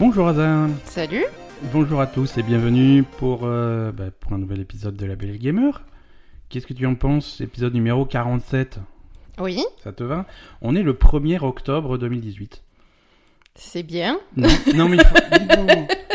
Bonjour Azin, Salut bonjour à tous et bienvenue pour, euh, bah, pour un nouvel épisode de La Belle Gamer. Qu'est-ce que tu en penses Épisode numéro 47, Oui, ça te va? On est le 1er octobre 2018. c'est bien. Non, non mais il faut-.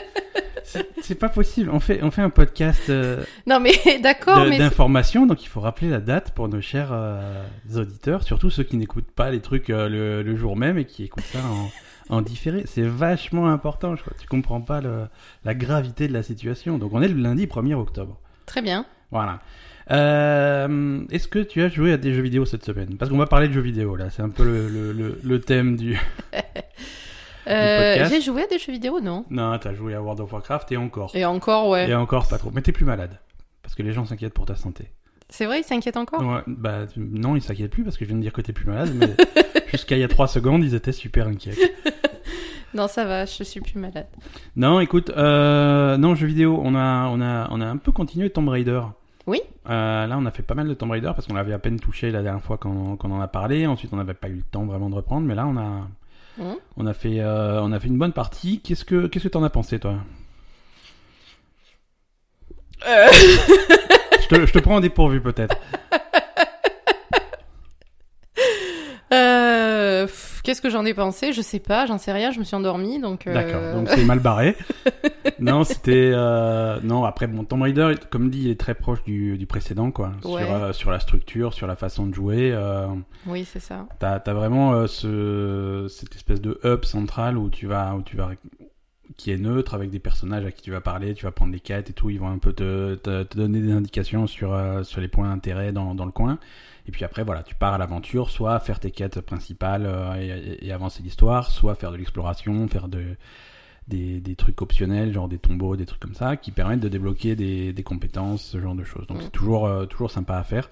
C'est- pas possible, on fait, on fait un podcast euh, Non mais d'accord, mais... d'information, donc il faut rappeler la date pour nos chers euh, auditeurs, surtout ceux qui n'écoutent pas les trucs euh, le, le jour même et qui écoutent ça en, en différé. C'est vachement important, je crois. Tu comprends pas le- la gravité de la situation. Donc on est le lundi 1er octobre. Très bien. Voilà. Euh, Est-ce que tu as joué à des jeux vidéo cette semaine? Parce qu'on va parler de jeux vidéo là, c'est un peu le, le, le- le thème du. Euh, J'ai joué à des jeux vidéo, non Non, t'as joué à World of Warcraft et encore. Et encore, ouais. Et encore pas trop. Mais t'es plus malade. Parce que les gens s'inquiètent pour ta santé. C'est vrai, ils s'inquiètent encore? Ouais, bah non, ils s'inquiètent plus parce que je viens de dire que t'es plus malade, mais jusqu'à il y a 3 secondes, ils étaient super inquiets. Non, ça va, je suis plus malade. Non, écoute, euh, non, jeux vidéo, on a, on a, on a un peu continué Tomb Raider. Oui. Euh, là, on a fait pas mal de Tomb Raider parce qu'on l'avait à peine touché la dernière fois qu'on qu'on en a parlé. Ensuite, on n'avait pas eu le temps vraiment de reprendre, mais là, on a, Mhm. on a fait, euh, on a fait une bonne partie. Qu'est-ce que, qu'est-ce que t'en as pensé, toi? Euh, je, te, je te prends en dépourvu peut-être. euh, Qu'est-ce que j'en ai pensé? Je sais pas, j'en sais rien, je me suis endormie, donc... euh, D'accord, donc c'est mal barré. non, c'était euh, non. Après, bon, Tomb Raider, comme dit, il est très proche du, du précédent, quoi. Ouais. Sur, euh, sur la structure, sur la façon de jouer. Oui, c'est ça. T'as as vraiment ce, cette espèce de hub central où tu vas, où tu vas, qui est neutre avec des personnages à qui tu vas parler, tu vas prendre des quêtes et tout. Ils vont un peu te, te, te donner des indications sur, sur les points d'intérêt dans, dans le coin. Et puis après, voilà, tu pars à l'aventure, soit faire tes quêtes principales euh, et, avancer l'histoire, soit faire de l'exploration, faire de, des, des trucs optionnels, genre des tombeaux, des trucs comme ça, qui permettent de débloquer des, des compétences, ce genre de choses. Donc Mm. c'est toujours, euh, toujours sympa à faire.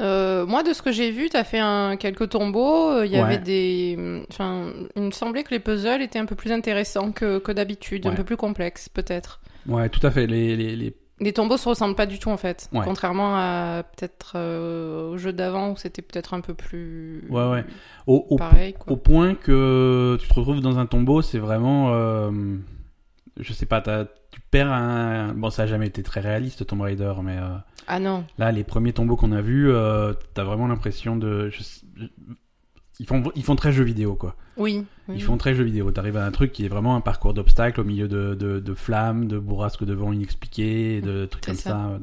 Euh, moi, de ce que j'ai vu, t'as fait un... quelques tombeaux. Il y Ouais. avait des... Enfin, il me semblait que les puzzles étaient un peu plus intéressants que, que d'habitude, un peu plus complexes, peut-être. Ouais, tout à fait. Les, les, les Les tombeaux se ressemblent pas du tout en fait, Ouais. contrairement à peut-être euh, au jeu d'avant où c'était peut-être un peu plus Ouais, ouais. Au, au, pareil quoi. au point que tu te retrouves dans un tombeau, c'est vraiment. euh, je sais pas, tu perds un. Bon, ça a jamais été très réaliste, Tomb Raider, mais euh, Ah non, là, les premiers tombeaux qu'on a vus, euh, t'as vraiment l'impression de. je- Ils font, ils font très jeu vidéo, quoi. oui. oui. Ils font très jeu vidéo. T'arrives à un truc qui est vraiment un parcours d'obstacles au milieu de, de, de flammes, de bourrasques de vent inexpliquées, de trucs comme ça.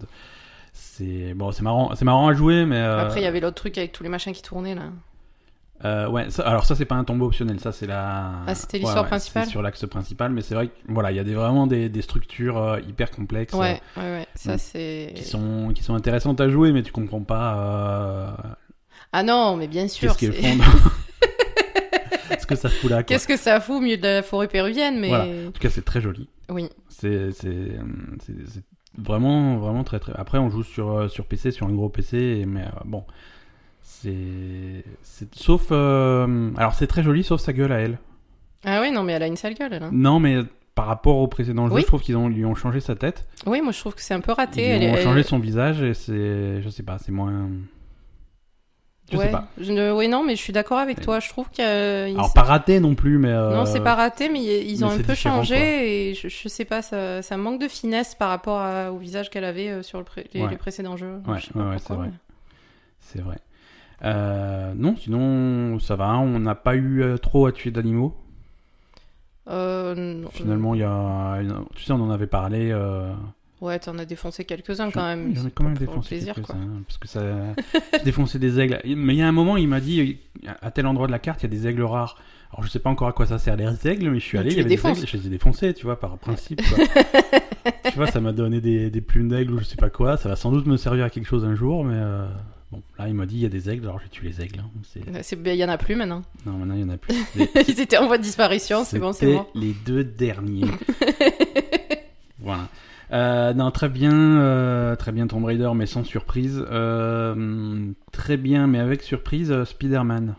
C'est bon, c'est marrant, c'est marrant à jouer, mais euh, Après il y avait l'autre truc avec tous les machins qui tournaient là. Euh, ouais, ça- alors ça c'est pas un tombeau optionnel, ça c'est la. Ah, c'était l'histoire principale sur l'axe principal, mais c'est vrai que voilà, il y a des, vraiment des, des structures euh, hyper complexes euh, Ouais, ouais, ouais. Ça Mm. c'est. qui sont qui sont intéressantes à jouer, mais tu comprends pas Ah non, mais bien sûr. qu'est-ce qu'elles font. dans- Ce que ça fout là. Qu'est-ce que ça fout au milieu de la forêt péruvienne, mais Voilà. En tout cas, c'est très joli. oui. C'est vraiment vraiment très très. Après, on joue sur euh, sur PC, sur un gros PC, mais euh, bon, c'est sauf euh, alors c'est très joli, sauf sa gueule à elle. Ah oui, non, mais elle a une sale gueule elle. hein. Non, mais par rapport au précédent jeu, Oui. je trouve qu'ils ont, lui ont changé sa tête. Oui, moi je trouve que c'est un peu raté. Ils Elle ont changé son visage et c'est. Je sais pas, c'est moins. Je ouais. sais pas. Je ne... Oui, non, mais je suis d'accord avec toi. Je trouve qu'il a- Alors, pas raté non plus, mais. euh, Non, c'est pas raté, mais ils- ont mais un peu changé quoi. et je, je sais pas, ça, ça manque de finesse par rapport à- au visage qu'elle avait euh, sur le pré- les, Ouais. les précédents jeux. Ouais, Je ouais, ouais, c'est vrai. C'est vrai. Euh, non, sinon, ça va. On n'a pas eu trop à tuer d'animaux. Euh, Finalement, il y a. Tu sais, on en avait parlé. Euh, Ouais, t'en as défoncé quelques-uns quand même. J'en ai quand même défoncé quelques-uns, hein, Parce que ça. Défoncé des aigles. Mais il y a un moment, il m'a dit à tel endroit de la carte, il y a des aigles rares. Alors, je sais pas encore à quoi ça sert les aigles, mais je suis allé, il y avait des aigles, je les ai défoncés, tu vois, par principe. quoi. tu vois, ça m'a donné des, des plumes d'aigle ou je sais pas quoi. Ça va sans doute me servir à quelque chose un jour, mais euh, bon, là, il m'a dit il y a des aigles, alors j'ai tué les aigles. hein. Euh, c'est- Il y en a plus maintenant. Non, maintenant, il y en a plus. Les- Ils étaient en voie de disparition, c'est bon, c'est bon. les deux derniers. voilà. Euh, non, très bien, euh, très bien Tomb Raider, mais sans surprise. Euh, très bien, mais avec surprise, euh, Spider-Man.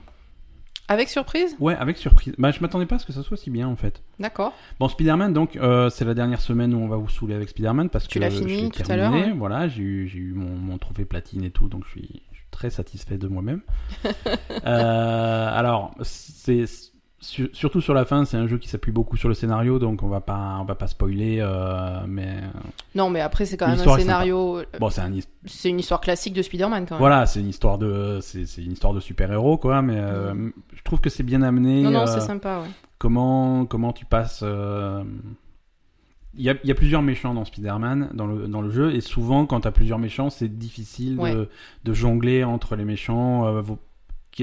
Avec surprise? Ouais, avec surprise. Bah, je m'attendais pas à ce que ça soit si bien en fait. D'accord. Bon, Spider-Man, donc, euh, c'est la dernière semaine où on va vous saouler avec Spider-Man parce Tu que l'as je fini tout à terminé. l'heure, hein. Voilà, j'ai eu, j'ai eu mon, mon trophée platine et tout, donc je suis, je suis très satisfait de moi-même. Euh, alors, c'est Sur- surtout sur la fin, c'est un jeu qui s'appuie beaucoup sur le scénario, donc on va pas, on va pas spoiler, euh, mais Non, mais après, c'est quand même un scénario. bon, c'est un, une histoire classique de Spider-Man quand même. voilà, c'est une histoire de, c'est une histoire de super héros, quoi, mais euh, je trouve que c'est bien amené. Non, non, euh, c'est sympa, ouais. comment, comment tu passes. euh, Il y, a, il y a plusieurs méchants dans Spider-Man, dans le, dans le jeu, et souvent, quand tu as plusieurs méchants, c'est difficile de, jongler entre les méchants. euh,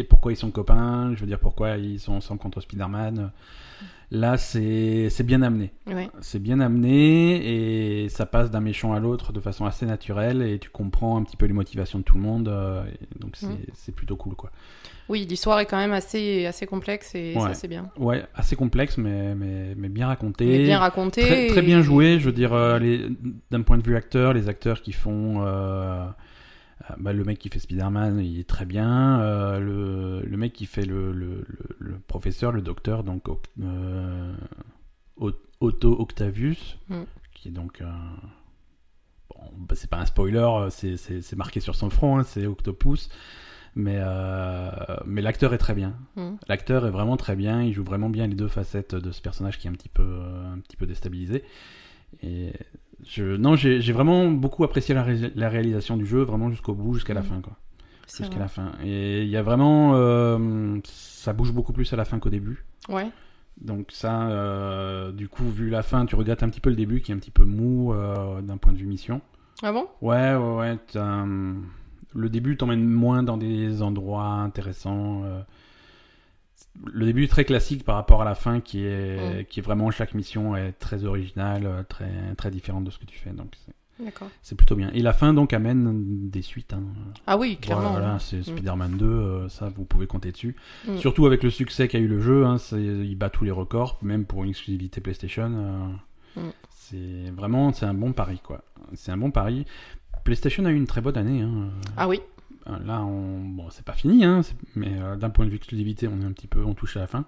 pourquoi ils sont copains, je veux dire, pourquoi ils sont ensemble contre Spider-Man. Là, c'est bien amené. Ouais. C'est bien amené et ça passe d'un méchant à l'autre de façon assez naturelle et tu comprends un petit peu les motivations de tout le monde. euh, donc, c'est Mm. c'est plutôt cool, quoi. Oui, l'histoire est quand même assez, assez complexe et Ouais. ça, c'est bien. Ouais, assez complexe, mais, mais, mais bien raconté. Mais bien raconté. Très, bien joué, je veux dire, euh, d'un point de vue acteur, les acteurs qui font. euh, bah, le mec qui fait Spider-Man, il est très bien. euh, le, le mec qui fait le, le, le- le professeur, le docteur, donc euh, Ot- Otto Octavius, Mm. qui est donc. euh, bon, bah, c'est pas un spoiler, euh, c'est- marqué sur son front, hein, c'est Octopus. Mais, euh, mais l'acteur est très bien. Mm. L'acteur est vraiment très bien, il joue vraiment bien les deux facettes de ce personnage qui est un petit peu, euh, un petit peu déstabilisé. Et je, non, j'ai vraiment beaucoup apprécié la, ré- la réalisation du jeu, vraiment jusqu'au bout, jusqu'à la Mhm. fin, quoi. Jusqu'à la fin. Et il y a vraiment, euh, ça bouge beaucoup plus à la fin qu'au début. Ouais. Donc ça, euh, du coup, vu la fin, tu regrettes un petit peu le début qui est un petit peu mou euh, d'un point de vue mission. Ah bon? Ouais, ouais, ouais. Le début t'emmène moins dans des endroits intéressants. Le début est très classique par rapport à la fin qui est, Mm. qui est vraiment chaque mission est très originale, euh, très, très différente de ce que tu fais. Donc c'est- plutôt bien. Et la fin donc amène des suites. hein. Ah oui, clairement. Voilà, c'est Spider-Man 2, euh, ça vous pouvez compter dessus. Mm. Surtout avec le succès qu'a eu le jeu, hein, il bat tous les records, même pour une exclusivité PlayStation. euh, Mm. C'est vraiment c'est un bon pari quoi. C'est un bon pari. PlayStation a eu une très bonne année. hein. Ah oui. Euh, Là, on... bon, c'est pas fini, hein, mais euh, d'un point de vue exclusivité, on est un petit peu, on touche à la fin.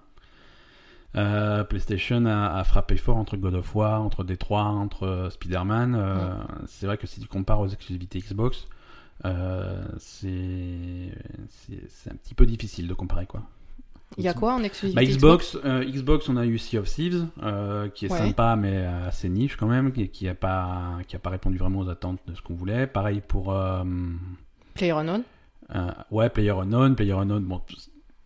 Euh, PlayStation a, a frappé fort entre God of War, entre Detroit, entre Spider-Man. euh, C'est vrai que si tu compares aux exclusivités Xbox, c'est un petit peu difficile de comparer quoi. Il y a quoi en Bah, exclusivité Xbox, euh, Xbox, on a eu Sea of Thieves, qui est Ouais. sympa mais assez niche quand même, qui, qui a pas, qui a pas répondu vraiment aux attentes de ce qu'on voulait. Pareil pour PlayerUnknown euh, ouais, PlayerUnknown, PlayerUnknown, bon,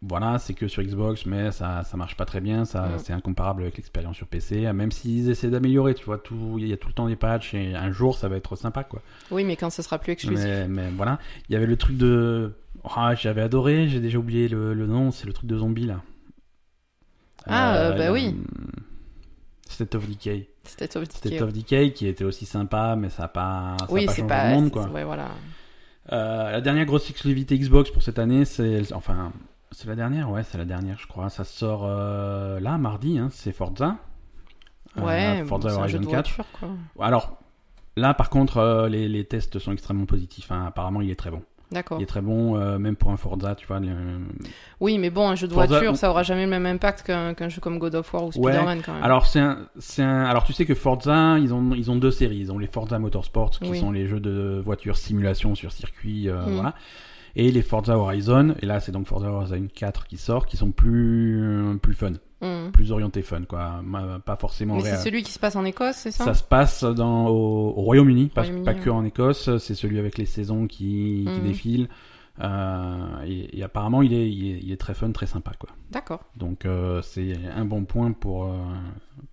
voilà, c'est que sur Xbox, mais ça, ça marche pas très bien, ça, Mm. c'est incomparable avec l'expérience sur PC, euh, même s'ils essaient d'améliorer, tu vois, tout, il y a tout le temps des patchs, et un jour, ça va être sympa, quoi. Oui, mais quand ce sera plus exclusif. Mais, mais voilà, il y avait le truc de, ah, j'avais adoré, j'ai déjà oublié le, le nom, c'est le truc de zombie, là. Ah, euh, bah le- oui. State of Decay. State of State Decay. of Decay, qui était aussi sympa, mais ça a pas, ça a Oui, pas c'est changé pas. le monde, c'est- quoi. Ouais, voilà. Euh, la dernière grosse exclusivité Xbox pour cette année, c'est enfin c'est la dernière, ouais, c'est la dernière, je crois. Ça sort euh, là mardi, hein, c'est Forza. Euh, Ouais, bon, Forza Horizon de 4. voiture, quoi. Alors là, par contre, euh, les, les tests sont extrêmement positifs. hein. Apparemment, il est très bon. D'accord. Il est très bon, euh, même pour un Forza, tu vois. le- Oui, mais bon, un jeu de Forza- voiture, ça aura jamais le même impact qu'un qu'un jeu comme God of War ou Ouais. Spider-Man quand même. Alors c'est un, c'est un, alors tu sais que Forza, ils ont, ils ont deux séries. Ils ont les Forza Motorsport, qui Oui. sont les jeux de voitures simulation sur circuit, euh, Mm. voilà. Et les Forza Horizon, et là c'est donc Forza Horizon 4 qui sort, qui sont plus, euh, plus fun, Hmm. plus orientés fun, quoi. Pas forcément Mais c'est celui qui se passe en Écosse, c'est ça? Ça se passe dans, au, au Royaume-Uni, pas, Royaume-Uni, pas ouais. que en Écosse. C'est celui avec les saisons qui, qui Mhm. défilent. Euh, et, et apparemment, il est, il, est, il est très fun, très sympa, quoi. D'accord. Donc euh, c'est un bon point pour, euh,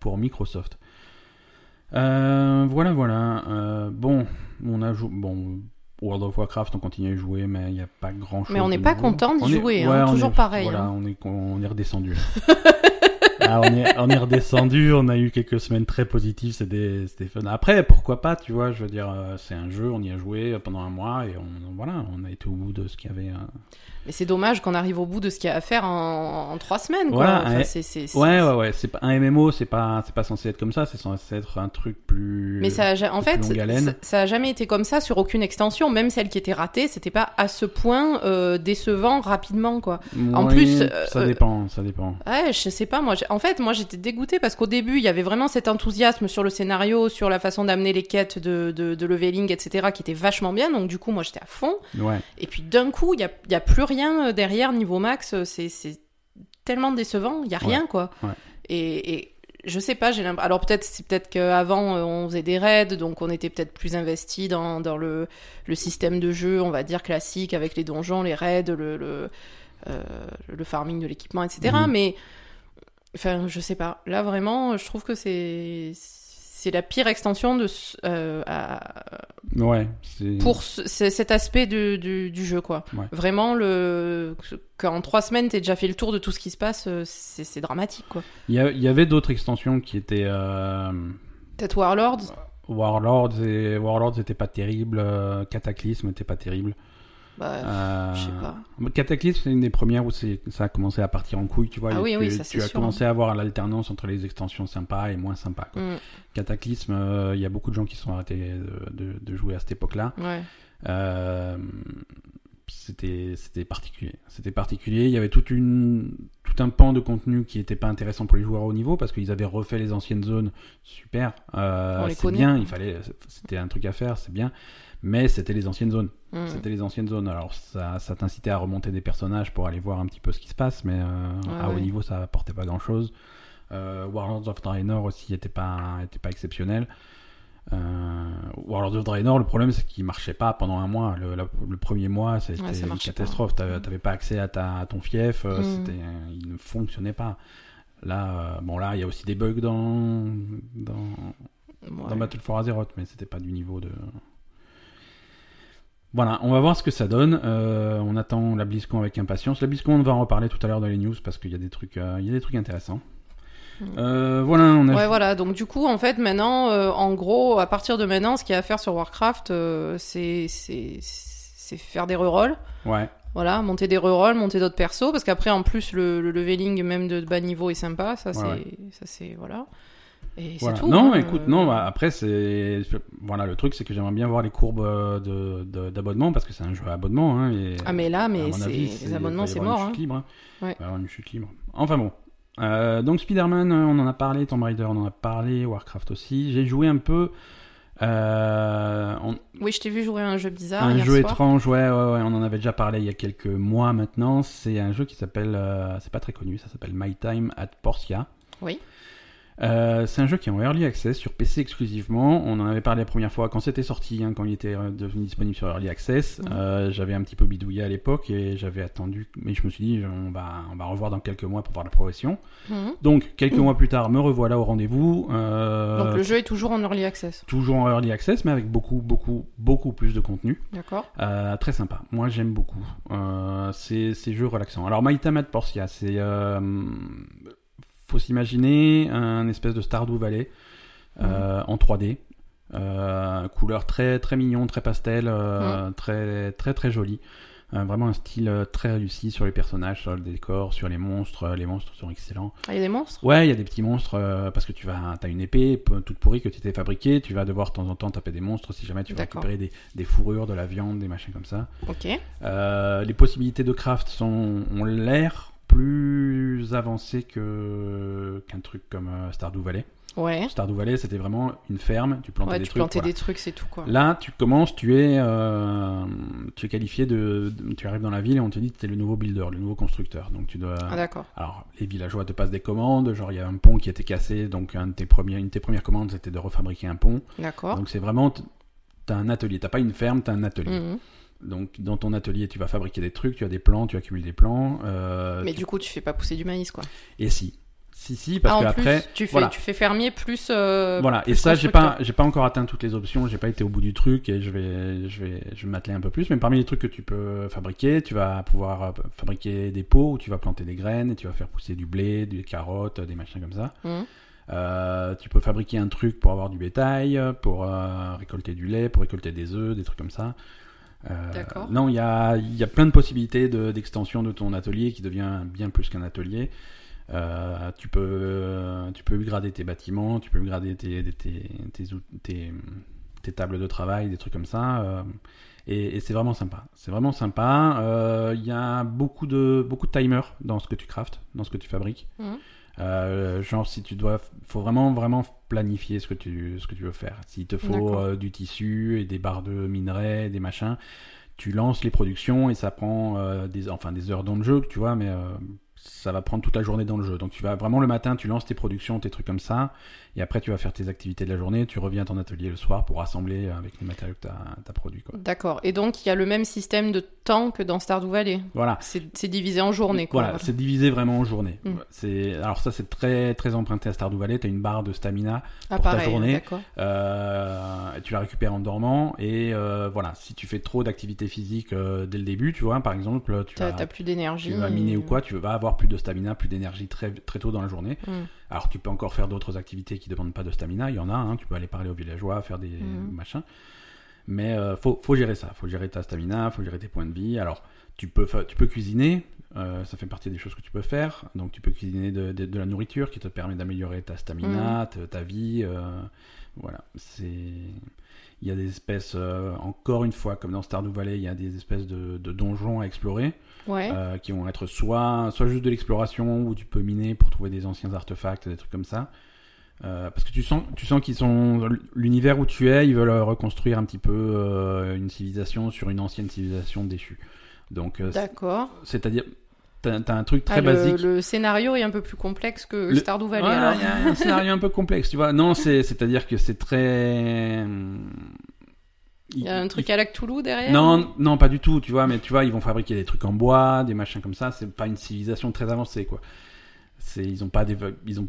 pour Microsoft. Euh, voilà, voilà. Bon, on a joué. Bon, World of Warcraft, on continue à y jouer, mais il n'y a pas grand chose. Mais on n'est pas content d'y jouer, hein, on toujours est- pareil, Voilà, hein. on, est, on est redescendu. Ah, on, est, on est redescendu, on a eu quelques semaines très positives, c'était fun. Après, pourquoi pas, tu vois, je veux dire, euh, c'est un jeu, on y a joué pendant un mois et on, voilà, on a été au bout de ce qu'il y avait. euh, Mais c'est dommage qu'on arrive au bout de ce qu'il y a à faire en, en trois semaines, quoi. Ouais. Ouais, ouais, ouais. C'est pas un MMO, c'est pas, c'est pas censé être comme ça. C'est censé être un truc plus. Mais ça a, en fait, ça, ça a jamais été comme ça sur aucune extension, même celle qui était ratée, c'était pas à ce point euh, décevant rapidement, quoi. en plus, ça euh, dépend, ça dépend. Ouais, je sais pas, moi. j'ai- En fait, moi, j'étais dégoûtée parce qu'au début, il y avait vraiment cet enthousiasme sur le scénario, sur la façon d'amener les quêtes de, de, de leveling, etc., qui était vachement bien. Donc, du coup, moi, j'étais à fond. Ouais. Et puis, d'un coup, il y a, y a plus rien euh, derrière niveau max. C'est, tellement décevant. Il y a Ouais. rien, quoi. Ouais. Et, et je sais pas, j'ai l'impression. Alors peut-être, c'est peut-être qu'avant euh, on faisait des raids, donc on était peut-être plus investi dans, dans le, le système de jeu, on va dire classique, avec les donjons, les raids, le, le, euh, le farming de l'équipement, etc. Mhm. Mais, enfin, je sais pas. Là, vraiment, je trouve que c'est. C'est la pire extension de, euh, à- Ouais, pour ce- cet aspect de- du, du jeu, quoi. Ouais. Vraiment, le, qu'en trois semaines, t'aies déjà fait le tour de tout ce qui se passe, euh, c'est dramatique, quoi. Il y, a- il y avait d'autres extensions qui étaient. euh, Peut-être Warlords Warlords et Warlords était pas terrible, euh, Cataclysme était pas terrible. Bah, Euh, Je sais pas. Cataclysme c'est une des premières où ça a commencé à partir en couille, tu vois. Ah oui, tu, oui, ça, tu c'est as sûr, commencé à avoir l'alternance entre les extensions sympas et moins sympas. quoi. Mm, Cataclysme, euh, il y a beaucoup de gens qui sont arrêtés de, de- de jouer à cette époque-là. ouais. Euh, c'était particulier. C'était particulier. Il y avait toute une tout un pan de contenu qui était pas intéressant pour les joueurs au niveau parce qu'ils avaient refait les anciennes zones. Super, Euh, c'est bien. Il fallait, c'était un truc à faire, c'est bien. Mais c'était les anciennes zones. Mm. C'était les anciennes zones. Alors ça, ça t'incitait à remonter des personnages pour aller voir un petit peu ce qui se passe, mais euh, Ouais, à haut niveau ça apportait pas grand chose. Warlords of Draenor aussi était pas était pas exceptionnel. Euh, Warlords of Draenor, le problème c'est qu'il marchait pas pendant un mois. Le, la- le premier mois, c'était Ouais, une catastrophe. T'avais t'avais pas accès à, ta, à ton fief. euh, Mm. C'était, il ne fonctionnait pas. Là, euh, bon là, il y a aussi des bugs dans dans, dans Battle for Azeroth, mais c'était pas du niveau de. Voilà, on va voir ce que ça donne. Euh, on attend la BlizzCon avec impatience. La BlizzCon, on va en reparler tout à l'heure dans les news parce qu'il y a des trucs, euh, il y a des trucs intéressants. Mm. Euh, voilà, on a. Ouais, voilà. Donc, du coup, en fait, maintenant, en gros, à partir de maintenant, ce qu'il y a à faire sur Warcraft, c'est c'est- c'est faire des rerolls. Ouais. Voilà, monter des rerolls, monter d'autres persos, parce qu'après, en plus, le, le leveling, même de bas niveau, est sympa. Ça, c'est. Ouais, Ça, c'est. Voilà. Et c'est Voilà. tout. non, hein, écoute, euh, non. bah, après, c'est voilà, le truc, c'est que j'aimerais bien voir les courbes euh, de d'abonnement parce que c'est un jeu à abonnement. Hein, et, Ah, mais là, mais c'est les abonnements, c'est mort. Une chute libre. hein. Ouais. Y avoir une chute libre. Enfin bon. Euh, donc Spider-Man, on en a parlé, Tomb Raider, on en a parlé, Warcraft aussi. J'ai joué un peu euh, on- Oui, je t'ai vu jouer à un jeu bizarre. un hier jeu soir. étrange, ouais, ouais, ouais, on en avait déjà parlé il y a quelques mois maintenant. C'est un jeu qui s'appelle, euh, c'est pas très connu, ça s'appelle My Time at Portia. Oui. Euh, c'est un jeu qui est en early access sur PC exclusivement. On en avait parlé la première fois quand c'était sorti, hein, quand il était euh, devenu disponible sur early access. Mhm. Euh, j'avais un petit peu bidouillé à l'époque et j'avais attendu, mais je me suis dit on va on va revoir dans quelques mois pour voir la progression. Mhm. Donc quelques mois plus tard, me revoilà au rendez-vous. Euh, Donc, le jeu est toujours en early access. Toujours en early access, mais avec beaucoup beaucoup beaucoup plus de contenu. D'accord. Très sympa. Moi, j'aime beaucoup. Ces, jeux relaxants. Alors, at Portia, c'est. Faut s'imaginer un espèce de Stardew Valley euh, en 3D. Euh, couleur très très mignon, très pastel, euh, très très très joli. Euh, vraiment un style euh, très réussi sur les personnages, sur le décor, sur les monstres. Euh, Les monstres sont excellents. Ah, il y a des monstres? Ouais, il y a des petits monstres parce que tu vas, t'as une épée toute pourrie que tu t'es fabriquée. Tu vas devoir de temps en temps taper des monstres si jamais tu veux récupérer des, des fourrures, de la viande, des machins comme ça. Ok. Les possibilités de craft sont, ont l'air plus avancées que qu'un truc comme euh, Stardew Valley. Ouais. Stardew Valley, c'était vraiment une ferme, tu plantais Ouais, des tu trucs. plantais voilà. des trucs, c'est tout, quoi. Là, tu commences, tu es, euh, tu es qualifié de, tu arrives dans la ville et on te dit que tu es le nouveau builder, le nouveau constructeur. Donc tu dois. Ah, d'accord. Alors, les villageois te passent des commandes, genre il y a un pont qui était cassé, donc un de tes premiers, une de tes premières commandes c'était de refabriquer un pont. D'accord. Donc c'est vraiment, t'as un atelier, t'as pas une ferme, t'as un atelier. Mhm. Donc dans ton atelier, tu vas fabriquer des trucs, tu as des plans, tu accumules des plans. euh, Mais tu- du coup, tu fais pas pousser du maïs, quoi. Et si, si, si, parce ah, qu'après, tu fais, voilà. tu fais fermier plus. euh, voilà. Et ça, j'ai pas, j'ai pas encore atteint toutes les options, j'ai pas été au bout du truc et je vais, je vais, je vais m'atteler un peu plus. Mais parmi les trucs que tu peux fabriquer, tu vas pouvoir euh, fabriquer des pots où tu vas planter des graines et tu vas faire pousser du blé, des carottes, des machins comme ça. Euh, tu peux fabriquer un truc pour avoir du bétail, pour récolter du lait, pour récolter des œufs, des trucs comme ça. Euh. Non, il y a, y a plein de possibilités de- d'extension de, ton atelier qui devient bien plus qu'un atelier. Euh, tu peux, tu peux upgrader tes bâtiments, tu peux upgrader tes, tes, tes, tables de travail, des trucs comme ça. euh, et et c'est vraiment sympa. C'est vraiment sympa. Euh, Il y a beaucoup de, beaucoup de timers dans ce que tu craftes, dans ce que tu fabriques. Mhm. Euh, genre si tu dois, faut vraiment vraiment planifier ce que tu ce que tu veux faire. S'il te faut euh, du tissu et des barres de minerais, des machins, tu lances les productions et ça prend euh, des enfin des heures dans le jeu, tu vois, mais ça va prendre toute la journée dans le jeu. Donc tu vas vraiment le matin, tu lances tes productions, tes trucs comme ça, et après tu vas faire tes activités de la journée, tu reviens à ton atelier le soir pour assembler avec les matériaux que tu as, produits. D'accord. Et donc il y a le même système de temps que dans Stardew Valley. Voilà. C'est divisé en journée. Quoi. Voilà, c'est divisé vraiment en journée. Mm. C'est alors ça c'est très très emprunté à Stardew Valley. Tu as une barre de stamina ah, pour ta journée. Euh, tu la récupères en dormant et euh, voilà. Si tu fais trop d'activité physique euh, dès le début, tu vois, par exemple, tu as, plus d'énergie. Tu vas miner ou quoi, tu vas avoir plus de stamina, plus d'énergie très très tôt dans la journée. Mm. Alors tu peux encore faire d'autres activités qui demandent pas de stamina, il y en a, hein, tu peux aller parler aux villageois, faire des mhm. machins. Mais euh, faut, faut, gérer ça, faut gérer ta stamina, faut gérer tes points de vie. Alors tu peux, tu peux cuisiner, euh, ça fait partie des choses que tu peux faire. Donc tu peux cuisiner de, de, la nourriture qui te permet d'améliorer ta stamina, mhm. ta, vie. Euh, voilà, c'est il y a des espèces, encore une fois, comme dans Stardew Valley, il y a des espèces de, de donjons à explorer. Euh, qui vont être soit, soit juste de l'exploration où tu peux miner pour trouver des anciens artefacts, des trucs comme ça. Euh, parce que tu sens, tu sens qu'ils sont l'univers où tu es, ils veulent reconstruire un petit peu euh, une civilisation sur une ancienne civilisation déchue. Donc, d'accord. C'est-à-dire, t'as as un truc très ah, basique. Le scénario est un peu plus complexe que Stardew Valley. il y a un scénario un peu complexe, tu vois. Non, c'est, c'est-à-dire que c'est très il y a un truc à la Cthulhu derrière Non, non, pas du tout, tu vois, mais tu vois, ils vont fabriquer des trucs en bois, des machins comme ça, c'est pas une civilisation très avancée, quoi. C'est, ils ont pas des, ils ont,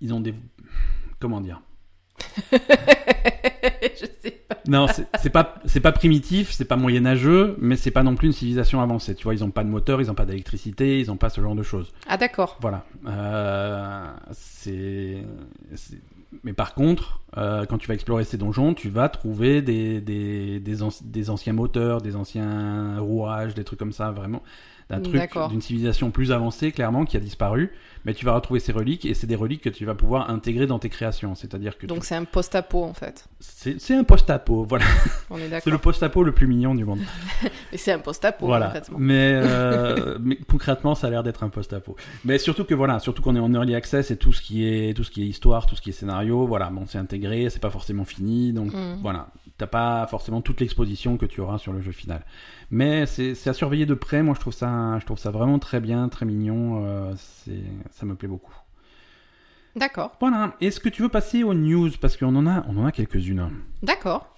ils ont des, comment dire? Je sais. Non, c'est pas, c'est pas primitif, c'est pas moyenâgeux, mais c'est pas non plus une civilisation avancée. Tu vois, ils ont pas de moteur, ils ont pas d'électricité, ils ont pas ce genre de choses. Ah d'accord. Voilà. Euh, c'est, mais par contre, euh, quand tu vas explorer ces donjons, tu vas trouver des, des, des, des, anciens moteurs, des anciens rouages, des trucs comme ça, vraiment d'un truc d'une civilisation plus avancée clairement qui a disparu. Mais tu vas retrouver ces reliques et c'est des reliques que tu vas pouvoir intégrer dans tes créations. C'est-à-dire que donc c'est un post-apo en fait. C'est un post-apo voilà. On est d'accord c'est le post-apo le plus mignon du monde. Mais c'est un post-apo voilà. mais, euh, mais concrètement ça a l'air d'être un post-apo. Mais surtout que voilà surtout qu'on est en early access et tout ce qui est tout ce qui est histoire tout ce qui est scénario voilà bon c'est intégré c'est pas forcément fini donc mm. voilà. T'as pas forcément toute l'exposition que tu auras sur le jeu final mais c'est à surveiller de près. Moi, je trouve ça, je trouve ça vraiment très bien, très mignon. Euh, ça me plaît beaucoup. D'accord. Voilà. Est-ce que tu veux passer aux news? Parce qu'on en a, on en a quelques-unes. D'accord.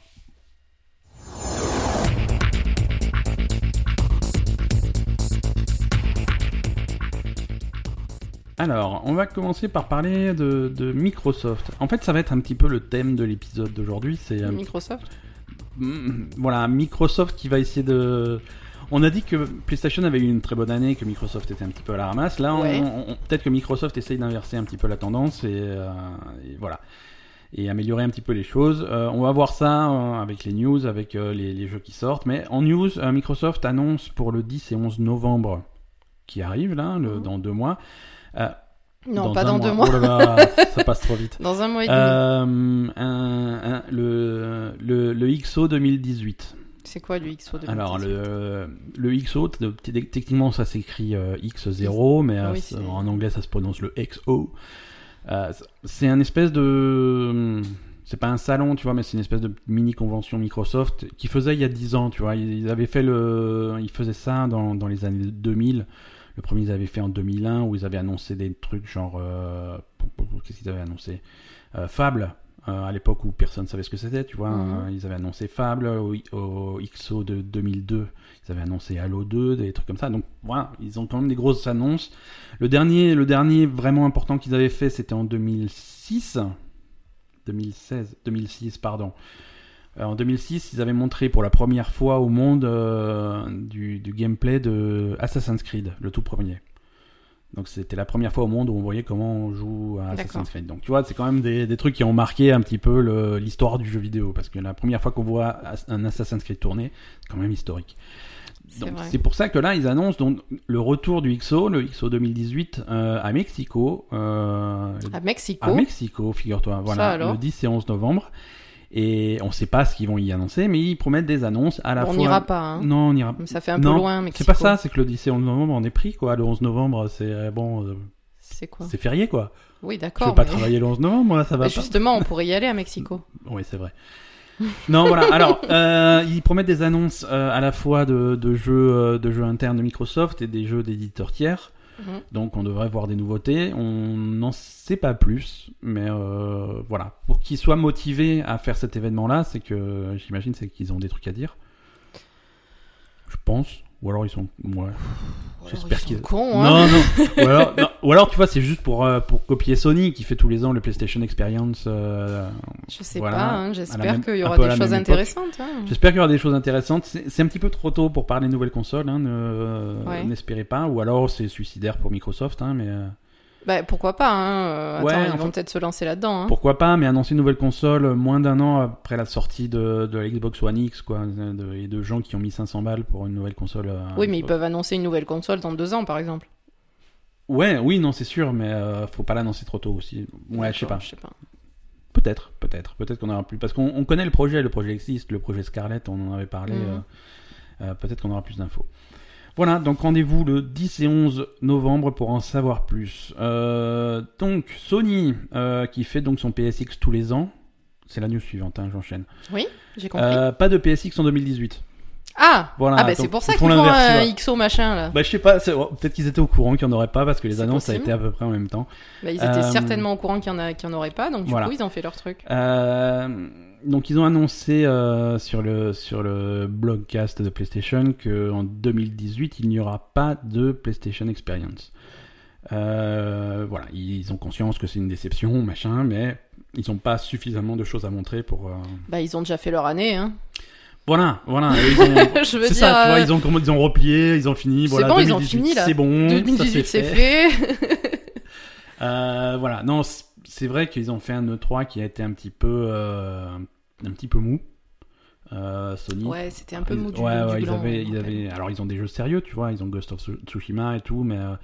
Alors, on va commencer par parler de, de, Microsoft. En fait, ça va être un petit peu le thème de l'épisode d'aujourd'hui. C'est Microsoft? Mm, voilà, Microsoft qui va essayer de. On a dit que PlayStation avait eu une très bonne année, que Microsoft était un petit peu à la ramasse. Là, peut-être que Microsoft essaye d'inverser un petit peu la tendance et, euh, voilà et améliorer un petit peu les choses. Euh, on va voir ça euh, avec les news, avec les, jeux qui sortent. Mais en news, Microsoft annonce pour le 10 et 11 novembre qui arrive là, mhm. dans deux mois. Non, pas dans deux mois. Oh ça passe trop vite. Dans un mois et demi. Euh, le, le, le XO 2018. C'est quoi le XO 2018 Alors, le, le XO, techniquement, ça s'écrit euh, X0, mais euh, en anglais, ça se prononce le XO. c'est un espèce de. C'est pas un salon, tu vois, mais c'est une espèce de mini convention Microsoft qui faisait il y a 10 ans, tu vois. Ils avaient fait le. Ils faisaient ça dans, dans les années 2000. Le premier, ils avaient fait en 2001 où ils avaient annoncé des trucs genre. Euh, qu'est-ce qu'ils avaient annoncé? Euh, Fable, euh, à l'époque où personne ne savait ce que c'était, tu vois. Mhm. ils avaient annoncé Fable, au, XO de 2002, ils avaient annoncé Halo 2, des trucs comme ça. Donc voilà, ils ont quand même des grosses annonces. Le dernier, le dernier vraiment important qu'ils avaient fait, c'était en 2006. 2016, 2006, pardon. Euh, en 2006, ils avaient montré pour la première fois au monde euh, du, gameplay de Assassin's Creed, le tout premier. Donc c'était la première fois au monde où on voyait comment on joue à Assassin's Creed. Donc tu vois, c'est quand même des, trucs qui ont marqué un petit peu l'histoire du jeu vidéo. Parce que la première fois qu'on voit un Assassin's Creed tourner, c'est quand même historique. Donc c'est pour ça que là, ils annoncent donc, le retour du XO, le XO 2018 euh, à Mexico. à Mexico À Mexico, figure-toi. Voilà, le 10 et 11 novembre. Et on ne sait pas ce qu'ils vont y annoncer, mais ils promettent des annonces à la fois. On n'ira pas. Hein. Non, on ira. Ça fait un peu loin, C'est pas ça, c'est que le 10 et 11 novembre, on est pris, quoi. Le 11 novembre, c'est euh, bon. Euh, c'est quoi C'est férié, quoi. Oui, d'accord. Je vais pas travailler le 11 novembre, moi, ça va pas. Justement, on pourrait y aller à Mexico. oui, c'est vrai. non, voilà. Alors, euh, ils promettent des annonces à la fois de, de jeux, de jeux internes de Microsoft et des jeux d'éditeurs tiers. Mhm. Donc on devrait voir des nouveautés. On n'en sait pas plus, mais euh, voilà. Pour qu'ils soient motivés à faire cet événement-là, c'est que j'imagine c'est qu'ils ont des trucs à dire. Je pense. Ou alors ils sont. Ouais. J'espère qu'ils- cons, hein. Non, non. ou, alors, non. Ou alors, tu vois, c'est juste pour, euh, pour copier Sony qui fait tous les ans le PlayStation Experience. euh, Je sais Voilà, pas, hein, la j'espère qu'il y aura des choses intéressantes. hein. J'espère qu'il y aura des choses intéressantes. C'est un petit peu trop tôt pour parler de nouvelles consoles. Hein, ne- Ouais. N'espérez pas. Ou alors, c'est suicidaire pour Microsoft. Hein, mais euh, Bah, pourquoi pas, hein. euh, Ouais, Attends, ils enfin- vont peut-être se lancer là-dedans. hein. pourquoi pas Mais annoncer une nouvelle console euh, moins d'un an après la sortie de, de la Xbox One X, quoi, de- et de gens qui ont mis 500 balles pour une nouvelle console. euh, Oui, mais ils peuvent annoncer une nouvelle console dans deux ans, par exemple. Ouais, oui, non, c'est sûr, mais euh, faut pas l'annoncer trop tôt aussi. Ouais, je sais pas. Je sais pas. Peut-être, peut-être, peut-être qu'on aura plus. Parce qu'on on connaît le projet, le projet existe, le projet Scarlett, on en avait parlé. Mhm. euh, euh, peut-être qu'on aura plus d'infos. Voilà, donc rendez-vous le 10 et 11 novembre pour en savoir plus. Euh, donc Sony euh, qui fait donc son PSX tous les ans. C'est la news suivante, hein, j'enchaîne. J'ai compris. Euh, pas de PSX en 2018. Ah, Voilà, ah bah c'est pour ça ils qu'ils font un vois. XO machin là. Bah je sais pas, c'est- peut-être qu'ils étaient au courant qu'il n'y en aurait pas parce que les annonces ça a possible. été à peu près en même temps. Bah, ils étaient Euh, certainement au courant qu'il y en a, y en aurait pas, donc du voilà. coup ils ont fait leur truc. Euh, donc ils ont annoncé euh, sur le sur le blogcast de PlayStation que en 2018 il n'y aura pas de PlayStation Experience. Euh, voilà, ils ont conscience que c'est une déception, machin, mais ils n'ont pas suffisamment de choses à montrer pour. euh, Bah ils ont déjà fait leur année, hein. Voilà, voilà. ils ont- Je veux C'est dire, ça, tu vois, ils ont, ils ont replié, ils ont fini. C'est Voilà, bon, ils ont 2018, fini, là. C'est bon, 2018 ça c'est fait. fait. Voilà, non, c'est vrai qu'ils ont fait un E3 qui a été un petit peu, euh, un petit peu mou. Euh, Sony. ouais, c'était un peu mou du, ouais, du ouais, ils avaient, ils avaient, alors ils ont des jeux sérieux, tu vois, ils ont Ghost of Tsushima et tout, mais euh,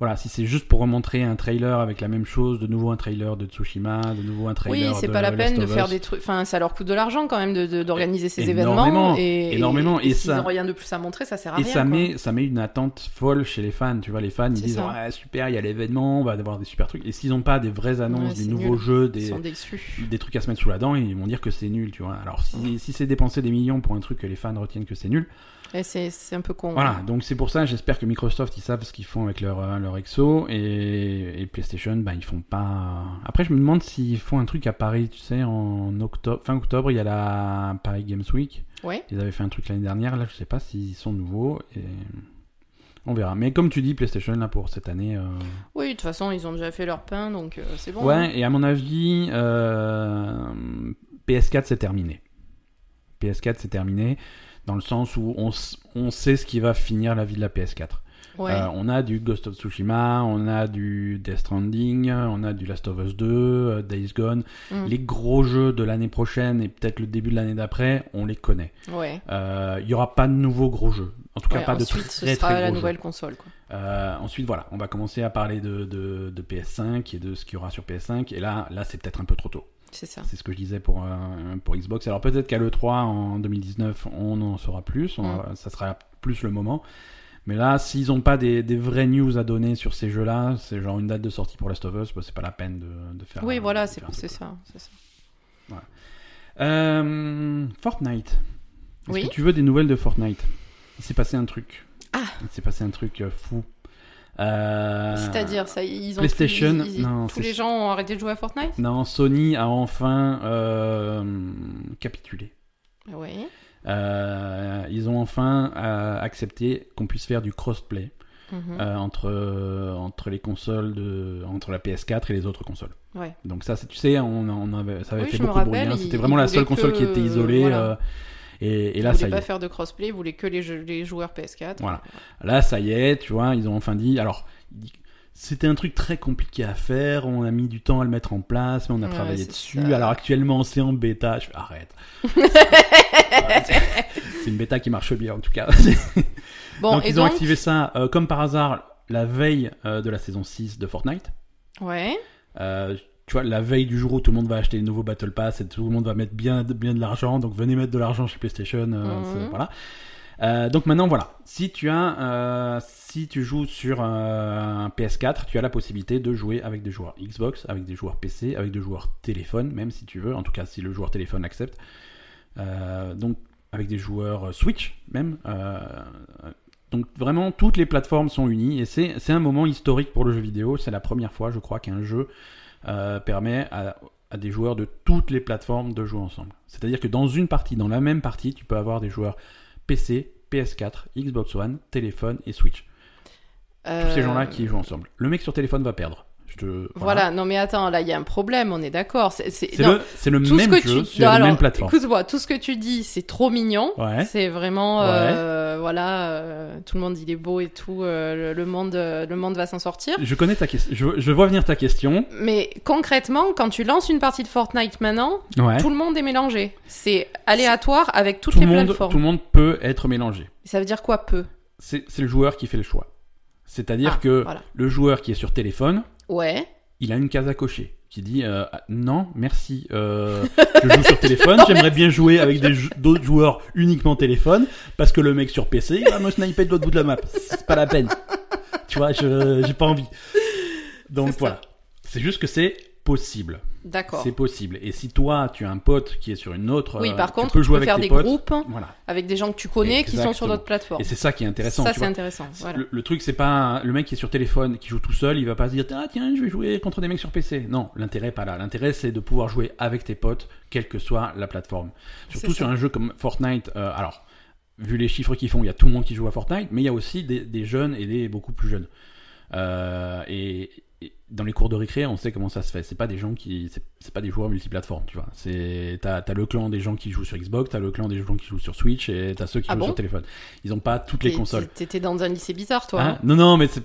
voilà, si c'est juste pour remontrer un trailer avec la même chose, de nouveau un trailer de Tsushima, de nouveau un trailer Oui, c'est de pas la Last peine de faire des trucs. Enfin, ça leur coûte de l'argent quand même de- de- d'organiser ces Énormément, événements. Et, énormément, et ça- ont rien de plus à montrer, ça sert à Et rien. ça quoi. met, ça met une attente folle chez les fans. Tu vois, les fans, ils disent ça. ouais super, il y a l'événement, on va avoir des super trucs. Et s'ils n'ont pas des vraies annonces, Ouais, des nouveaux nul. jeux, Ils des, des trucs à se mettre sous la dent, ils vont dire que c'est nul, tu vois. Alors si, si c'est dépenser des millions pour un truc que les fans retiennent que c'est nul, Et c'est un peu con. voilà. Donc c'est pour ça, j'espère que Microsoft ils savent ce qu'ils font avec leur euh, leur Exo et, et PlayStation, bah ils font pas. Après je me demande s'ils font un truc à Paris, tu sais, en octobre, fin octobre, il y a la Paris Games Week. Ouais. Ils avaient fait un truc l'année dernière, là je sais pas s'ils sont nouveaux et on verra. Mais comme tu dis, PlayStation là pour cette année. euh, Oui, de toute façon, ils ont déjà fait leur pain, donc euh, c'est bon. hein. Ouais, et à mon avis, euh, PS4 c'est terminé. PS4 c'est terminé dans le sens où on, on sait ce qui va finir la vie de la PS4. Ouais. Euh, on a du Ghost of Tsushima, on a du Death Stranding, on a du Last of Us 2, euh, Days Gone. Mm. Les gros jeux de l'année prochaine et peut-être le début de l'année d'après, on les connaît. Ouais. Euh, Il y aura pas de nouveaux gros jeux. En tout cas, Ouais, pas de ensuite, très ce très, sera très la gros nouvelle jeux. console. Quoi. Euh, ensuite, voilà, on va commencer à parler de, de, de PS5 et de ce qu'il y aura sur PS5. Et là, là c'est peut-être un peu trop tôt. C'est ça. C'est ce que je disais pour, euh, pour Xbox. Alors peut-être qu'à l'E3 en 2019, on en saura plus. On- Mm. Ça sera plus le moment. Mais là, s'ils n'ont pas des, des vraies news à donner sur ces jeux-là, c'est genre une date de sortie pour Last of Us, bah, c'est pas la peine de, de faire. Oui, de voilà, c'est ça. ça. Euh, Fortnite. Est-ce Oui. que tu veux des nouvelles de Fortnite? Il s'est passé un truc. Ah. Il s'est passé un truc euh, fou. Euh, C'est-à-dire, ça, ils ont PlayStation, ils- ils- non, tous les gens ont arrêté de jouer à Fortnite? Non, Sony a enfin euh, capitulé. Oui. Euh, ils ont enfin accepté qu'on puisse faire du crossplay euh, entre entre les consoles de entre la PS4 et les autres consoles. Ouais. Donc ça, tu sais, on, on avait, ça avait Oui, fait beaucoup de bruit. hein. C'était vraiment la seule console que- qui était isolée. voilà. Et, et là, ça y est. pas faire de crossplay, ils voulaient que les, jeux- les joueurs PS4. Voilà. Là, ça y est, tu vois, ils ont enfin dit. Alors, c'était un truc très compliqué à faire. On a mis du temps à le mettre en place, mais on a Ouais, travaillé dessus. ça. Alors, actuellement, c'est en bêta. Je fais arrête. C'est- une bêta qui marche bien, en tout cas. Bon, donc, et ils ont activé ça, euh, comme par hasard, la veille euh, de la saison 6 de Fortnite. Ouais. Euh, tu vois, la veille du jour où tout le monde va acheter les nouveaux Battle Pass et tout le monde va mettre bien, bien de l'argent, donc venez mettre de l'argent chez PlayStation. euh, Mhm. voilà. Euh, donc maintenant, voilà. Si tu as, euh, si tu joues sur un PS4, tu as la possibilité de jouer avec des joueurs Xbox, avec des joueurs PC, avec des joueurs téléphone, même si tu veux. En tout cas, si le joueur téléphone accepte. Donc avec des joueurs Switch même. Donc vraiment, toutes les plateformes sont unies et c'est c'est un moment historique pour le jeu vidéo. C'est la première fois, je crois, qu'un jeu euh, permet à, à des joueurs de toutes les plateformes de jouer ensemble. C'est-à-dire que dans une partie, dans la même partie, tu peux avoir des joueurs PC, PS4, Xbox One, téléphone et Switch. Tous ces Euh, gens-là qui jouent ensemble. Le mec sur téléphone va perdre. Je te... Voilà. non mais attends, là il y a un problème, on est d'accord. C'est le, c'est le tout même ce que jeu tu sur non, la alors, même plateforme. Écoute-moi, tout ce que tu dis, c'est trop mignon. Ouais. C'est vraiment, euh, voilà, euh, tout le monde il est beau et tout. euh, le, monde, le monde va s'en sortir. Je connais ta question. Je, je vois venir ta question. Mais concrètement, quand tu lances une partie de Fortnite maintenant, Ouais. tout le monde est mélangé. C'est aléatoire avec toutes Tout les le, monde, plateformes. tout le monde peut être mélangé. Ça veut dire quoi peu C'est c'est le joueur qui fait le choix. C'est-à-dire Ah, que voilà. le joueur qui est sur téléphone, Ouais. il a une case à cocher qui dit euh, ah, non merci euh, je joue sur téléphone j'aimerais bien jouer avec des d'autres joueurs uniquement téléphone parce que le mec sur PC il va me sniper de l'autre bout de la map. C'est pas la peine. Tu vois je j'ai pas envie. Donc voilà. C'est juste que c'est possible D'accord. c'est possible et si toi tu as un pote qui est sur une autre Oui, euh, par tu contre, peux tu jouer peux avec faire tes des potes groupes voilà avec des gens que tu connais qui sont sur d'autres plateformes. et c'est ça qui est intéressant Ça, c'est intéressant. Voilà. Le, le truc, c'est pas le mec qui est sur téléphone, qui joue tout seul, il va pas se dire ah tiens je vais jouer contre des mecs sur PC. Non, l'intérêt pas là. L'intérêt c'est de pouvoir jouer avec tes potes, quelle que soit la plateforme. Surtout sur un jeu comme Fortnite. euh, alors, vu les chiffres qu'ils font, il y a tout le monde qui joue à Fortnite, mais il y a aussi des, des jeunes et des beaucoup plus jeunes. Euh, et dans les cours de récré, on sait comment ça se fait. C'est pas des gens qui, c'est pas des joueurs multiplateformes, tu vois. C'est t'as as le clan des gens qui jouent sur Xbox, t'as le clan des gens qui jouent sur Switch et t'as ceux qui Ah jouent bon sur téléphone. Ils ont pas toutes les consoles. T'étais dans un lycée bizarre, toi. Hein hein non, non, mais c'est.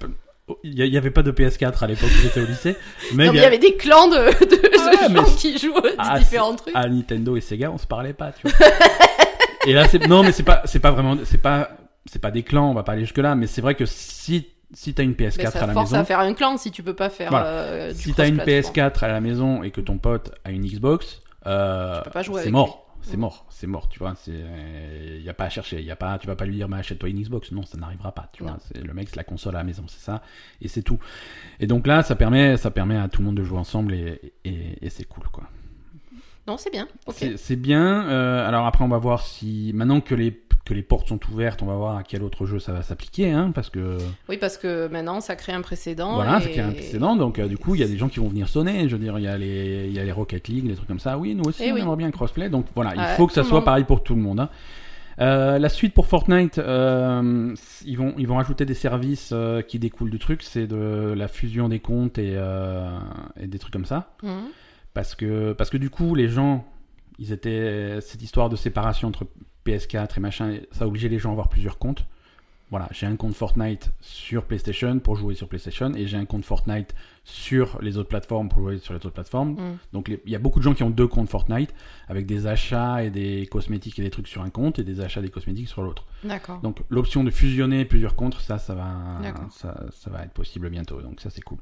Il y, a- il y avait pas de PS4 à l'époque où j'étais au lycée. Mais Non, il y avait des clans de, de Ah, gens mais- qui jouent à Ah, différents trucs. à Nintendo et Sega, on se parlait pas, tu vois. et là, c'est non, mais c'est pas, c'est pas vraiment, c'est pas, c'est pas des clans, on va pas aller jusque là, mais c'est vrai que si si t'as une Mais PS4 ça à la force maison, à faire un clan si tu peux pas faire Voilà. euh, si t'as une cross-platform. PS4 à la maison et que ton pote a une Xbox, euh, c'est mort. C'est Mm. mort, c'est mort, tu vois. Il y a pas à chercher, y a pas, tu vas pas lui dire, mais achète-toi une Xbox. Non, ça n'arrivera pas, tu vois. Le mec, c'est la console à la maison, c'est ça, et c'est tout. Et donc là, ça permet, ça permet à tout le monde de jouer ensemble et, et, et c'est cool, quoi. Non, c'est bien. C'est bien. euh, alors après, on va voir si maintenant que les que les portes sont ouvertes, on va voir à quel autre jeu ça va s'appliquer, hein, parce que Oui, parce que maintenant, ça crée un précédent. voilà, et... c'est qu'il y a un précédent. Donc euh, du coup, il y a des gens qui vont venir sonner. Je veux dire, il y a les il y a les Rocket League, les trucs comme ça. Oui, nous aussi, Eh on oui. aimerait bien un crossplay. Donc voilà, il faut que ça soit monde. pareil pour tout le monde. hein. Euh, la suite pour Fortnite, euh, ils vont ils vont rajouter des services euh, qui découlent du truc, c'est de la fusion des comptes et, et des trucs comme ça Mhm. parce que parce que du coup les gens ils étaient cette histoire de séparation entre PS4 et machin ça a obligé les gens à avoir plusieurs comptes voilà j'ai un compte Fortnite sur PlayStation pour jouer sur PlayStation et j'ai un compte Fortnite sur les autres plateformes pour jouer sur les autres plateformes Mhm. donc il y a beaucoup de gens qui ont deux comptes Fortnite avec des achats et des cosmétiques et des trucs sur un compte et des achats des cosmétiques sur l'autre D'accord. donc l'option de fusionner plusieurs comptes, ça, ça va, D'accord. ça, ça va être possible bientôt. Donc ça, c'est cool.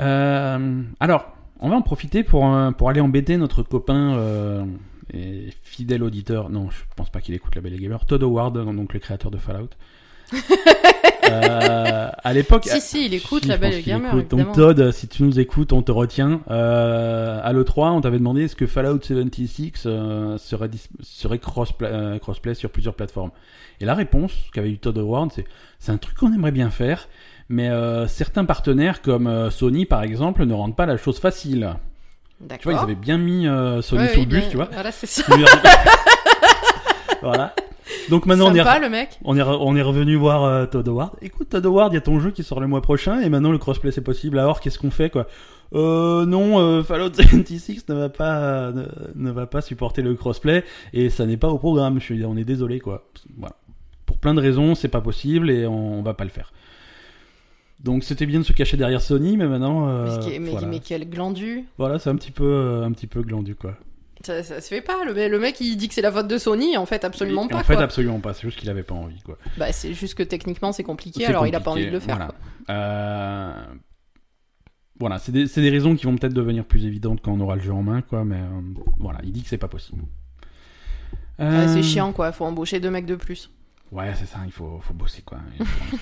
Euh, alors, on va en profiter pour, pour aller embêter notre copain euh, et fidèle auditeur. Non, je pense pas qu'il écoute la Belle et Gamer. Todd Howard, donc le créateur de Fallout. Euh, à l'époque, Si, si, il écoute si, la Belle et Gamer. Donc. Todd, si tu nous écoutes, on te retient. Euh, à l'E3, on t'avait demandé est-ce que Fallout 76 euh, serait, serait crossplay, crossplay sur plusieurs plateformes? Et la réponse qu'avait eu Todd Howard, c'est c'est un truc qu'on aimerait bien faire, mais certains partenaires comme Sony par exemple ne rendent pas la chose facile. Tu vois, ils avaient bien mis euh, Sony Ouais, sur oui, le bus, bien- tu vois. Voilà, c'est ça. voilà. Donc maintenant on est, le mec. on est, re- on est revenu voir euh, Todd Howard. Écoute, Todd Howard, il y a ton jeu qui sort le mois prochain et maintenant le crossplay c'est possible. Alors qu'est-ce qu'on fait quoi? Euh, non, euh, Fallout 76 ne va pas ne, ne va pas supporter le crossplay et ça n'est pas au programme. Je suis, on est désolé quoi. Voilà. Pour plein de raisons, c'est pas possible et on, on va pas le faire. Donc c'était bien de se cacher derrière Sony, mais maintenant, euh, Mais, mais, voilà, mais quel glandu. Voilà, c'est un petit peu, euh, un petit peu glandu quoi. Ça, ça se fait pas. Le, le mec, il dit que c'est la faute de Sony. En fait, absolument Et pas. En fait, quoi. absolument pas. C'est juste qu'il avait pas envie quoi. Bah, c'est juste que techniquement, c'est compliqué. Alors, il a pas envie de le faire. Voilà, quoi. Euh, voilà c'est des, raisons qui vont peut-être devenir plus évidentes quand on aura le jeu en main, quoi. Mais euh, voilà, il dit que c'est pas possible. Ouais, c'est chiant, quoi. Faut embaucher deux mecs de plus. Ouais, c'est ça, il faut, faut bosser quoi.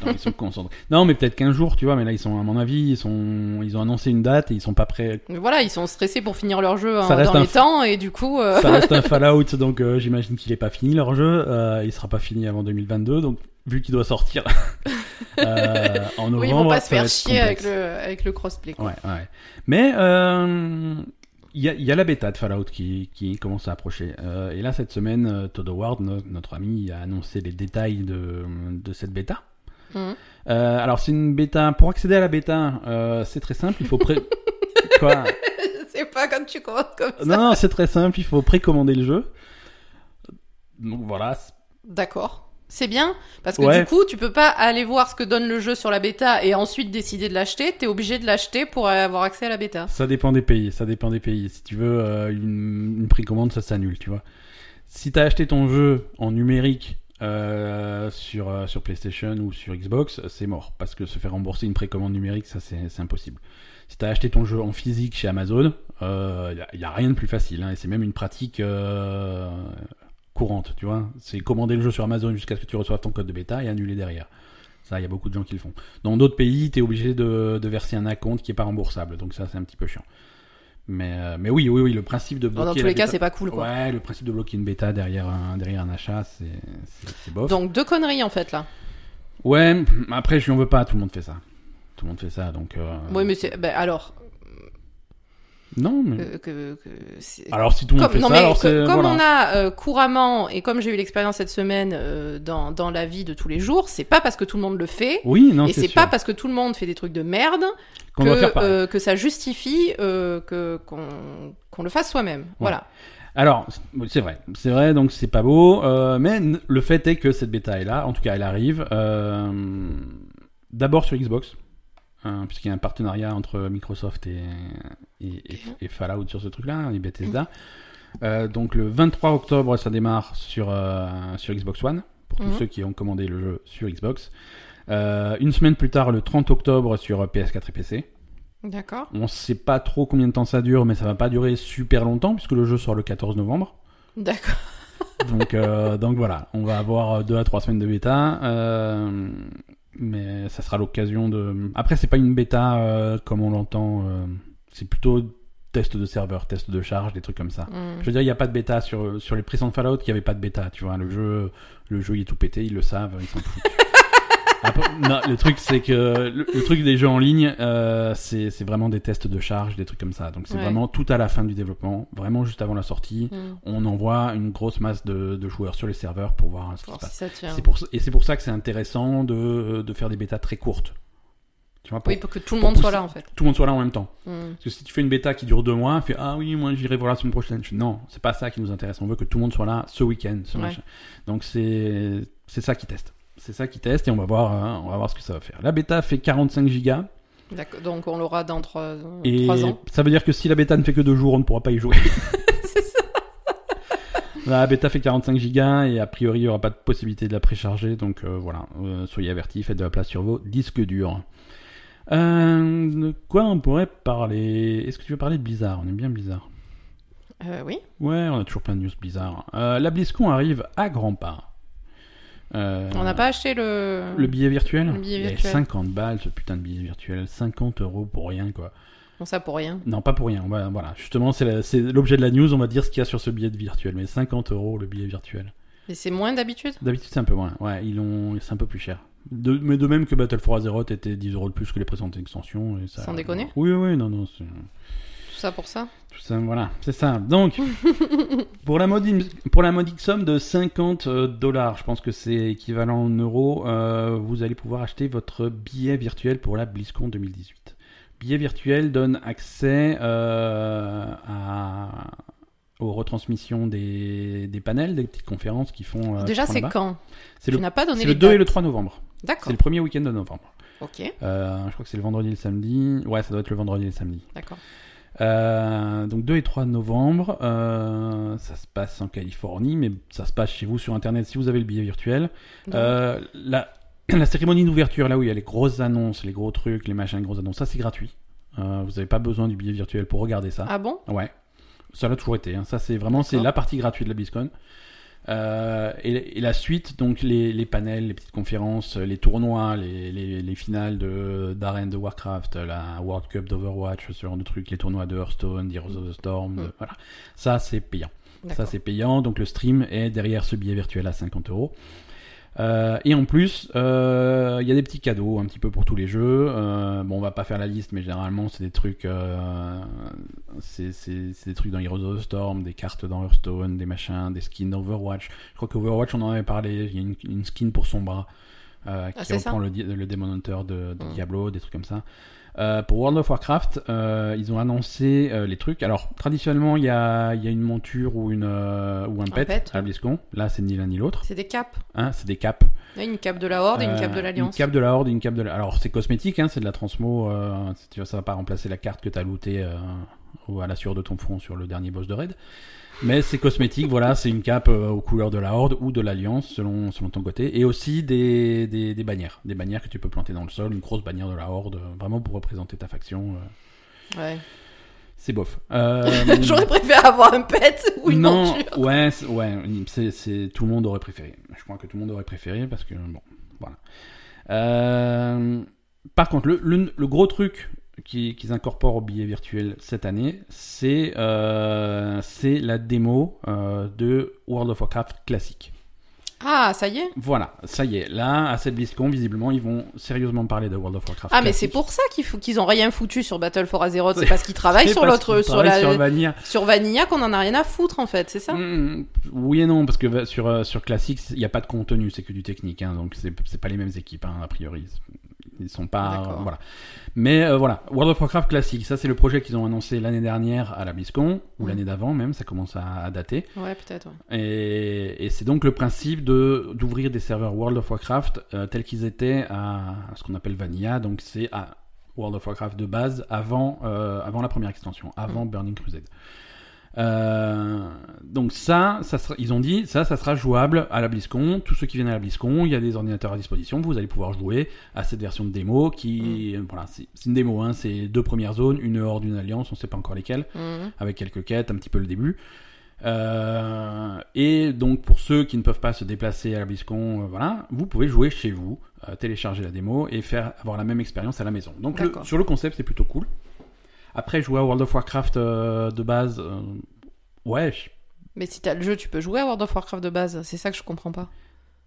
Pour ils sont concentrés. Non, mais peut-être qu'un jour, tu vois, mais là, ils sont, à mon avis, ils sont, ils ont annoncé une date et ils sont pas prêts. Mais Voilà, ils sont stressés pour finir leur jeu hein, Ça reste dans un les temps et du coup, euh, Ça reste un Fallout, donc euh, j'imagine qu'il est pas fini leur jeu. Euh, il sera pas fini avant 2022, donc vu qu'il doit sortir euh, en novembre, oui, ils vont pas se faire chier avec le, avec le crossplay. quoi. Ouais, ouais. Mais euh, il y, a, il y a la bêta de Fallout qui, qui commence à approcher. Euh, et là, cette semaine, euh, Todd Howard, no- notre ami, a annoncé les détails de, de cette bêta. Mhm. Euh, alors, c'est une bêta. Pour accéder à la bêta, euh, c'est très simple. Il faut pré... Quoi? C'est pas quand tu commences comme ça. Non, non, c'est très simple. Il faut précommander le jeu. Donc voilà. D'accord. C'est bien, parce que Ouais. du coup, tu peux pas aller voir ce que donne le jeu sur la bêta et ensuite décider de l'acheter. T'es obligé de l'acheter pour avoir accès à la bêta. Ça dépend des pays. Ça dépend des pays. Si tu veux euh, une, une précommande, ça s'annule, tu vois. Si t'as acheté ton jeu en numérique euh, sur, euh, sur PlayStation ou sur Xbox, c'est mort. Parce que se faire rembourser une précommande numérique, ça c'est impossible. Si t'as acheté ton jeu en physique chez Amazon, il euh, y, a, rien de plus facile. Hein, et c'est même une pratique courante, tu vois. C'est commander le jeu sur Amazon jusqu'à ce que tu reçoives ton code de bêta et annuler derrière. Ça, il y a beaucoup de gens qui le font. Dans d'autres pays, tu es obligé de, de verser un acompte qui est pas remboursable. Donc ça, c'est un petit peu chiant. Mais, euh, mais oui, oui, oui, le principe de bloquer dans tous les cas, c'est pas cool, quoi. Ouais, le principe de bloquer une bêta derrière un, derrière un achat, c'est bof. Donc deux conneries en fait là. Ouais, après, je lui en veux pas, tout le monde fait ça. Tout le monde fait ça, donc... euh, Oui, mais c'est ben, alors Non, mais... euh, que, que c'est- Alors, si tout le monde comme, fait non, ça, mais alors co- c'est... comme voilà. on a euh, couramment et comme j'ai eu l'expérience cette semaine euh, dans, dans la vie de tous les jours, c'est pas parce que tout le monde le fait Oui, non, et c'est pas parce que tout le monde fait des trucs de merde que, que ça justifie que qu'on qu'on le fasse soi-même. Voilà. Alors, c'est- vrai, c'est vrai, donc c'est pas beau, mais le fait est que cette bêta est là, en tout cas elle arrive, d'abord sur Xbox, hein, puisqu'il y a un partenariat entre Microsoft et, et, et- et Fallout sur ce truc-là, et Bethesda. Euh, donc le 23 octobre, ça démarre sur, euh, sur Xbox One, pour tous Mhm. ceux qui ont commandé le jeu sur Xbox. Euh, une semaine plus tard, le 30 octobre, sur PS4 et PC. D'accord. On sait pas trop combien de temps ça dure, mais ça va pas durer super longtemps, puisque le jeu sort le 14 novembre. D'accord. Donc, euh, donc voilà, on va avoir deux à trois semaines de bêta, euh, mais ça sera l'occasion de. Après, c'est pas une bêta euh, comme on l'entend, euh, c'est plutôt test de serveur, test de charge, des trucs comme ça. Hmm. Je veux dire, il n'y a pas de bêta sur, sur les précédents Fallout, il n'y avait pas de bêta, tu vois. Le jeu, le jeu il est tout pété, ils le savent, ils s'en foutent. Non, le truc c'est que le, le truc des jeux en ligne, euh, c'est vraiment des tests de charge, des trucs comme ça. Donc c'est Ouais. vraiment tout à la fin du développement, vraiment juste avant la sortie Hmm. on envoie une grosse masse de, de joueurs sur les serveurs pour voir ce qui se si passe. pour, et c'est pour ça que c'est intéressant de, de faire des bêtas très courtes. Tu vois, pour Oui, pour que tout le monde soit là en fait. tout le monde soit là en même temps. Hmm. Parce que si tu fais une bêta qui dure deux mois, fait ah oui, moi j'irai voir la semaine prochaine. Fais, non, c'est pas ça qui nous intéresse. On veut que tout le monde soit là ce week-end. ce Ouais. Donc c'est ça qui teste. C'est ça qui teste et on va voir hein, on va voir ce que ça va faire. La bêta fait 45 gigas. Donc on l'aura dans trois, et trois ans. ça veut dire que si la bêta ne fait que deux jours, on ne pourra pas y jouer. C'est ça. La bêta fait 45 gigas et a priori il n'y aura pas de possibilité de la précharger, donc euh, voilà, euh, soyez avertis, faites de la place sur vos disques durs. Euh, de quoi on pourrait parler? Est-ce que tu veux parler de Blizzard? On aime bien Blizzard. Euh, oui. Ouais, on a toujours plein de news Blizzard. Euh, la BlizzCon arrive à grands pas. Euh, On n'a pas acheté le. le billet virtuel Le billet virtuel. 50 balles ce putain de billet virtuel, 50 euros pour rien quoi. Bon, ça pour rien. Non, pas pour rien. on va- Voilà, justement, c'est l'objet de la news. On va dire ce qu'il y a sur ce billet de virtuel. Mais 50 euros le billet virtuel. Et c'est moins d'habitude? D'habitude, c'est un peu moins. Ouais, ils l'ont, c'est un peu plus cher. De, mais de même que Battle for Azeroth était 10 euros de plus que les précédentes extensions. Et ça, Sans déconner? Oui, oui, non, non. Tout ça pour ça? Ça, voilà, c'est ça. Donc, pour la, modique, pour la modique somme de 50 euh, dollars, je pense que c'est équivalent en euros, euh, vous allez pouvoir acheter votre billet virtuel pour la BlizzCon 2018. Billet virtuel donne accès euh, à, aux retransmissions des, des panels, des petites conférences qui font. euh, Déjà, c'est quand? C'est le, pas donné c'est le 2 et le dates. 3 novembre. C'est D'accord. le premier week-end de novembre. Ok, je crois que c'est le vendredi et le samedi. Ouais, ça doit être le vendredi et le samedi. d'accord. Euh, donc 2 et 3 novembre, euh, ça se passe en Californie, mais ça se passe chez vous sur Internet si vous avez le billet virtuel. Euh, la, la cérémonie d'ouverture, là où il y a les grosses annonces, les gros trucs, les machins, les grosses annonces, ça c'est gratuit. Vous n'avez pas besoin du billet virtuel pour regarder ça. Ah bon? Ouais, ça l'a toujours été. hein. Ça c'est vraiment c'est la partie gratuite de la BlizzCon. Euh, et, et la suite, donc les, les panels, les petites conférences, les tournois, les, les, les finales de d'arène de Warcraft, la World Cup d'Overwatch, ce genre de trucs, les tournois de Hearthstone, Heroes of the Storm, Mm. de- voilà. Ça, c'est payant. Ça, c'est payant. Donc, le stream est derrière ce billet virtuel à 50 euros. Euh, et en plus, euh, il y a des petits cadeaux un petit peu pour tous les jeux. Euh, bon, on va pas faire la liste, mais généralement, c'est des trucs, c'est c'est- c'est des trucs dans Heroes of the Storm, des cartes dans Hearthstone, des machins, des skins dans Overwatch. Je crois qu'Overwatch, on en avait parlé. Il y a une, une skin pour son bras euh, Ah, qui ça reprend le, le Demon Hunter de, de Mm. Diablo, des trucs comme ça. Euh, pour World of Warcraft, euh, ils ont annoncé euh, les trucs. Alors, traditionnellement, il y a, il y a une monture ou, une, ou un, pet, pet, à BlizzCon. Là, c'est ni l'un ni l'autre. C'est des capes. Hein, c'est des capes. Une cape de la Horde et une cape de l'Alliance. Une cape de la Horde et une cape de la... Alors, c'est cosmétique, hein, c'est de la transmo. Tu vois, ça va pas remplacer la carte que tu as lootée ou à la sueur de ton front sur le dernier boss de raid. Mais c'est cosmétique, voilà, c'est une cape euh, aux couleurs de la Horde ou de l'Alliance, selon, selon ton côté. Et aussi des, des, des bannières. Des bannières que tu peux planter dans le sol, une grosse bannière de la Horde, euh, vraiment pour représenter ta faction. euh, Ouais. c'est bof. Euh, J'aurais préféré avoir un pet ou une non, monture. ouais, c'est- ouais, c'est, c'est- tout le monde aurait préféré. Je crois que tout le monde aurait préféré parce que bon, voilà. Euh, par contre, le, le- le gros truc qui- qu'ils incorporent au billet virtuel cette année, c'est euh, c'est la démo euh, de World of Warcraft classique. Ah, ça y est. Voilà, ça y est. Là, à cette BlizzCon, visiblement, ils vont sérieusement parler de World of Warcraft. Ah, mais c'est pour ça qu'ils qu'ils ont rien foutu sur Battle for Azeroth. C'est parce qu'ils travaillent sur l'autre, sur la, sur Vanilla. sur Vanilla qu'on en a rien à foutre en fait, c'est ça? Mm, oui et non, parce que sur, euh, sur Classic, il n'y a pas de contenu, c'est que du technique, hein, donc c'est pas les mêmes équipes, hein, a priori. Ils sont pas. Euh, voilà. Mais euh, voilà, World of Warcraft Classic, ça c'est le projet qu'ils ont annoncé l'année dernière à la BlizzCon, ou Mm. l'année d'avant même, ça commence à, à dater. Ouais, peut-être. ouais. Et, et c'est donc le principe de d'ouvrir des serveurs World of Warcraft euh, tels qu'ils étaient à, à ce qu'on appelle Vanilla, donc c'est à World of Warcraft de base avant, euh, avant la première extension, avant Burning Crusade. Euh, donc ça, ça sera, ils ont dit ça, ça sera jouable à la BlizzCon. Tous ceux qui viennent à la BlizzCon, il y a des ordinateurs à disposition. Vous allez pouvoir jouer à cette version de démo qui, voilà, c'est une démo. Hein, c'est deux premières zones, une hors d'une alliance, on sait pas encore lesquelles Mhm. avec quelques quêtes, un petit peu le début. Euh, et donc pour ceux qui ne peuvent pas se déplacer à la BlizzCon, euh, voilà, vous pouvez jouer chez vous, télécharger la démo et faire avoir la même expérience à la maison. Donc le- sur le concept, c'est plutôt cool. Après, jouer à World of Warcraft euh, de base, euh, ouais, je- Mais si t'as le jeu, tu peux jouer à World of Warcraft de base. C'est ça que je comprends pas.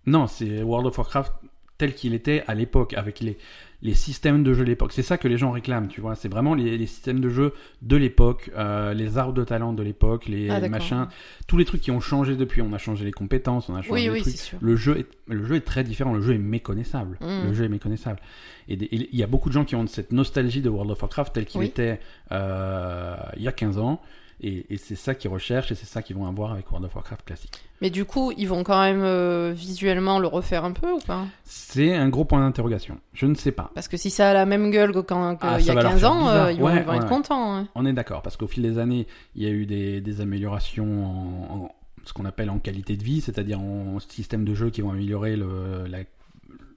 non, c'est World of Warcraft tel qu'il était à l'époque, avec les, les systèmes de jeu de l'époque. C'est ça que les gens réclament, tu vois. C'est vraiment les, les systèmes de jeu de l'époque, euh, les arbres de talent de l'époque, les Ah, machins, tous les trucs qui ont changé depuis. On a changé les compétences, on a changé Oui, les oui, trucs. sûr. Le jeu, est, le jeu est très différent, le jeu est méconnaissable. Mm. Le jeu est méconnaissable. Et il y a beaucoup de gens qui ont cette nostalgie de World of Warcraft tel qu'il Oui. était euh, il y a 15 ans. Et, et c'est ça qu'ils recherchent et c'est ça qu'ils vont avoir avec World of Warcraft classique. Mais du coup, ils vont quand même euh, visuellement le refaire un peu ou pas? C'est un gros point d'interrogation. Je ne sais pas. Parce que si ça a la même gueule qu'il Ah, y a va leur 15 faire ans, euh, ils vont, Ouais, ils vont ouais, être ouais. contents. On est d'accord, parce qu'au fil des années, il y a eu des, des améliorations en, en ce qu'on appelle en qualité de vie, c'est-à-dire en système de jeu qui vont améliorer le, la,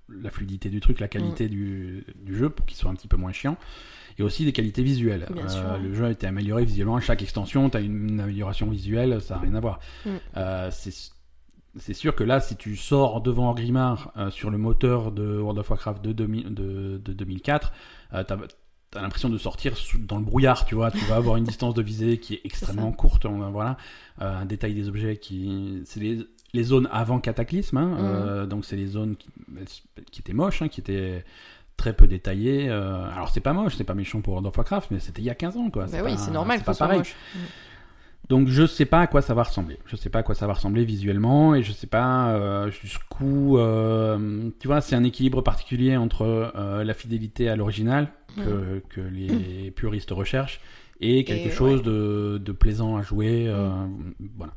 la fluidité du truc, la Mm. qualité du, du jeu pour qu'il soit un petit peu moins chiant. Et aussi des qualités visuelles. Euh, le jeu a été amélioré visuellement. À chaque extension, tu as une, une amélioration visuelle, ça n'a rien à voir. Mm. Euh, c'est sûr que là, si tu sors devant Orgrimmar euh, sur le moteur de World of Warcraft de, 2000 de, de 2004, euh, t'as as, l'impression de sortir sous- dans le brouillard, tu vois. Tu vas avoir une distance de visée qui est extrêmement courte. on- voilà, Euh, un détail des objets qui, c'est les, les zones avant Cataclysme. hein, euh, donc c'est les zones qui, qui étaient moches, hein, qui étaient très peu détaillées. euh, alors c'est pas moche, c'est pas méchant pour World of Warcraft, mais c'était il y a 15 ans, quoi. Bah oui, c'est normal c'est pas pareil. moche. Mm. Donc je sais pas à quoi ça va ressembler. Je sais pas à quoi ça va ressembler visuellement et je sais pas euh, jusqu'où. euh, tu vois, c'est un équilibre particulier entre la fidélité à l'original que, que les puristes recherchent et quelque Et, chose de, de plaisant à jouer. euh, Voilà.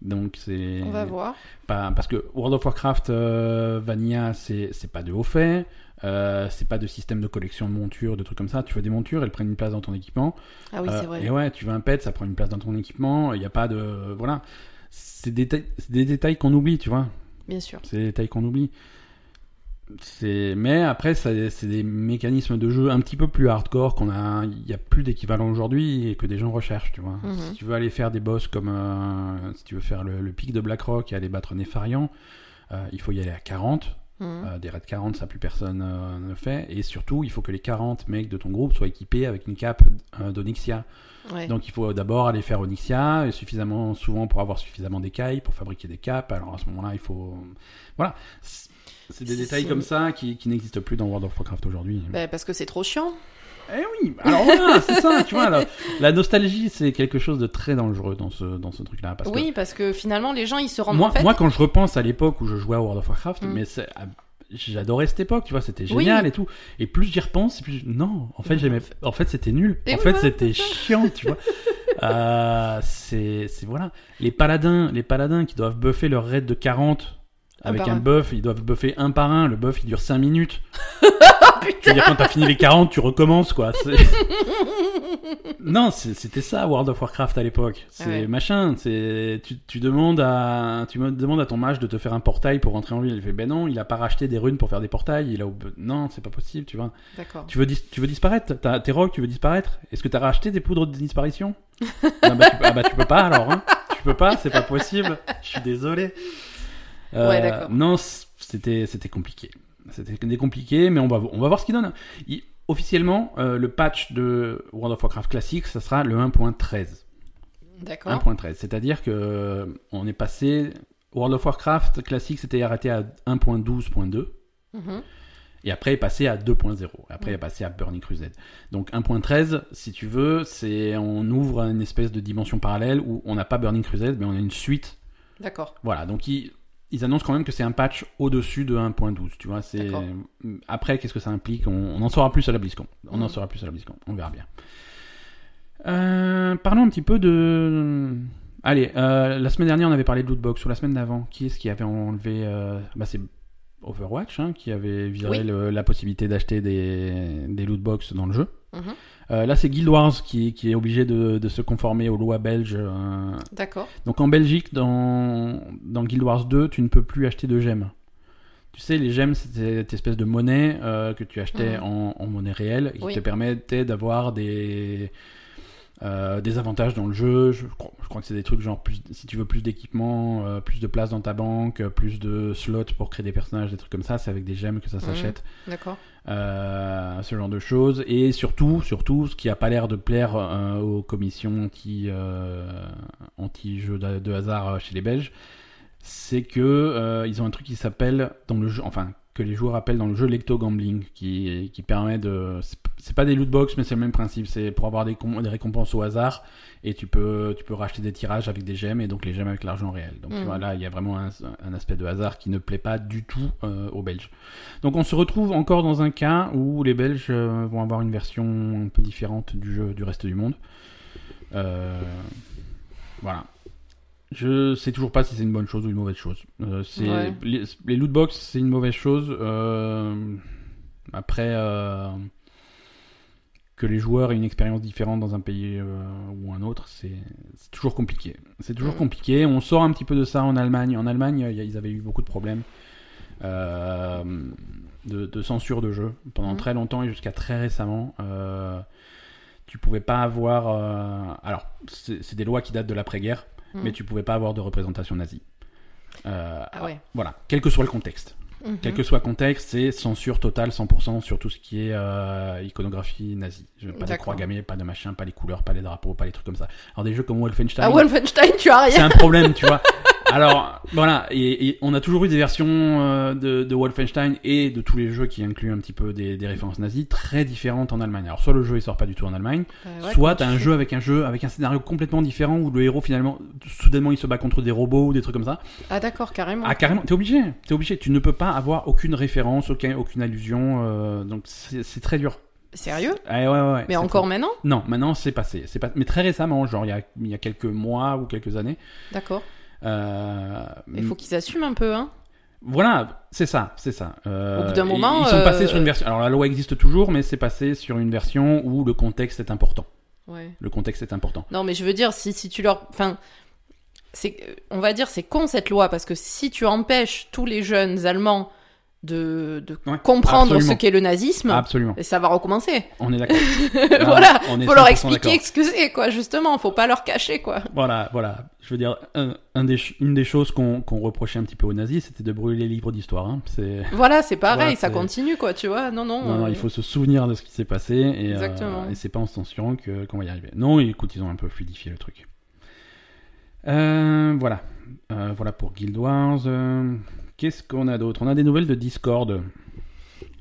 Donc c'est On va voir. pas parce que World of Warcraft euh, Vanilla c'est pas de haut fait. Euh, c'est pas de système de collection de montures, de trucs comme ça. Tu veux des montures, elles prennent une place dans ton équipement. Ah oui, Euh, c'est vrai. Et ouais, tu veux un pet, ça prend une place dans ton équipement. Il n'y a pas de. Voilà. C'est des, détails qu'on oublie, tu vois. Bien sûr. C'est des détails qu'on oublie. C'est, mais après, c'est des mécanismes de jeu un petit peu plus hardcore qu'on a. Il y a plus d'équivalent aujourd'hui et que des gens recherchent, tu vois. Mhm. Si tu veux aller faire des boss comme, euh, si tu veux faire le, le pic de Blackrock et aller battre Nefarian, il faut y aller à 40. Mhm. Euh, des raids 40, ça plus personne euh, ne fait. Et surtout, il faut que les 40 mecs de ton groupe soient équipés avec une cape euh, d'Onyxia. Ouais. Donc il faut d'abord aller faire Onyxia, et suffisamment souvent pour avoir suffisamment d'écailles, pour fabriquer des capes. Alors à ce moment-là, il faut... Voilà. C'est des détails comme ça qui, qui n'existent plus dans World of Warcraft aujourd'hui. Bah, parce que c'est trop chiant. Eh oui, alors voilà, c'est ça, tu vois. La, la nostalgie, c'est quelque chose de très dangereux dans ce, dans ce truc-là. Parce que oui, parce que finalement, les gens, ils se rendent moi, en fait. moi, quand je repense à l'époque où je jouais à World of Warcraft, Mm. mais ah, j'adorais cette époque, tu vois, c'était Oui. génial et tout. Et plus j'y repense, plus non, en fait, Mais j'aimais, en fait, c'était nul. Et en oui, fait, c'était chiant, tu vois. Euh, c'est, voilà, les paladins, les paladins qui doivent buffer leur raid de 40 Un avec un un. buff, ils doivent buffer un par un. Le buff, il dure 5 minutes. Oh, C'est-à-dire quand t'as fini les 40, tu recommences, quoi. Non, c'était ça World of Warcraft à l'époque. C'est Ouais. machin. C'est tu, tu demandes à tu me demandes à ton mage de te faire un portail pour rentrer en ville. Il fait ben non, il a pas racheté des runes pour faire des portails. Il a non, c'est pas possible, tu vois. D'accord. Tu veux dis- tu veux disparaître? T'as tes rocs, tu veux disparaître? Est-ce que t'as racheté des poudres de disparition? Ah, bah, tu, ah bah tu peux pas alors. Hein. Tu peux pas, c'est pas possible. Je suis désolé. Euh, Ouais, d'accord. Non, c'était c'était compliqué. C'était compliqué, mais on va on va voir ce qu'il donne. Il- officiellement, euh, le patch de World of Warcraft classique, ça sera le 1.13. D'accord. 1.13, c'est-à-dire que euh, on est passé World of Warcraft classique, c'était arrêté à 1.12.2. Mhm. Et après est passé à 2.0. Après Mm. est passé à Burning Crusade. Donc 1.13, si tu veux, c'est on ouvre une espèce de dimension parallèle où on n'a pas Burning Crusade, mais on a une suite. D'accord. Voilà. Donc ils, ils annoncent quand même que c'est un patch au-dessus de 1.12. Tu vois, c'est après qu'est-ce que ça implique? On, on en saura plus à la BlizzCon. On en Mm. saura plus à la BlizzCon. On verra bien. Euh, parlons un petit peu de. Allez, euh, la semaine dernière on avait parlé de lootbox. Ou la semaine d'avant, qui est-ce qui avait enlevé euh, Bah c'est Overwatch hein, qui avait viré Oui. le- la possibilité d'acheter des, des lootbox dans le jeu. Euh, là c'est Guild Wars qui, qui est obligé de, de se conformer aux lois belges. euh, D'accord. donc en Belgique, dans, dans Guild Wars 2, tu ne peux plus acheter de gemmes. Tu sais, les gemmes, c'était cette espèce de monnaie euh, que tu achetais Mhm. en, en monnaie réelle et qui Oui. te permettait d'avoir des, euh, des avantages dans le jeu. Je, crois- je crois que c'est des trucs genre, plus, si tu veux plus d'équipement, euh, plus de place dans ta banque, euh, plus de slots pour créer des personnages, des trucs comme ça, c'est avec des gemmes que ça Mhm. s'achète. D'accord. Euh, ce genre de choses et surtout surtout ce qui a pas l'air de plaire aux commissions anti anti jeux de, de hasard chez les Belges c'est que ils ont un truc qui s'appelle dans le jeu enfin que les joueurs appellent dans le jeu l'ecto gambling qui qui permet de c'est- pas des loot box mais c'est le même principe c'est pour avoir des, des récompenses au hasard et tu peux tu peux racheter des tirages avec des gemmes et donc les gemmes avec l'argent réel donc tu Mhm. vois là il y a vraiment un, un aspect de hasard qui ne plaît pas du tout euh, aux Belges donc on se retrouve encore dans un cas où les Belges euh, vont avoir une version un peu différente du jeu du reste du monde. Euh, voilà. Je sais toujours pas si c'est une bonne chose ou une mauvaise chose. Euh, c'est Ouais. les, les loot box c'est une mauvaise chose. Euh, après euh, que les joueurs aient une expérience différente dans un pays ou un autre, c'est toujours compliqué. C'est toujours compliqué. On sort un petit peu de ça en Allemagne. En Allemagne, a- ils avaient eu beaucoup de problèmes de, de censure de jeux pendant Mhm. très longtemps et jusqu'à très récemment. Tu pouvais pas avoir. euh, alors, c'est des lois qui datent de l'après-guerre, Mais tu pouvais pas avoir de représentation nazie. Euh, Ah ouais. Voilà, quel que soit le contexte. Mhm. Quel que soit le contexte, c'est censure totale 100% sur tout ce qui est euh, iconographie nazie. Pas de croix gammée, pas de machin, pas les couleurs, pas les drapeaux, pas les trucs comme ça. Alors des jeux comme Wolfenstein, À Wolfenstein, tu as c'est rien. un problème, tu vois. Alors voilà, et, et on a toujours eu des versions euh, de, de Wolfenstein et de tous les jeux qui incluent un petit peu des, des références nazies très différentes en Allemagne. Alors soit le jeu il sort pas du tout en Allemagne, Euh, ouais, soit t'as un jeu avec un jeu avec un scénario complètement différent où le héros finalement soudainement il se bat contre des robots ou des trucs comme ça. Ah d'accord, carrément. Ah carrément, t'es obligé, t'es obligé. Tu ne peux pas avoir aucune référence, aucun, aucune allusion, euh, donc c'est très dur. Sérieux? Ah, ouais, ouais, ouais, Mais encore maintenant? Non, maintenant c'est passé. C'est pas... Mais très récemment, genre il y a, il y a quelques mois ou quelques années. D'accord. Euh, Il faut qu'ils assument un peu, hein. Voilà, c'est ça, c'est ça. Euh, Au bout d'un moment, ils sont euh, passés sur une version. Alors la loi existe toujours, mais c'est passé sur une version où le contexte est important. Ouais. Le contexte est important. Non, mais je veux dire, si, si tu leur. Enfin. C'est, on va dire, c'est con cette loi, parce que si tu empêches tous les jeunes Allemands de, de Ouais, comprendre absolument. ce qu'est le nazisme. Absolument. Et ça va recommencer. On est d'accord. voilà. on est Faut leur 100% expliquer ce que c'est, quoi, justement. Faut pas leur cacher, quoi. Voilà, voilà. Je veux dire, un, un des, ch- une des choses qu'on reprochait un petit peu aux nazis, c'était de brûler les livres d'histoire. Hein. Voilà, c'est pareil, ça continue, quoi, tu vois. Non, non. Non, non, euh, il faut se souvenir de ce qui s'est passé et, euh, Exactement. et c'est pas en se censurant que qu'on va y arriver. Non, écoute, ils ont un peu fluidifié le truc. Euh, voilà, Euh, voilà pour Guild Wars. Qu'est-ce qu'on a d'autre? On a des nouvelles de Discord.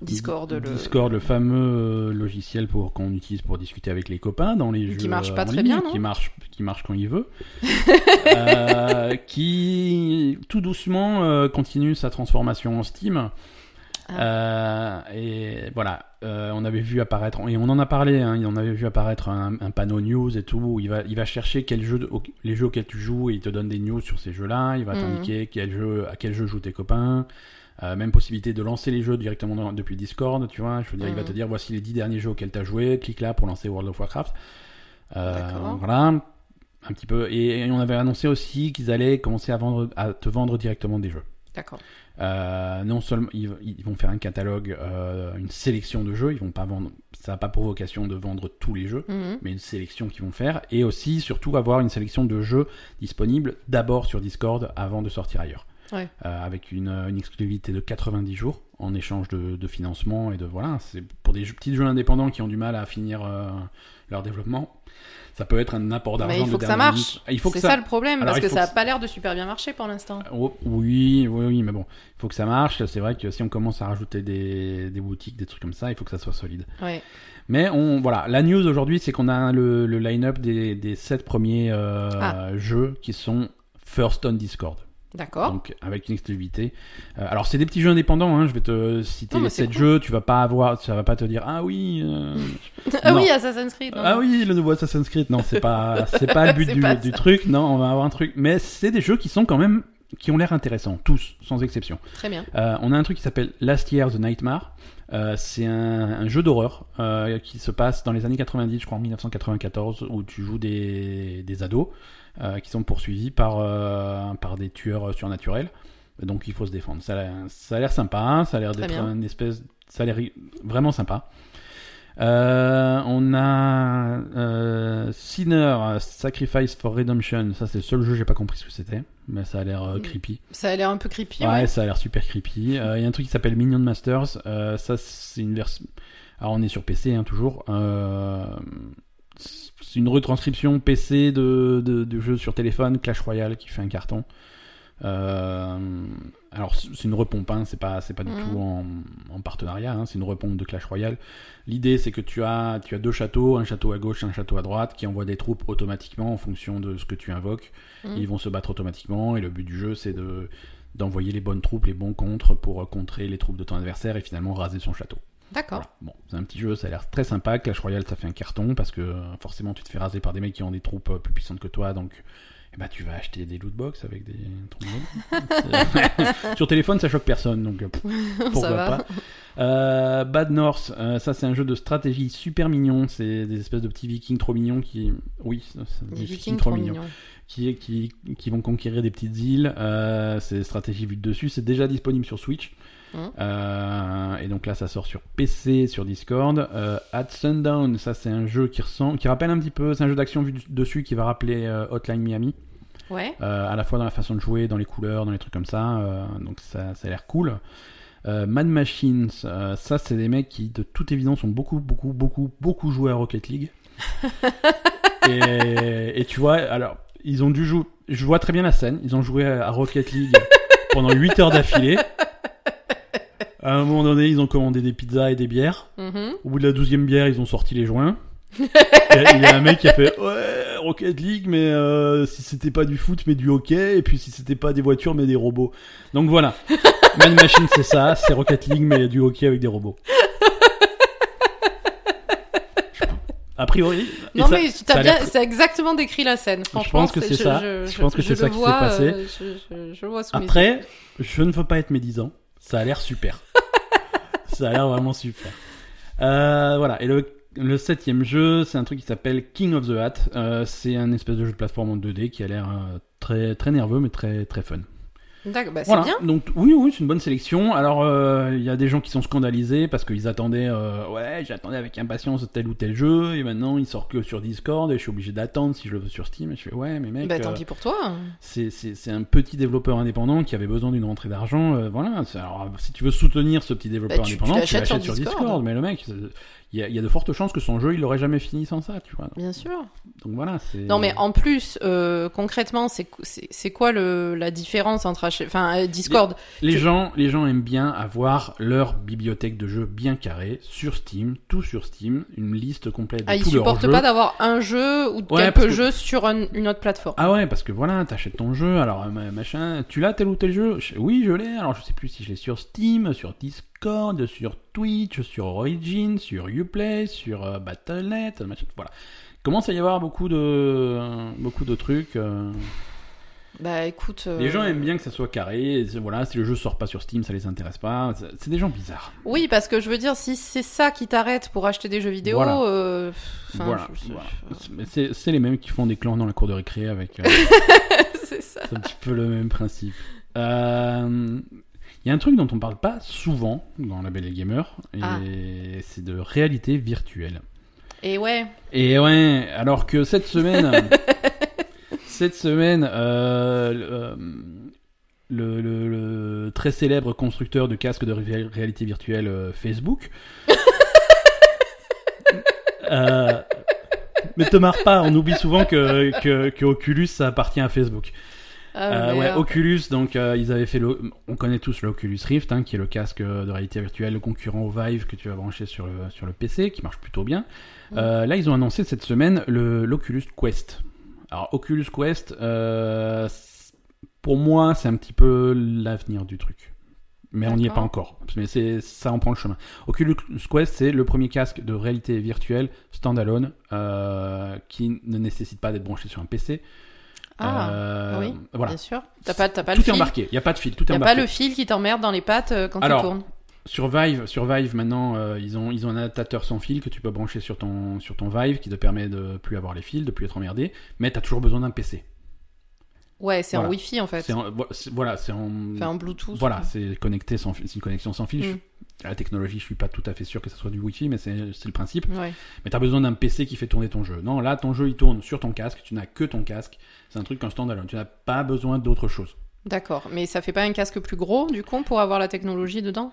Discord, le. Discord, le fameux euh, logiciel pour qu'on utilise pour discuter avec les copains dans les jeux. Qui marche pas en très ligne, bien, non Qui marche, qui marche quand il veut. Euh, qui tout doucement euh, continue sa transformation en Steam. Ah. Euh, et voilà, euh, on avait vu apparaître, et on en a parlé, hein, on avait vu apparaître un, un panneau news et tout, où il va, il va chercher quel jeu les jeux auxquels tu joues et il te donne des news sur ces jeux-là, il va Mhm. t'indiquer quel jeu, à quel jeu jouent tes copains, euh, même possibilité de lancer les jeux directement dans- depuis Discord, tu vois, je veux dire, il va Mhm. te dire voici les 10 derniers jeux auxquels tu as joué, clique là pour lancer World of Warcraft. Euh, voilà, un petit peu, et, et on avait annoncé aussi qu'ils allaient commencer à, vendre, à te vendre directement des jeux. D'accord. Euh, non seulement ils, ils vont faire un catalogue, euh, une sélection de jeux, ils vont pas vendre, ça n'a pas pour vocation de vendre tous les jeux, Mhm. mais une sélection qu'ils vont faire, et aussi surtout avoir une sélection de jeux disponibles d'abord sur Discord avant de sortir ailleurs, Ouais. Euh, avec une, une exclusivité de 90 jours en échange de, de financement et de voilà, c'est pour des jeux- petits jeux indépendants qui ont du mal à finir leur développement. Ça peut être un apport d'argent. Mais il de faut que ça marche. minute. Il faut que C'est ça, ça le problème, Alors, parce que ça a que- pas l'air de super bien marcher pour l'instant. Oh, oui, oui, oui, mais bon, il faut que ça marche. C'est vrai que si on commence à rajouter des, des boutiques, des trucs comme ça, il faut que ça soit solide. Ouais. Mais on, voilà, la news aujourd'hui, c'est qu'on a le, le line-up des, des sept premiers euh, Ah. jeux qui sont first on Discord. D'accord. Donc avec une exclusivité. Euh, alors c'est des petits jeux indépendants. Hein, je vais te citer Non, les c'est sept cool. jeux. Tu vas pas avoir, ça va pas te dire ah oui. euh, ah non. oui, Assassin's Creed. non, ah oui, le nouveau Assassin's Creed. Non, c'est pas, c'est pas le but du, truc. Non, on va avoir un truc. Mais c'est des jeux qui sont quand même, qui ont l'air intéressants, tous, sans exception. Très bien. Euh, on a un truc qui s'appelle Last Year the Nightmare. Euh, c'est un, un jeu d'horreur euh, qui se passe dans les années 90, je crois en 1994, où tu joues des, des ados euh, qui sont poursuivis par, euh, par des tueurs surnaturels. Donc il faut se défendre. Ça, a l'air- ça a l'air sympa, ça a l'air d'être une espèce, ça a l'air vraiment sympa. Euh, on a euh, Sinner Sacrifice for Redemption. Ça c'est le seul jeu j'ai pas compris ce que c'était, mais ça a l'air euh, Mm. creepy. Ça a l'air un peu creepy. Ouais, Ouais. ça a l'air super creepy. Euh, Il y a un truc qui s'appelle Minion Masters. Euh, ça, c'est une version. Alors, on est sur PC, hein, toujours. C'est une retranscription PC de, de, de jeu sur téléphone, Clash Royale, qui fait un carton. Euh, alors, c'est une repompe, hein, c'est pas, c'est pas du Mhm. tout en, en partenariat, hein, c'est une repompe de Clash Royale. L'idée, c'est que tu as, tu as deux châteaux, un château à gauche et un château à droite, qui envoient des troupes automatiquement en fonction de ce que tu invoques. Mhm. Ils vont se battre automatiquement, et le but du jeu, c'est de d'envoyer les bonnes troupes, les bons contres pour contrer les troupes de ton adversaire et finalement raser son château. D'accord. Voilà. Bon, c'est un petit jeu, ça a l'air très sympa. Clash Royale, ça fait un carton parce que euh, forcément, tu te fais raser par des mecs qui ont des troupes euh, plus puissantes que toi, donc eh ben, tu vas acheter des loot box avec des. Sur téléphone, ça choque personne, donc euh, pourquoi ça va. pas. Euh, Bad North, euh, ça c'est un jeu de stratégie super mignon. C'est des espèces de petits vikings trop mignons qui, oui, c'est des Des vikings vikings trop trop mignons mignons. qui, qui, qui vont conquérir des petites îles. Euh, c'est stratégie vue de dessus. C'est déjà disponible sur Switch. Mhm. Euh, et donc là, ça sort sur PC, sur Discord. Euh, At Sundown, ça c'est un jeu qui ressemble, qui rappelle un petit peu. C'est un jeu d'action du- dessus qui va rappeler euh, Hotline Miami. Ouais. À la fois dans la façon de jouer, dans les couleurs, dans les trucs comme ça. donc ça, ça a l'air cool. Mad Machines, ça c'est des mecs qui de toute évidence ont beaucoup, beaucoup, beaucoup, beaucoup joué à Rocket League. et, et tu vois, alors ils ont dû jouer. Je vois très bien la scène. Ils ont joué à Rocket League pendant 8 heures d'affilée. À un moment donné, ils ont commandé des pizzas et des bières. Mhm. Au bout de la douzième bière, ils ont sorti les joints. Il y a un mec qui a fait ouais Rocket League, mais euh, si c'était pas du foot, mais du hockey, et puis si c'était pas des voitures, mais des robots. Donc voilà, Man Machine, c'est ça, c'est Rocket League, mais du hockey avec des robots. A priori, et Non ça- mais tu ça t'as a l'air bien, c'est exactement décrit la scène. Franchement, pense que c'est ça. Je, pense que c'est le ça qui s'est vois, passé. euh, je, je, je vois sous mes yeux. Après, je ne veux pas être médisant. Ça a l'air super. Ça a l'air vraiment super. Euh, voilà. Et le, septième jeu, c'est un truc qui s'appelle King of the Hat. Euh, c'est un espèce de jeu de plateforme en 2D qui a l'air euh, très très nerveux mais très très fun. D'accord, bah, c'est Voilà. bien. Donc oui, oui, c'est une bonne sélection. Alors euh, il y a des gens qui sont scandalisés parce qu'ils attendaient, euh, ouais, j'attendais avec impatience tel ou tel jeu et maintenant il sort que sur Discord et je suis obligé d'attendre si je le veux sur Steam. Et je fais ouais, mais mec, Bah, euh, tant pis pour toi. c'est c'est c'est un petit développeur indépendant qui avait besoin d'une rentrée d'argent. euh, voilà. Alors si tu veux soutenir ce petit développeur Bah, tu- tu indépendant, l'achètes sur sur Discord. Discord. Mais le mec, il y a, il y a de fortes chances que son jeu il l'aurait jamais fini sans ça, tu vois. Bien sûr. Donc voilà. Non, mais en plus, euh, concrètement, c'est quoi le, la différence entre enfin, euh, Discord? Les gens, les gens aiment bien avoir leur bibliothèque de jeux bien carrée sur Steam, tout sur Steam, une liste complète de Ah, ils tous leurs supportent jeux. pas d'avoir un jeu ou Ouais, quelques que- jeux sur un- une autre plateforme. Ah ouais, parce que voilà, t'achètes ton jeu, alors euh, machin, tu l'as tel ou tel jeu? Je- Oui, je l'ai. Alors je sais plus si je l'ai sur Steam, sur Discord, sur Twitch, sur Origin, sur Uplay, sur euh, Battle.net, machin. Voilà. Commence à y avoir beaucoup de euh, beaucoup de trucs. euh. Bah écoute. euh, Les gens aiment bien que ça soit carré. et c'est- Voilà, si le jeu sort pas sur Steam, ça les intéresse pas. C'est- C'est des gens bizarres. Oui, parce que je veux dire, si c'est ça qui t'arrête pour acheter des jeux vidéo, Voilà. euh, enfin, voilà. je- voilà. C'est c'est les mêmes qui font des clans dans la cour de récré avec. euh, c'est ça. C'est un petit peu le même principe. Euh, Il y a un truc dont on parle pas souvent dans la Belle et Gamer, et Ah. c'est de réalité virtuelle. Et ouais. Et ouais, alors que cette semaine, cette semaine, euh, le, euh, le, très célèbre constructeur de casques de ré- réalité virtuelle euh, Facebook. euh, mais te marre pas, on oublie souvent que, que, que Oculus ça appartient à Facebook. Ah, Euh, ouais. Oculus, donc euh, ils avaient fait le, on connaît tous l'Oculus Rift, hein, qui est le casque de réalité virtuelle, le concurrent au Vive que tu vas brancher sur le sur le PC, qui marche plutôt bien. Euh, là, ils ont annoncé cette semaine le l'Oculus Quest. Alors Oculus Quest, euh, pour moi, c'est un petit peu l'avenir du truc. Mais on n'y est pas encore. Mais c'est ça en prend le chemin. Oculus Quest, c'est le premier casque de réalité virtuelle standalone euh, qui ne nécessite pas d'être branché sur un PC. Ah, Euh, oui, voilà. bien sûr. T'as pas, t'as pas Tout le est fil. embarqué, il n'y a pas de fil, tout est T'as embarqué. pas le fil qui t'emmerde dans les pattes euh, quand Alors, tu tournes. Sur Vive, sur Vive maintenant, euh, ils, ont, ils ont un adaptateur sans fil que tu peux brancher sur ton, sur ton Vive qui te permet de plus avoir les fils, de plus être emmerdé, mais tu as toujours besoin d'un PC. Ouais, c'est voilà. en Wi-Fi en fait. En- voilà, c'est en. Enfin, en Bluetooth. Voilà, c'est connecté sans fil, c'est une connexion sans fil. Mm. La technologie, je suis pas tout à fait sûr que ce soit du Wi-Fi, mais c'est le principe. Ouais. Mais tu as besoin d'un PC qui fait tourner ton jeu. Non, là, ton jeu il tourne sur ton casque, tu n'as que ton casque. C'est un truc en standalone. Tu n'as pas besoin d'autre chose. D'accord. Mais ça fait pas un casque plus gros du coup pour avoir la technologie dedans?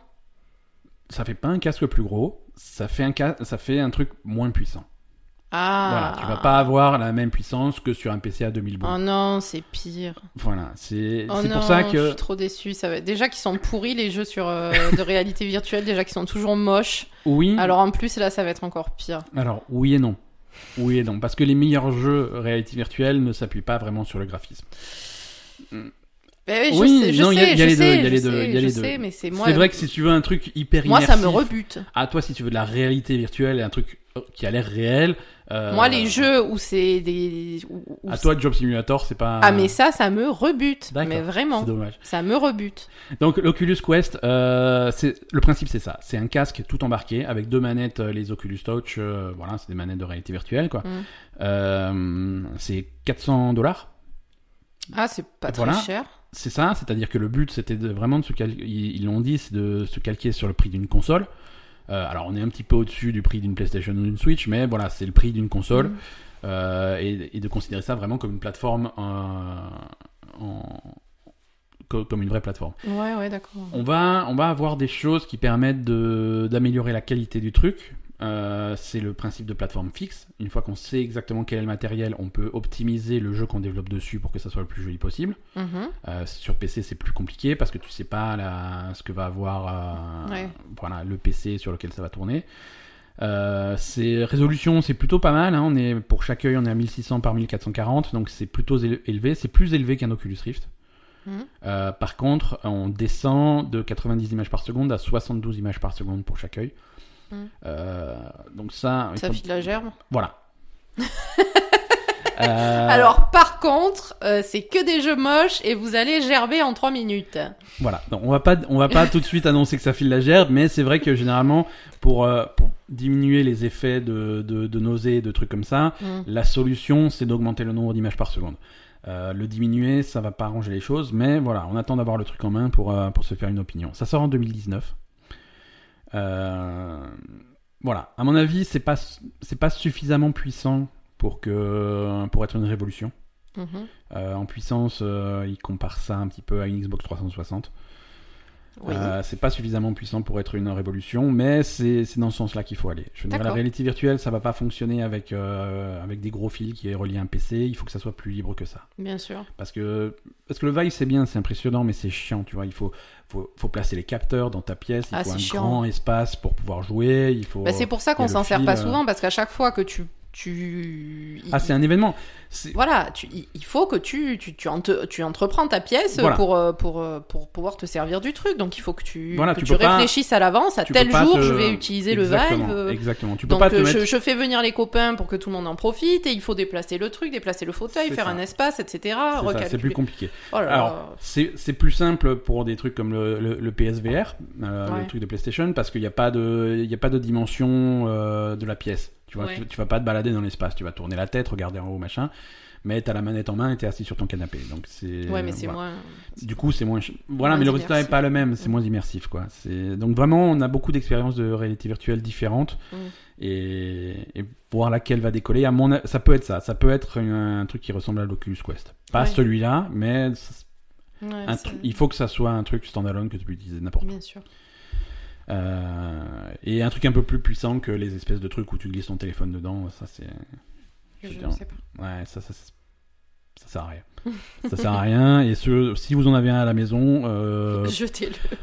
Ça fait pas un casque plus gros, ça fait un, ca- ça fait un truc moins puissant. Ah. Voilà, tu vas pas avoir la même puissance que sur un PC à 2000 boules. Oh non, c'est pire. Voilà, c'est Oh pour ça je que suis trop déçue. Ça va... Déjà qu'ils sont pourris les jeux sur euh, de réalité virtuelle, déjà qu'ils sont toujours moches. oui. Alors en plus là, ça va être encore pire. Alors, oui et non. Oui et non, parce que les meilleurs jeux réalité virtuelle ne s'appuient pas vraiment sur le graphisme. Mais oui, je Oui, sais, je non, il y a- sais, il y a je les deux, sais, il y a je les deux, sais, il y a je les deux. sais, mais c'est moi. C'est vrai que si tu veux un truc hyper Moi, immersif, ça me rebute. à toi si tu veux de la réalité virtuelle et un truc qui a l'air réel. Euh, Moi, les jeux où c'est des. où- où À toi, Job Simulator, c'est pas. Ah, mais ça, ça me rebute. Mais vraiment, C'est dommage. ça me rebute. Donc l'Oculus Quest, euh, c'est le principe c'est ça, c'est un casque tout embarqué avec deux manettes, euh, les Oculus Touch, euh, voilà, c'est des manettes de réalité virtuelle quoi. Mm. C'est 400 dollars, Ah, c'est pas très Voilà. cher. c'est ça, c'est-à-dire que le but c'était vraiment de se calquer, ils ils l'ont dit, c'est de se calquer sur le prix d'une console. Euh, alors on est un petit peu au-dessus du prix d'une PlayStation ou d'une Switch, mais voilà, c'est le prix d'une console Mm. euh, et, et de considérer ça vraiment comme une plateforme, euh, en- comme une vraie plateforme. Ouais, ouais, d'accord. On va, on va avoir des choses qui permettent d'améliorer la qualité du truc. Euh, c'est le principe de plateforme fixe. Une fois qu'on sait exactement quel est le matériel, on peut optimiser le jeu qu'on développe dessus pour que ça soit le plus joli possible. Mhm. Euh, sur PC, c'est plus compliqué parce que tu sais pas la- ce que va avoir euh, Ouais. voilà, le PC sur lequel ça va tourner. C'est résolution, c'est plutôt pas mal. hein. On est pour chaque œil, on est à 1600 par 1440, donc c'est plutôt éle- élevé. C'est plus élevé qu'un Oculus Rift. Mhm. Par contre, on descend de 90 images par seconde à 72 images par seconde pour chaque œil. Mhm. Euh, donc ça, Ça faut- file la gerbe. voilà. Euh, Alors, par contre, euh, c'est que des jeux moches et vous allez gerber en 3 minutes. Voilà, Donc, on va pas, on va pas tout de suite annoncer que ça file la gerbe, mais c'est vrai que généralement, pour, euh, pour diminuer les effets de, de, de nausée, de trucs comme ça, Mm. la solution, c'est d'augmenter le nombre d'images par seconde. Euh, le diminuer, ça va pas arranger les choses, mais voilà, on attend d'avoir le truc en main pour, euh, pour se faire une opinion. Ça sort en 2019. Euh, voilà, à mon avis, c'est pas c'est pas suffisamment puissant pour que pour être une révolution. Mhm. Euh, en puissance, euh, il compare ça un petit peu à une Xbox 360. Oui. Euh, c'est pas suffisamment puissant pour être une révolution, mais c'est dans ce sens-là qu'il faut aller. Je veux dire, la réalité virtuelle, ça va pas fonctionner avec, euh, avec des gros fils qui est relié à un PC. Il faut que ça soit plus libre que ça. Bien sûr. Parce que, parce que le Vive, c'est bien, c'est impressionnant, mais c'est chiant, tu vois. Il faut, faut, faut placer les capteurs dans ta pièce, il Ah, faut un chiant. grand espace pour pouvoir jouer, il faut... Bah, c'est pour ça qu'on s'en sert pas euh. souvent, parce qu'à chaque fois que tu. Tu... Ah, c'est un événement. Voilà, tu, il faut que tu, tu, tu, entre- tu entreprends ta pièce Voilà. pour, euh, pour, euh, pour pouvoir te servir du truc. Donc il faut que tu, Voilà, que tu tu, peux pas- réfléchisses à l'avance. À tel jour, te- je vais utiliser Exactement, le Vive. Exactement. Tu peux Donc pas te euh, mettre... je, je fais venir les copains pour que tout le monde en profite et il faut déplacer le truc, déplacer le fauteuil, faire ça. un espace, etc. C'est plus compliqué. Oh là là. Alors, c'est c'est plus simple pour des trucs comme le, le, le PSVR, euh, Ouais. le truc de PlayStation, parce qu'il n'y a pas de, il y a pas de dimension euh, de la pièce. Tu vois, Ouais. tu, tu vas pas te balader dans l'espace, tu vas tourner la tête, regarder en haut, machin, mais t'as la manette en main et t'es assis sur ton canapé. Donc c'est. ouais, mais c'est voilà. moins. Du coup, c'est moins. Voilà, moins mais le résultat n'est pas le même, c'est moins immersif, quoi. Donc vraiment, on a beaucoup d'expériences de réalité virtuelle différentes et, et voir laquelle va décoller. À mon, a- ça peut être ça, ça peut être un, truc qui ressemble à l'Oculus Quest. Pas Ouais. celui-là, mais Ouais, un il faut que ça soit un truc standalone que tu peux utiliser n'importe où. Bien sûr. Euh, et un truc un peu plus puissant que les espèces de trucs où tu glisses ton téléphone dedans, ça c'est. Je ne dire, sais pas. Ouais, ça, ça, ça sert à rien. ça sert à rien. Et ce, si vous en avez un à la maison, euh, Jetez-le.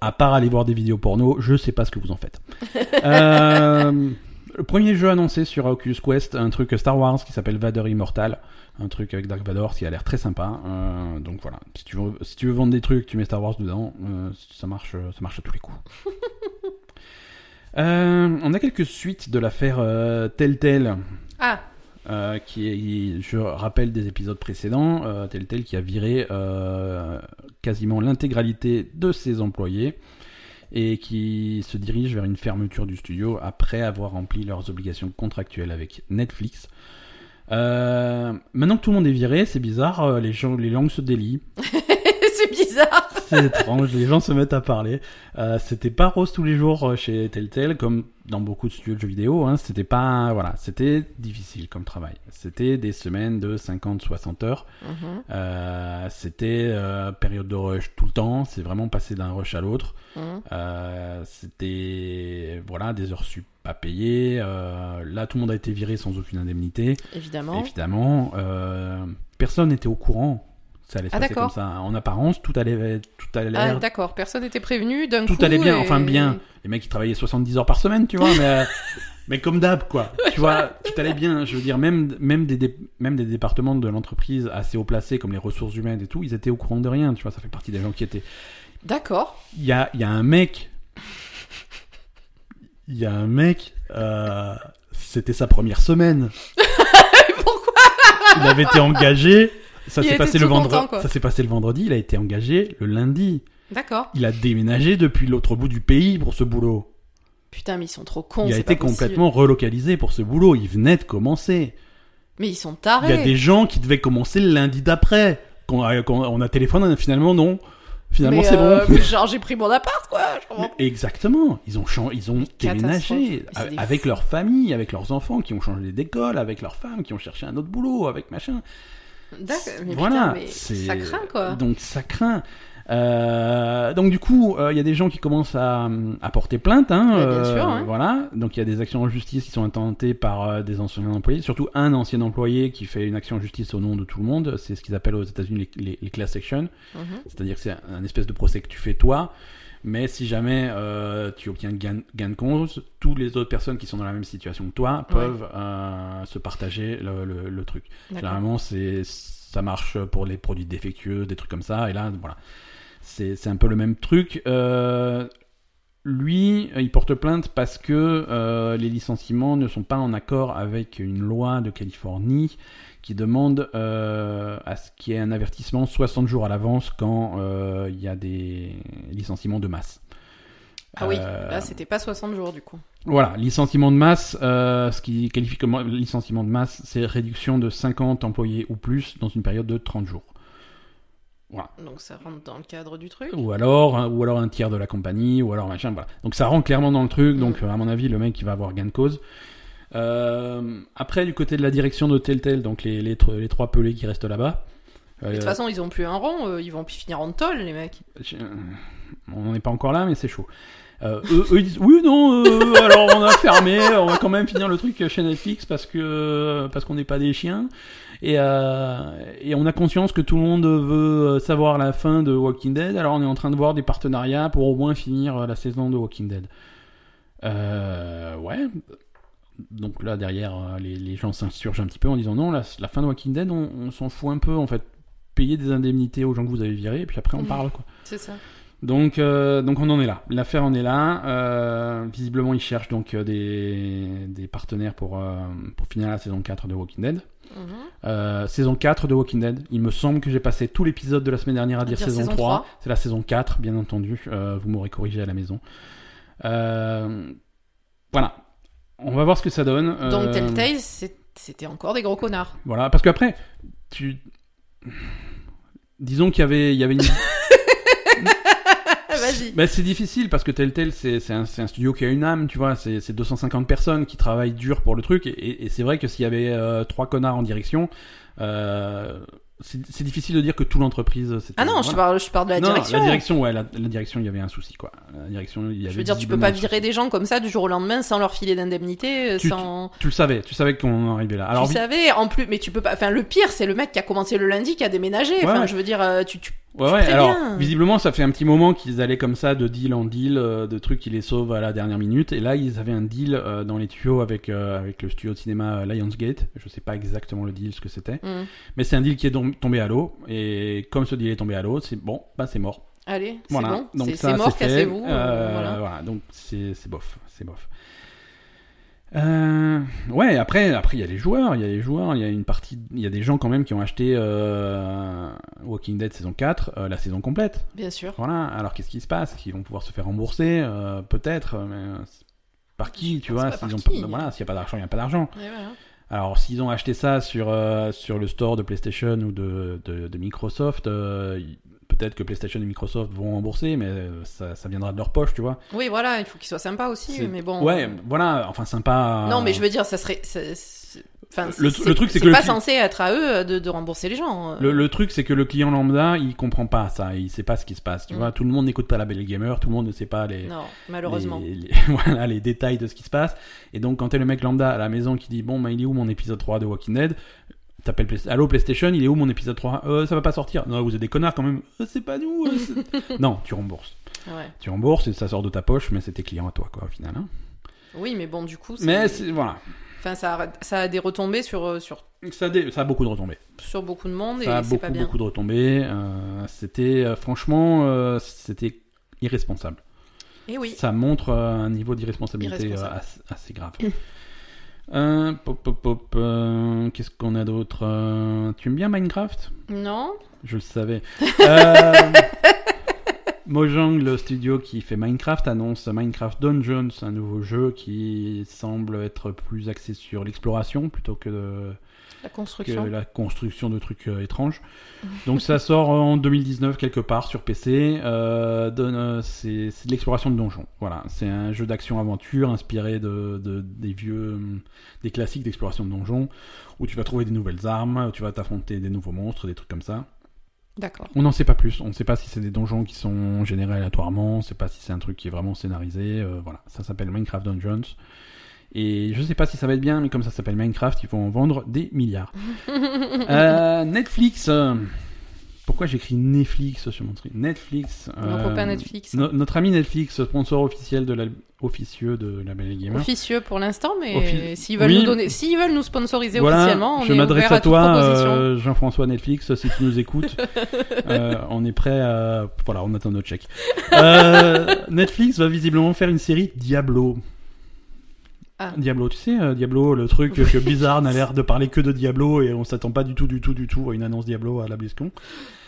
à part aller voir des vidéos porno, je sais pas ce que vous en faites. Euh, le premier jeu annoncé sur Oculus Quest, un truc Star Wars qui s'appelle Vader Immortal, un truc avec Dark Vador qui a l'air très sympa. Euh, donc voilà, si tu, veux, si tu veux vendre des trucs, tu mets Star Wars dedans, euh, ça marche, ça marche à tous les coups. Euh, on a quelques suites de l'affaire euh, Telltale. Ah, Euh, qui est, je rappelle des épisodes précédents, euh, Telltale qui a viré euh, quasiment l'intégralité de ses employés et qui se dirige vers une fermeture du studio après avoir rempli leurs obligations contractuelles avec Netflix. Euh, maintenant que tout le monde est viré, c'est bizarre, euh, les, gens, les langues se délient, c'est étrange, les gens se mettent à parler. Euh, c'était pas rose tous les jours euh, chez Telltale, comme dans beaucoup de studios de jeux vidéo. Hein, c'était pas, voilà, c'était difficile comme travail. C'était des semaines de 50-60 heures. Mhm, Euh, c'était euh, période de rush tout le temps. C'est vraiment passé d'un rush à l'autre. mhm. C'était, voilà, des heures sup pas payées. Euh, là, tout le monde a été viré sans aucune indemnité. Évidemment. Évidemment, euh, personne n'était au courant. Ça allait se Ah, passer comme ça. En apparence, tout allait, tout allait Ah, d'accord. Personne n'était prévenu d'un coup. tout allait bien, et- enfin bien. Les mecs ils travaillaient 70 heures par semaine, tu vois, mais, euh, mais comme d'hab, quoi. Tu vois, tout allait bien. Je veux dire, même, même, des, dé- même des départements de l'entreprise assez haut placés, comme les ressources humaines et tout, ils étaient au courant de rien, tu vois, ça fait partie des gens qui étaient. D'accord. Il y a, y a un mec. Il y a un mec. euh, C'était sa première semaine. Pourquoi? Il avait été engagé. Ça Il s'est passé le vendredi. Ça s'est passé le vendredi. Il a été engagé le lundi. D'accord. Il a déménagé depuis l'autre bout du pays pour ce boulot. Putain, mais ils sont trop cons. il a été complètement relocalisé pour ce boulot. Il venait de commencer. Mais ils sont Il tarés. y a des gens qui devaient commencer le lundi d'après. Qu'on a, qu'on- on a téléphoné, finalement non. Finalement c'est euh, bon. mais genre, j'ai pris mon appart, quoi. Je Exactement. Ils ont, ils ont déménagé a- avec fous. leur famille, avec leurs enfants qui ont changé d'école, avec leurs femmes qui ont cherché un autre boulot, avec machin. D'accord. Mais voilà. putain, mais c'est- ça craint, quoi. Donc ça craint. Euh, donc du coup, euh, il y a des gens qui commencent à, à porter plainte. Hein, Ouais, bien sûr. Voilà. Donc il y a des actions en justice qui sont intentées par euh, des anciens employés, surtout un ancien employé qui fait une action en justice au nom de tout le monde. C'est ce qu'ils appellent aux États-Unis les, les, les class actions. Mhm. C'est-à-dire que c'est un, un espèce de procès que tu fais toi. Mais si jamais euh, tu obtiens gain, gain de cause, toutes les autres personnes qui sont dans la même situation que toi peuvent euh, se partager le, le- le truc. Généralement, c'est ça marche pour les produits défectueux, des trucs comme ça. Et là, voilà, c'est un peu le même truc. Euh, lui, il porte plainte parce que les licenciements ne sont pas en accord avec une loi de Californie qui demande euh, à ce qu'il y ait un avertissement 60 jours à l'avance quand euh, il y a des licenciements de masse. Ah oui, Euh, là c'était pas 60 jours du coup. Voilà, licenciement de masse, ce qui qualifie comme licenciement de masse, c'est réduction de 50 employés ou plus dans une période de 30 jours. Donc ça rentre dans le cadre du truc. Ou alors, hein, ou alors un tiers de la compagnie, ou alors machin, voilà. Donc ça rentre clairement dans le truc, donc Mm. à mon avis, le mec il va avoir gain de cause. Euh, après, du côté de la direction de Telltale, donc les, les, tr- les trois pelés qui restent là-bas. De toute façon, ils ont plus un rond, euh, ils vont finir en tôle, les mecs. Je- On n'en est pas encore là, mais c'est chaud. Euh, eux, eux, ils disent oui non euh, alors on a fermé on va quand même finir le truc chez Netflix parce que parce qu'on n'est pas des chiens et euh, et on a conscience que tout le monde veut savoir la fin de Walking Dead alors on est en train de voir des partenariats pour au moins finir la saison de Walking Dead euh, ouais donc là derrière euh, les, les gens s'insurgent un petit peu en disant non la, la fin de Walking Dead on, on s'en fout un peu en fait payer des indemnités aux gens que vous avez virés et puis après on parle quoi C'est ça. donc, euh, donc on en est là. L'affaire en est là. Euh, visiblement, ils cherchent donc des, des partenaires pour, euh, pour finir la saison 4 de Walking Dead. Mhm. Euh, saison 4 de Walking Dead. Il me semble que j'ai passé tout l'épisode de la semaine dernière à dire, dire saison, saison 3. 3. C'est la saison 4, bien entendu. Vous m'aurez corrigé à la maison. Voilà. On va voir ce que ça donne. Donc Euh, Telltale, c'est- c'était encore des gros connards. Voilà, parce qu'après, tu... Disons qu'il y avait, il y avait une... Vas-y. Bah, c'est difficile parce que Telltale, c'est c'est un, un studio qui a une âme, tu vois. C'est c'est 250 personnes qui travaillent dur pour le truc. Et c'est vrai que s'il y avait euh, trois connards en direction, euh, c'est difficile de dire que toute l'entreprise. Ah non, je, parle, je parle de la Non, direction. la direction, ouais, la, la direction, il y avait un souci, quoi. La direction, il y avait. Je veux dire, tu peux pas virer souci. des gens comme ça du jour au lendemain sans leur filer d'indemnité, euh, Tu- sans. Tu le savais, tu savais qu'on en arrivait là. Alors, tu savais, en plus, mais tu peux pas. Enfin, le pire, c'est le mec qui a commencé le lundi, qui a déménagé. Ouais, enfin, ouais. je veux dire, euh, tu, tu... Ouais, ouais, alors visiblement ça fait un petit moment qu'ils allaient comme ça de deal en deal, euh, de trucs qui les sauvent à la dernière minute. Et là ils avaient un deal euh, dans les tuyaux avec, euh, avec le studio de cinéma euh, Lionsgate. Je sais pas exactement le deal, ce que c'était. Hmm. Mais c'est un deal qui est tombé à l'eau. Et comme ce deal est tombé à l'eau, c'est bon, bah c'est mort. Allez, c'est Voilà, bon. donc C'est c'est mort, cassez-vous. euh, voilà. voilà, donc c'est c'est bof, c'est bof. Euh, ouais, après, après il y a les joueurs, il y a les joueurs, il y a une partie, il y a des gens quand même qui ont acheté euh, Walking Dead saison 4, euh, la saison complète. Bien sûr. Voilà, alors qu'est-ce qui se passe? Ils vont pouvoir se faire rembourser, euh, peut-être, mais par qui, tu vois s'ils ont qui. Voilà, s'il n'y a pas d'argent, il n'y a pas d'argent. Voilà. Alors, s'ils ont acheté ça sur, sur le store de PlayStation ou de, de, de Microsoft, euh, peut-être que PlayStation et Microsoft vont rembourser, mais euh, ça, ça viendra de leur poche, tu vois. Oui, voilà, il faut qu'il soit sympa aussi, mais bon. Ouais, voilà, enfin sympa. Non, mais je veux dire, ça serait. ça- Enfin, Le- le truc, c'est que pas censé être à eux de, de rembourser les gens. euh. Le, le truc, c'est que le client lambda, il comprend pas ça, il sait pas ce qui se passe, tu Mm. vois. Tout le monde n'écoute pas la Belle Gamer, tout le monde ne sait pas les, Non, malheureusement. les, les- voilà, les détails de ce qui se passe. Et donc, quand t'es le mec lambda à la maison qui dit Bon, bah, il est où mon épisode 3 de Walking Dead? T'appelles Allô PlayStation, il est où mon épisode 3 euh, Ça va pas sortir. Non, vous êtes des connards quand même. Euh, c'est pas nous. euh, c'est- non, tu rembourses. Ouais. Tu rembourses et ça sort de ta poche, mais c'est tes clients à toi, quoi, au final. hein. Oui, mais bon, du coup, c'est- Mais c'est- voilà. enfin, ça, a, ça a des retombées sur, euh, sur, Ça, a des- ça a beaucoup de retombées. sur beaucoup de monde Ça a et c'est beaucoup, pas bien. beaucoup de retombées. C'était, franchement, c'était irresponsable. Et oui. Ça montre un niveau d'irresponsabilité assez grave. Euh, pop, pop, pop, euh, Qu'est-ce qu'on a d'autre Euh, Tu aimes bien Minecraft? Non Je le savais. Euh, Mojang, le studio qui fait Minecraft, annonce Minecraft Dungeons, un nouveau jeu qui semble être plus axé sur l'exploration plutôt que de, La que construction. la construction de trucs euh, étranges. Donc ça sort en 2019 quelque part sur PC. Euh, euh, c'est de l'exploration de donjons. Voilà, c'est un jeu d'action-aventure inspiré de, de- des vieux, hum, des classiques d'exploration de donjons, où tu vas trouver des nouvelles armes, où tu vas t'affronter des nouveaux monstres, des trucs comme ça. D'accord. On n'en sait pas plus. On ne sait pas si c'est des donjons qui sont générés aléatoirement. On ne sait pas si c'est un truc qui est vraiment scénarisé. euh, voilà, ça s'appelle Minecraft Dungeons. Et je sais pas si ça va être bien, mais comme ça s'appelle Minecraft, il faut en vendre des milliards. Euh, Netflix. euh, Pourquoi j'écris Netflix sur mon truc Netflix. Euh, copains Netflix. no- notre ami Netflix, sponsor officiel de la, officieux de la Belle Gamer. Officieux pour l'instant, mais s'ils veulent Oui. nous donner, s'ils veulent nous sponsoriser Voilà, officiellement, on je m'adresse à toi, euh, Jean-François Netflix, si tu nous écoutes. Euh, on est prêt à. Voilà, on attend notre chèque. Netflix va visiblement faire une série Diablo. Ah. Diablo, tu sais, euh, Diablo, le truc que Blizzard a l'air de parler que de Diablo et on s'attend pas du tout, du tout, du tout à une annonce Diablo à la BlizzCon.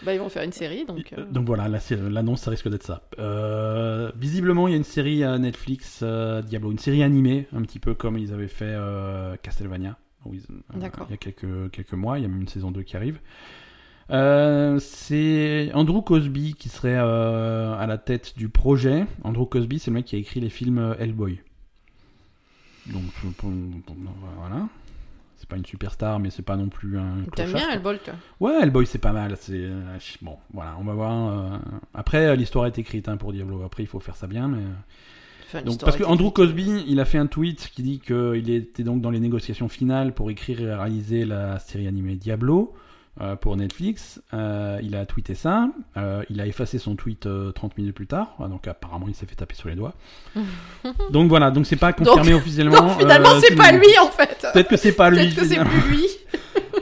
Bah, ils vont faire une série, donc. euh, Donc voilà, là, c'est- l'annonce, ça risque d'être ça. Euh, visiblement, il y a une série à Netflix, euh, Diablo, une série animée, un petit peu comme ils avaient fait euh, Castlevania. ils- euh. Il y a quelques, quelques mois, il y a même une saison 2 qui arrive. Euh, c'est Andrew Cosby qui serait euh, à la tête du projet. Andrew Cosby, c'est le mec qui a écrit les films euh, Hellboy. Donc voilà. C'est pas une superstar, mais c'est pas non plus un. T'aimes bien. Hellboy, toi? Ouais, Hellboy c'est pas mal. C'est euh, bon, voilà, on va voir. euh, Après, euh, l'histoire est écrite hein, pour Diablo. Après, il faut faire ça bien, mais Enfin, donc l'histoire parce que Andrew. Cosby, il a fait un tweet qui dit qu'il était donc dans les négociations finales pour écrire et réaliser la série animée Diablo euh, pour Netflix. Euh, il a tweeté ça. Euh, il a effacé son tweet euh, 30 minutes plus tard. Ah, Donc apparemment, il s'est fait taper sur les doigts. donc voilà, donc c'est pas confirmé officiellement. Donc finalement, c'est pas lui en fait. Peut-être que c'est pas lui. Peut-être que c'est plus lui.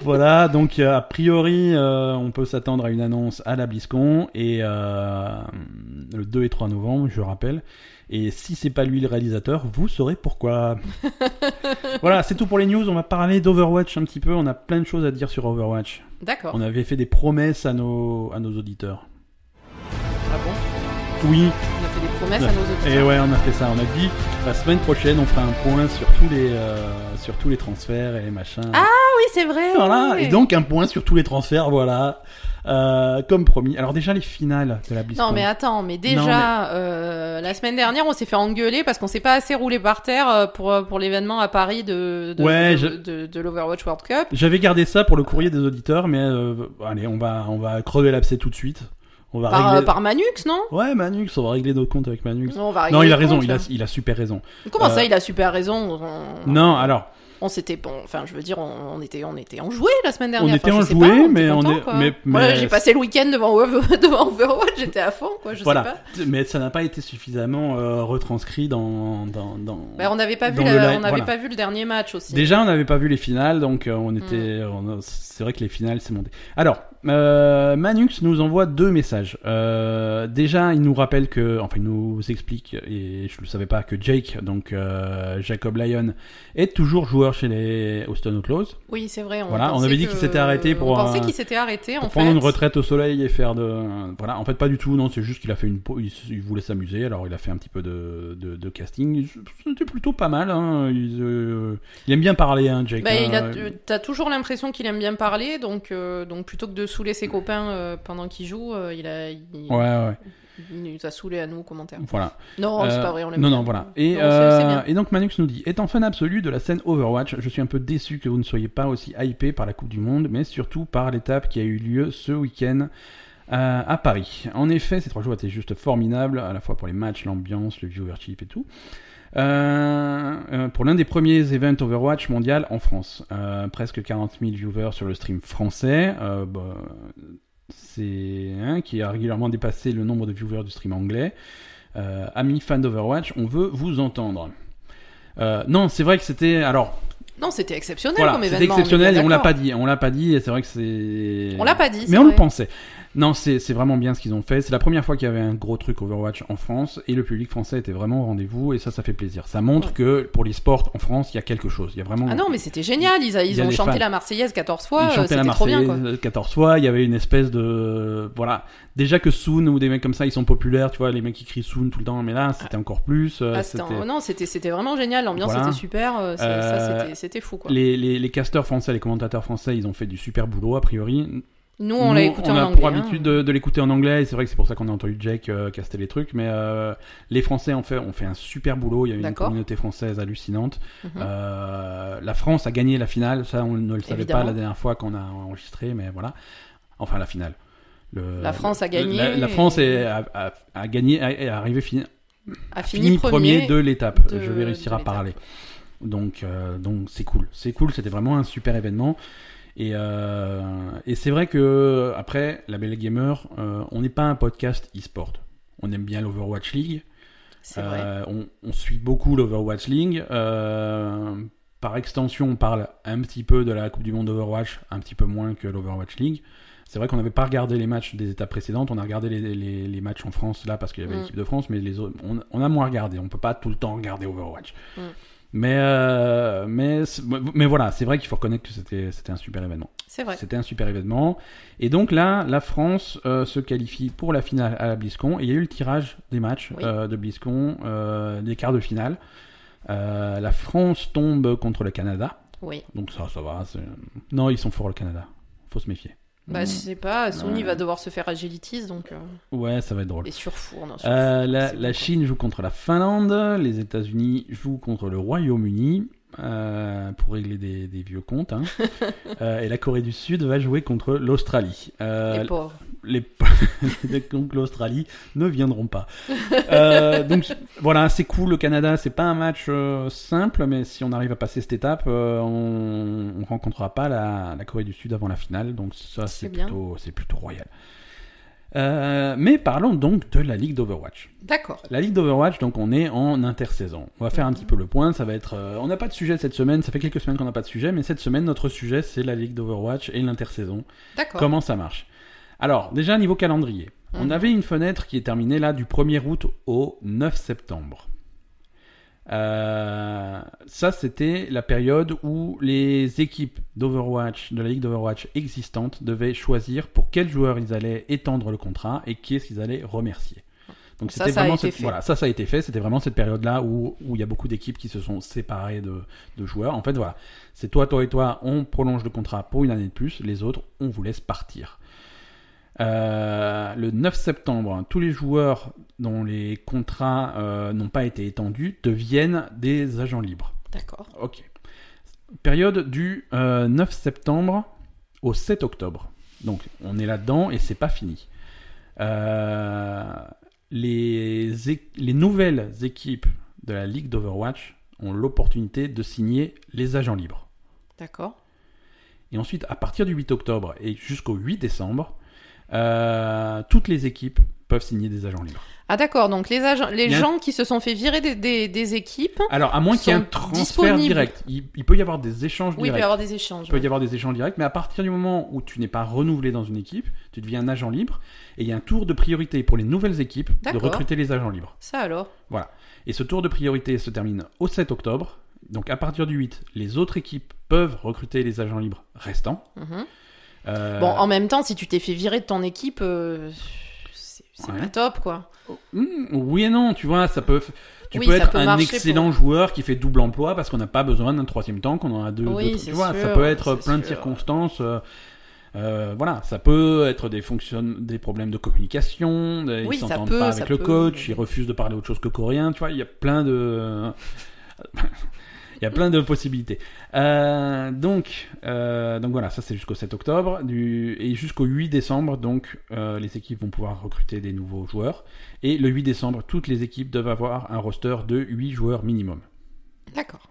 Voilà, donc a priori, on peut s'attendre à une annonce à la BlizzCon et le 2 et 3 novembre, je rappelle. Et si c'est pas lui le réalisateur, vous saurez pourquoi. voilà, c'est tout pour les news. On va parler d'Overwatch un petit peu. On a plein de choses à dire sur Overwatch. D'accord. On avait fait des promesses à nos, à nos auditeurs. Ah bon? Oui, On a fait des promesses à nos auditeurs. et ouais, on a fait ça. On a dit la semaine prochaine, on fera un point sur tous les, euh, sur tous les transferts et les machins. Ah oui, c'est vrai. Voilà, oui. et donc un point sur tous les transferts, voilà. Euh, comme promis. Alors déjà les finales de la BlizzCon. Non mais attends, mais déjà Non, euh, la semaine dernière on s'est fait engueuler parce qu'on s'est pas assez roulé par terre euh, pour euh, pour l'événement à Paris de de, Ouais, de, je- de- de l'Overwatch World Cup. J'avais gardé ça pour le courrier des auditeurs, mais euh, allez, on va, on va crever l'abcès tout de suite. On va Par, régler. par Manux, non? Ouais, Manux, on va régler nos comptes avec Manux. Non, on va régler Non, il a raison, comptes, il a, là. il a super raison. Comment ça, il a super raison? On, Non, alors, on s'était bon, enfin je veux dire, on, on était on était enjoué la semaine on dernière. était Enfin, pas, on était mais on content, est, quoi. mais, Voilà, mais- j'ai passé le week-end devant, devant Overwatch, j'étais à fond, quoi. Je voilà. sais pas. Mais ça n'a pas été suffisamment euh, retranscrit dans, dans, dans... Bah, on n'avait pas vu, la- on n'avait voilà. pas vu le dernier match aussi. Déjà, on n'avait pas vu les finales, donc euh, on était. Mm. on a- c'est vrai que les finales, c'est monté. Alors, euh, Manux nous envoie deux messages. Euh, déjà, il nous rappelle que, enfin, il nous explique, et je ne le savais pas, que Jake, donc euh, Jacob Lyon, est toujours joueur chez les Austin Outlaws. Oui, c'est vrai. On Voilà, on avait dit qu'il s'était arrêté pour, On pensait qu'il s'était arrêté en Pour fait. prendre une retraite au soleil et faire de. Voilà, en fait, pas du tout, non, c'est juste qu'il a fait une. Il, il voulait s'amuser, alors il a fait un petit peu de, de, de casting. C'était plutôt pas mal, hein. il, il aime bien parler, hein, Jake. Bah, hein. il a, t'as toujours l'impression qu'il aime bien parler, donc, donc plutôt que de saouler ses copains euh, pendant qu'il joue, euh, il, a, il, Ouais, ouais, il nous a saoulé à nous aux commentaires. voilà. Non, c'est Euh, pas vrai, on l'aime Non, bien. non, voilà. Et, Non, euh, et donc Manux nous dit Étant fan absolu de la scène Overwatch, je suis un peu déçu que vous ne soyez pas aussi hypé par la Coupe du Monde, mais surtout par l'étape qui a eu lieu ce week-end euh, à Paris. En effet, ces trois jours étaient juste formidables, à la fois pour les matchs, l'ambiance, le viewership et tout. Euh, euh, pour l'un des premiers events Overwatch mondial en France. Euh, presque 40 000 viewers sur le stream français. Euh, bah, c'est hein, qui a régulièrement dépassé le nombre de viewers du stream anglais. Amis fans d'Overwatch, on veut vous entendre. Non, c'est vrai que c'était alors Non, c'était exceptionnel voilà, comme c'était événement. on est exceptionnel et on l'a pas dit, on l'a pas dit et c'est vrai que c'est On l'a pas dit, mais on le pensait. Non, c'est vraiment bien ce qu'ils ont fait. C'est la première fois qu'il y avait un gros truc Overwatch en France et le public français était vraiment au rendez-vous et ça, ça fait plaisir. Ça montre Ouais. que pour les sports en France, il y a quelque chose. Il y a vraiment. Ah non, mais c'était génial. Ils, ils ont chanté fans. la Marseillaise 14 fois. Ils la C'était trop bien, Marseillaise quoi. 14 fois, il y avait une espèce de voilà, déjà que Soon ou des mecs comme ça, ils sont populaires, tu vois, les mecs qui crient Soon tout le temps, mais là, c'était encore plus euh, Ah, Non, c'était vraiment génial. L'ambiance Voilà. était super. euh, Euh, c'était- c'était fou, quoi. les, les, les casteurs français, les commentateurs français, ils ont fait du super boulot a priori. Nous, on l'a écouté on en a anglais. pour hein. habitude de, de l'écouter en anglais, et c'est vrai que c'est pour ça qu'on a entendu Jake euh, caster les trucs, mais euh, les Français ont fait, ont fait un super boulot, il y a une communauté française hallucinante. Mhm. Euh, la France a gagné la finale, ça on ne le savait Évidemment. pas la dernière fois qu'on a enregistré, mais voilà. Enfin la finale. Le- La France a gagné La, France est, a, a- a gagné, a- est arrivé fini, A fini, fini, premier, de l'étape. Je vais réussir à parler. Donc, donc c'est cool. C'est cool. C'était vraiment un super événement. Et, euh, et c'est vrai que après la Belle Gamer, euh, on n'est pas un podcast e-sport. On aime bien l'Overwatch League. C'est vrai. Euh, on, on suit beaucoup l'Overwatch League. Par extension, on parle un petit peu de la Coupe du Monde d'Overwatch, un petit peu moins que l'Overwatch League. C'est vrai qu'on n'avait pas regardé les matchs des étapes précédentes. On a regardé les, les- les matchs en France là parce qu'il y avait Mm. l'équipe de France, mais les autres, on, on a moins regardé. On peut pas tout le temps regarder Overwatch. Mm. Mais, euh, mais, mais voilà, c'est vrai qu'il faut reconnaître que c'était c'était un super événement. C'est vrai. C'était un super événement. Et donc là, la France euh, se qualifie pour la finale à la BlizzCon. Et il y a eu le tirage des matchs Oui. euh, de BlizzCon, des quarts de finale. La France tombe contre le Canada. Oui. Donc ça, ça va. Non, ils sont forts le Canada. Faut se méfier. Bah, je sais pas, Sony Ouais. va devoir se faire agilitis, donc. euh, Ouais, ça va être drôle. Les surfours, non, Euh, la, la. Chine joue contre la Finlande, les États-Unis jouent contre le Royaume-Uni euh, pour régler des, des vieux comptes, hein. Euh, et la Corée du Sud va jouer contre l'Australie. Euh, Les pauvres. les donc l'Australie ne viendront pas. Donc voilà, c'est cool. Le Canada, c'est pas un match simple, mais si on arrive à passer cette étape, on, on rencontrera pas la, la Corée du Sud avant la finale. Donc ça, C'est plutôt, c'est plutôt royal. Euh, mais parlons donc de la ligue d'Overwatch. D'accord. La ligue d'Overwatch, donc on est en intersaison. On va faire un petit peu le point. Ça va être, euh, on n'a pas de sujet cette semaine. Ça fait quelques semaines qu'on n'a pas de sujet, mais cette semaine notre sujet c'est la ligue d'Overwatch et l'intersaison. D'accord. Comment ça marche? Alors, déjà, niveau calendrier, on Mhm. avait une fenêtre qui est terminée là du 1er août au 9 septembre. Euh, ça, c'était la période où les équipes d'Overwatch, de la ligue d'Overwatch existante, devaient choisir pour quels joueurs ils allaient étendre le contrat et qui est-ce qu'ils allaient remercier. Donc Ça, c'était ça a vraiment été cette, fait. voilà, ça, ça a été fait. C'était vraiment cette période-là où où il y a beaucoup d'équipes qui se sont séparées de, de joueurs. En fait, voilà, c'est toi, toi et toi, on prolonge le contrat pour une année de plus. Les autres, on vous laisse partir. Euh, le 9 septembre, hein, tous les joueurs dont les contrats euh, n'ont pas été étendus deviennent des agents libres. D'accord. Ok. Période du euh, 9 septembre au 7 octobre. Donc on est là-dedans et c'est pas fini. Euh, les, les nouvelles équipes de la Ligue d'Overwatch ont l'opportunité de signer les agents libres. D'accord. Et ensuite, à partir du 8 octobre et jusqu'au 8 décembre, euh, toutes les équipes peuvent signer des agents libres. Ah d'accord, donc les, agents, les gens qui se sont fait virer des, des, des équipes, Alors, à moins qu'il y ait un transfert disponibles. direct, il, il peut y avoir des échanges oui, il peut y directs. avoir des échanges. Il peut ouais. y avoir des échanges directs, mais à partir du moment où tu n'es pas renouvelé dans une équipe, tu deviens un agent libre, et il y a un tour de priorité pour les nouvelles équipes de recruter les agents libres. Ça alors? Et ce tour de priorité se termine au 7 octobre. Donc à partir du 8, les autres équipes peuvent recruter les agents libres restants. Mhm. Euh, Bon, en même temps, si tu t'es fait virer de ton équipe, euh, c'est Ouais. pas top, quoi. hmm, oui et non, tu vois, ça peut... Tu Oui, peux être peut un excellent joueur qui fait double emploi parce qu'on n'a pas besoin d'un troisième temps, qu'on en a deux. Oui, deux- tu vois, ça peut être plein de circonstances. euh, voilà, ça peut être des problèmes de communication. des- Oui, ils s'entendent pas avec le peut, coach, mais- ils refusent de parler autre chose que coréen. Tu vois, il y a plein de, il y a plein de possibilités. Euh, donc, euh, donc voilà, ça c'est jusqu'au 7 octobre du et jusqu'au 8 décembre. Donc, euh, les équipes vont pouvoir recruter des nouveaux joueurs. Et le 8 décembre, toutes les équipes doivent avoir un roster de 8 joueurs minimum. D'accord.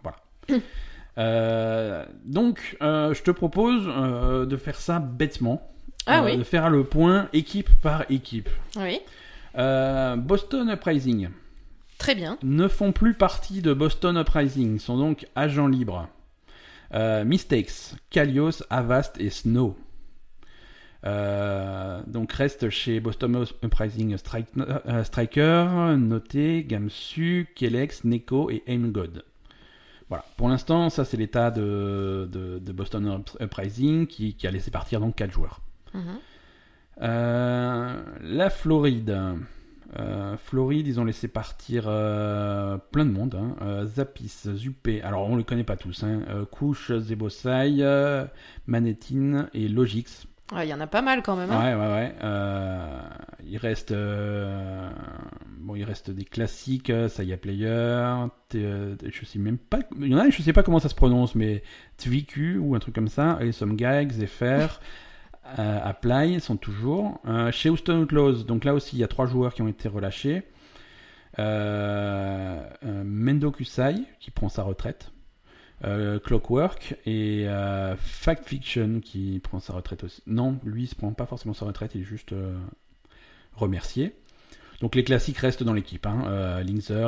Euh, donc, je te propose de faire ça bêtement. Ah oui. De faire le point équipe par équipe. Oui, Boston Uprising très bien. ne font plus partie de Boston Uprising, sont donc agents libres. Euh, Mistakes, Kalios, Avast et Snow. Euh, donc reste chez Boston Uprising Strike- euh, Striker, Noté, Gamsu, Kelex, Neko et Aimgod. Voilà. Pour l'instant, ça c'est l'état de, de, de Boston Up- Uprising qui, qui a laissé partir donc 4 joueurs. Mhm. La Floride. Euh, Floride, ils ont laissé partir euh, plein de monde. Hein. Euh, Zapis, Zupé, alors on les connaît pas tous. Hein. Kush, Zebosai, Manetine et Logix. Ouais, Il y en a pas mal quand même. hein. Ouais, ouais, ouais. Il reste, bon, il reste des classiques. Saya Player. je sais même pas. Il y en a, je sais pas comment ça se prononce, mais Tviku ou un truc comme ça. Et Gag, Zephyr. euh, Apply sont toujours. Euh, chez Houston Outlaws, donc là aussi il y a trois joueurs qui ont été relâchés. Euh, Mendo Kusai qui prend sa retraite. Clockwork et euh, Fact Fiction qui prend sa retraite aussi. Non, lui il se prend pas forcément sa retraite, il est juste remercié. Donc les classiques restent dans l'équipe. Hein.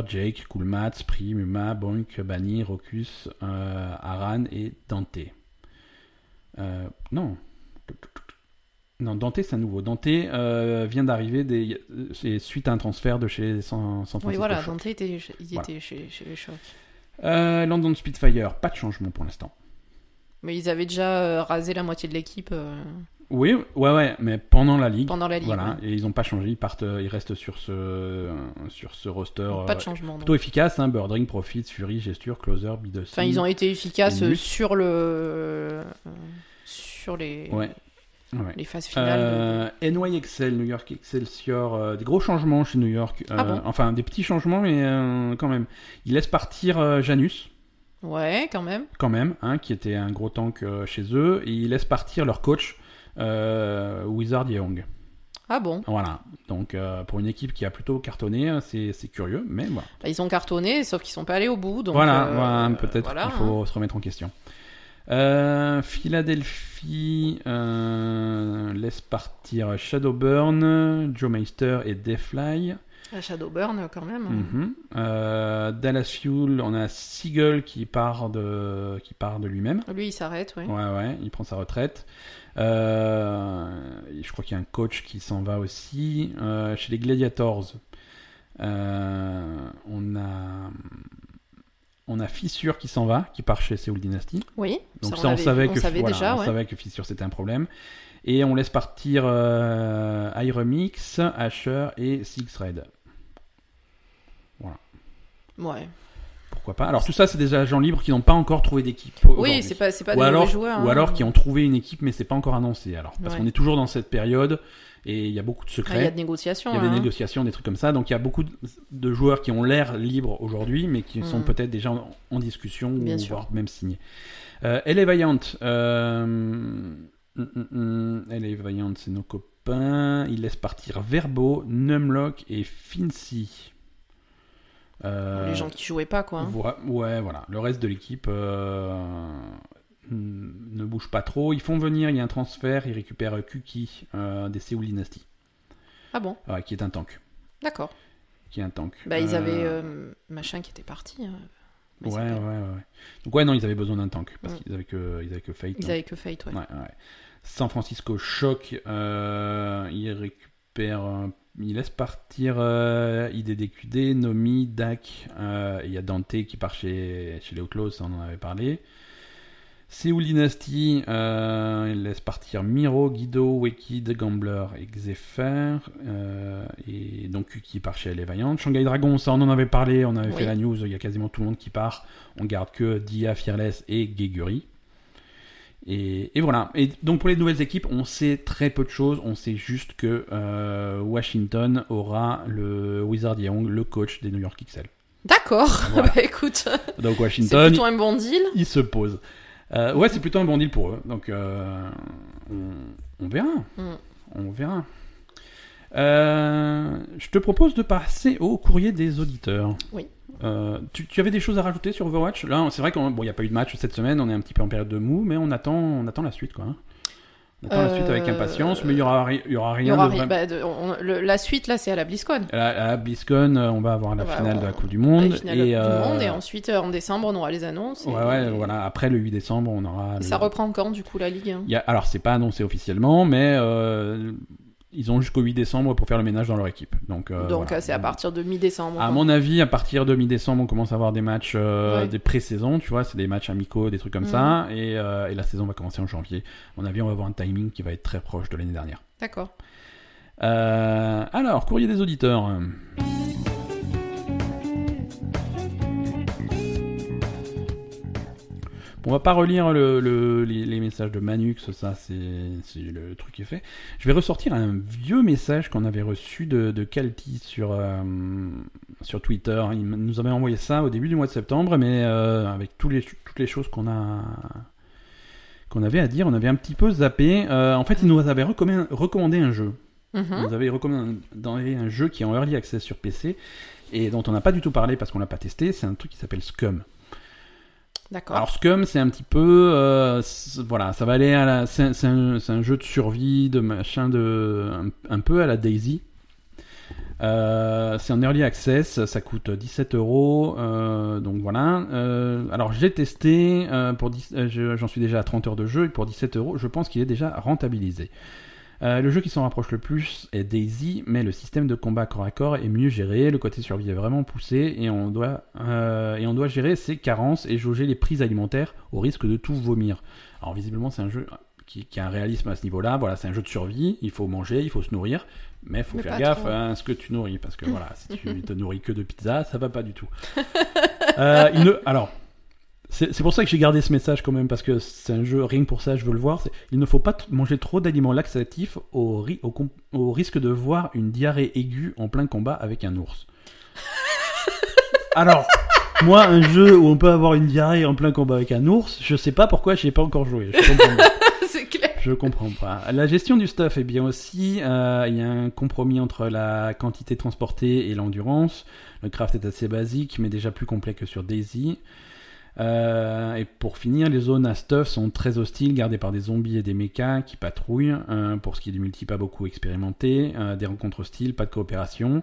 Jake, Coolmat, Spree, Muma, Bonk, Bani, Rocus, Aran et Dante. Non. Non, Dante c'est un nouveau. Dante euh, vient d'arriver des... suite à un transfert de chez San, San Francisco Oui, voilà. Dante était, il Voilà. était chez, chez les chocs. Euh, London Spitfire, pas de changement pour l'instant. Mais ils avaient déjà euh, rasé la moitié de l'équipe euh, Oui, ouais, ouais, mais pendant la ligue. pendant la ligue. Voilà, ouais. et ils n'ont pas changé, ils partent, ils restent sur ce, sur ce roster Pas de changement. plutôt efficace, hein, Birdring, Profit, Fury, Gesture, Closer, Bidossi. Enfin, ils ont été efficaces sur le sur les Ouais. Ouais. les phases finales. de- Euh, NY Excel, New York Excelsior, euh, des gros changements chez New York. Ah euh, bon? enfin, des petits changements, mais quand même. Ils laissent partir Janus, Ouais, quand même. quand même, hein, qui était un gros tank chez eux, et ils laissent partir leur coach, Wizard Young. Ah bon? Voilà. Donc, euh, pour une équipe qui a plutôt cartonné, euh, c'est curieux, mais voilà. Bah, ils ont cartonné, sauf qu'ils sont pas allés au bout. Donc, voilà, euh, voilà, peut-être voilà, qu'il faut se remettre en question. Euh, Philadelphie euh, laisse partir Shadowburn, Joe Meister et Deathfly. hein. La Shadowburn, quand même. Mhm. Euh, Dallas Fuel, on a Seagull qui part de, qui part de lui-même. Lui, il s'arrête, oui. Ouais, ouais, il prend sa retraite. Je crois qu'il y a un coach qui s'en va aussi. Chez les Gladiators, on a, on a Fissure qui s'en va, qui part chez Seoul Dynasty. Oui. Donc on ça, on, savait on que voilà, on savait que Fissure c'était un problème. Et on laisse partir euh, iRemix, Asher et Six Red. Ouais. Pourquoi pas? Alors tout ça, c'est des agents libres qui n'ont pas encore trouvé d'équipe. Oui, c'est pas, pas ou des alors, joueurs. ou hein. alors qui ont trouvé une équipe, mais c'est pas encore annoncé. Alors parce Ouais. qu'on est toujours dans cette période et il y a beaucoup de Ah, Il y a secrets. de négociations. Il y a des hein. négociations, des trucs comme ça. Donc il y a beaucoup de, de joueurs qui ont l'air libres aujourd'hui, mais qui sont Mhm. peut-être déjà en, en discussion Bien ou sûr. voire même signés. Euh, LA Valiant, euh, hum, hum, hum, LA Valiant, c'est nos copains. Ils laissent partir Verbo, Numlock et Fincy. Euh, Les gens qui jouaient pas, quoi. hein. Ouais, voilà. Le reste de l'équipe euh, mm, ne bouge pas trop. Ils font venir, il y a un transfert, ils récupèrent Kuki euh, des Seoul Dynasty, Ah bon, qui est un tank. d'accord. Qui est un tank. Bah, ils Euh, avaient euh, machin qui était parti. euh, Ouais, ouais, ouais, ouais. Donc, ouais, non, ils avaient besoin d'un tank parce Mm. qu'ils avaient que, ils avaient que Fate. Ils hein. avaient que Fate, ouais. Ouais, ouais. San Francisco Shock, euh, ils récupèrent, euh, ils laissent partir euh, IDDQD, Nomi, Dak, euh, il y a Dante qui part chez, chez les Outlaws, on en avait parlé. Seoul Dynasty, euh, ils laissent partir Miro, Guido, Wicked, Gambler et Xefer, euh, et donc qui part chez les Vaillant. Shanghai Dragon, ça on en avait parlé, on avait Oui. fait la news, il y a quasiment tout le monde qui part. On garde que Dia, Fearless et Geguri. Et, et voilà. Et donc pour les nouvelles équipes, on sait très peu de choses. On sait juste que euh, Washington aura le Wizard Young, le coach des New York XL. D'accord, Voilà. bah écoute, Donc c'est Washington, plutôt un bon deal. il se pose. Euh, ouais, c'est plutôt un bon deal pour eux. Donc euh, on, on verra. Mm. On verra. Euh, je te propose de passer au courrier des auditeurs. Oui. Tu, tu avais des choses à rajouter sur Overwatch? Là, c'est vrai qu'il bon, n'y a pas eu de match cette semaine, on est un petit peu en période de mou, mais on attend, on attend la suite, quoi. On attend la suite avec impatience, mais il y aura, ri- il y aura Il y rien aura de vrai- bah, de- on- le- la suite, là, c'est à la BlizzCon. À la, à la BlizzCon, euh, on va avoir la finale de la Coupe du Monde. Et, euh, monde, et ensuite, euh, en décembre, on aura les annonces. et- Ouais, ouais, voilà. Après le 8 décembre, on aura. Et le- Ça reprend quand, du coup, la Ligue hein Il y a- alors, c'est pas annoncé officiellement, mais euh, ils ont jusqu'au 8 décembre pour faire le ménage dans leur équipe. Donc, euh, Donc, voilà. euh, c'est à partir de mi-décembre. À mon avis, à partir de mi-décembre, on commence à avoir des matchs, euh, Ouais. des pré-saisons, tu vois, c'est des matchs amicaux, des trucs comme Mhm. ça, et, euh, et la saison va commencer en janvier. À mon avis, on va avoir un timing qui va être très proche de l'année dernière. D'accord. Alors, courrier des auditeurs. On va pas relire le, le- les, les messages de Manux, ça c'est le truc qui est fait. Je vais ressortir un vieux message qu'on avait reçu de, de Calti sur, euh, sur Twitter. Il nous avait envoyé ça au début du mois de septembre, mais euh, avec tous les, toutes les choses qu'on a qu'on avait à dire, on avait un petit peu zappé. Euh, en fait, il nous avait recommandé, un jeu. Mhm. Vous avez recommandé un jeu qui est en early access sur PC et dont on n'a pas du tout parlé parce qu'on l'a pas testé. C'est un truc qui s'appelle Scum. Alors Scum, c'est un petit peu, euh, voilà, ça va aller à la, c'est un, jeu de survie, de machin, de un, peu à la Daisy. Euh, c'est en early access, ça coûte 17 euros, euh, donc voilà. Alors j'ai testé, pour 10 je- j'en suis déjà à 30 heures de jeu et pour 17 euros, je pense qu'il est déjà rentabilisé. Euh, le jeu qui s'en rapproche le plus est Daisy, mais le système de combat corps à corps est mieux géré, le côté survie est vraiment poussé, et on doit, euh, et on doit gérer ses carences et jauger les prises alimentaires au risque de tout vomir. Alors visiblement c'est un jeu qui, qui a un réalisme à ce niveau-là, voilà, c'est un jeu de survie, il faut manger, il faut se nourrir, mais il faut Mais faire gaffe trop. à ce que tu nourris, parce que voilà, si tu te nourris que de pizza, ça va pas du tout. Euh, il ne- Alors, c'est pour ça que j'ai gardé ce message quand même, parce que c'est un jeu, rien que pour ça, je veux le voir. Il ne faut pas manger trop d'aliments laxatifs au, ri- au com- au risque de voir une diarrhée aiguë en plein combat avec un ours. Alors, moi, un jeu où on peut avoir une diarrhée en plein combat avec un ours, je sais pas pourquoi j'y ai pas encore joué. Je comprends pas. c'est clair. Je comprends pas. La gestion du stuff est bien aussi. euh, Il y a un compromis entre la quantité transportée et l'endurance. Le craft est assez basique, mais déjà plus complet que sur Daisy. Euh, et pour finir, les zones à stuff sont très hostiles, gardées par des zombies et des mechas qui patrouillent. Euh, pour ce qui est du multi, pas beaucoup expérimenté. Euh, des rencontres hostiles, pas de coopération.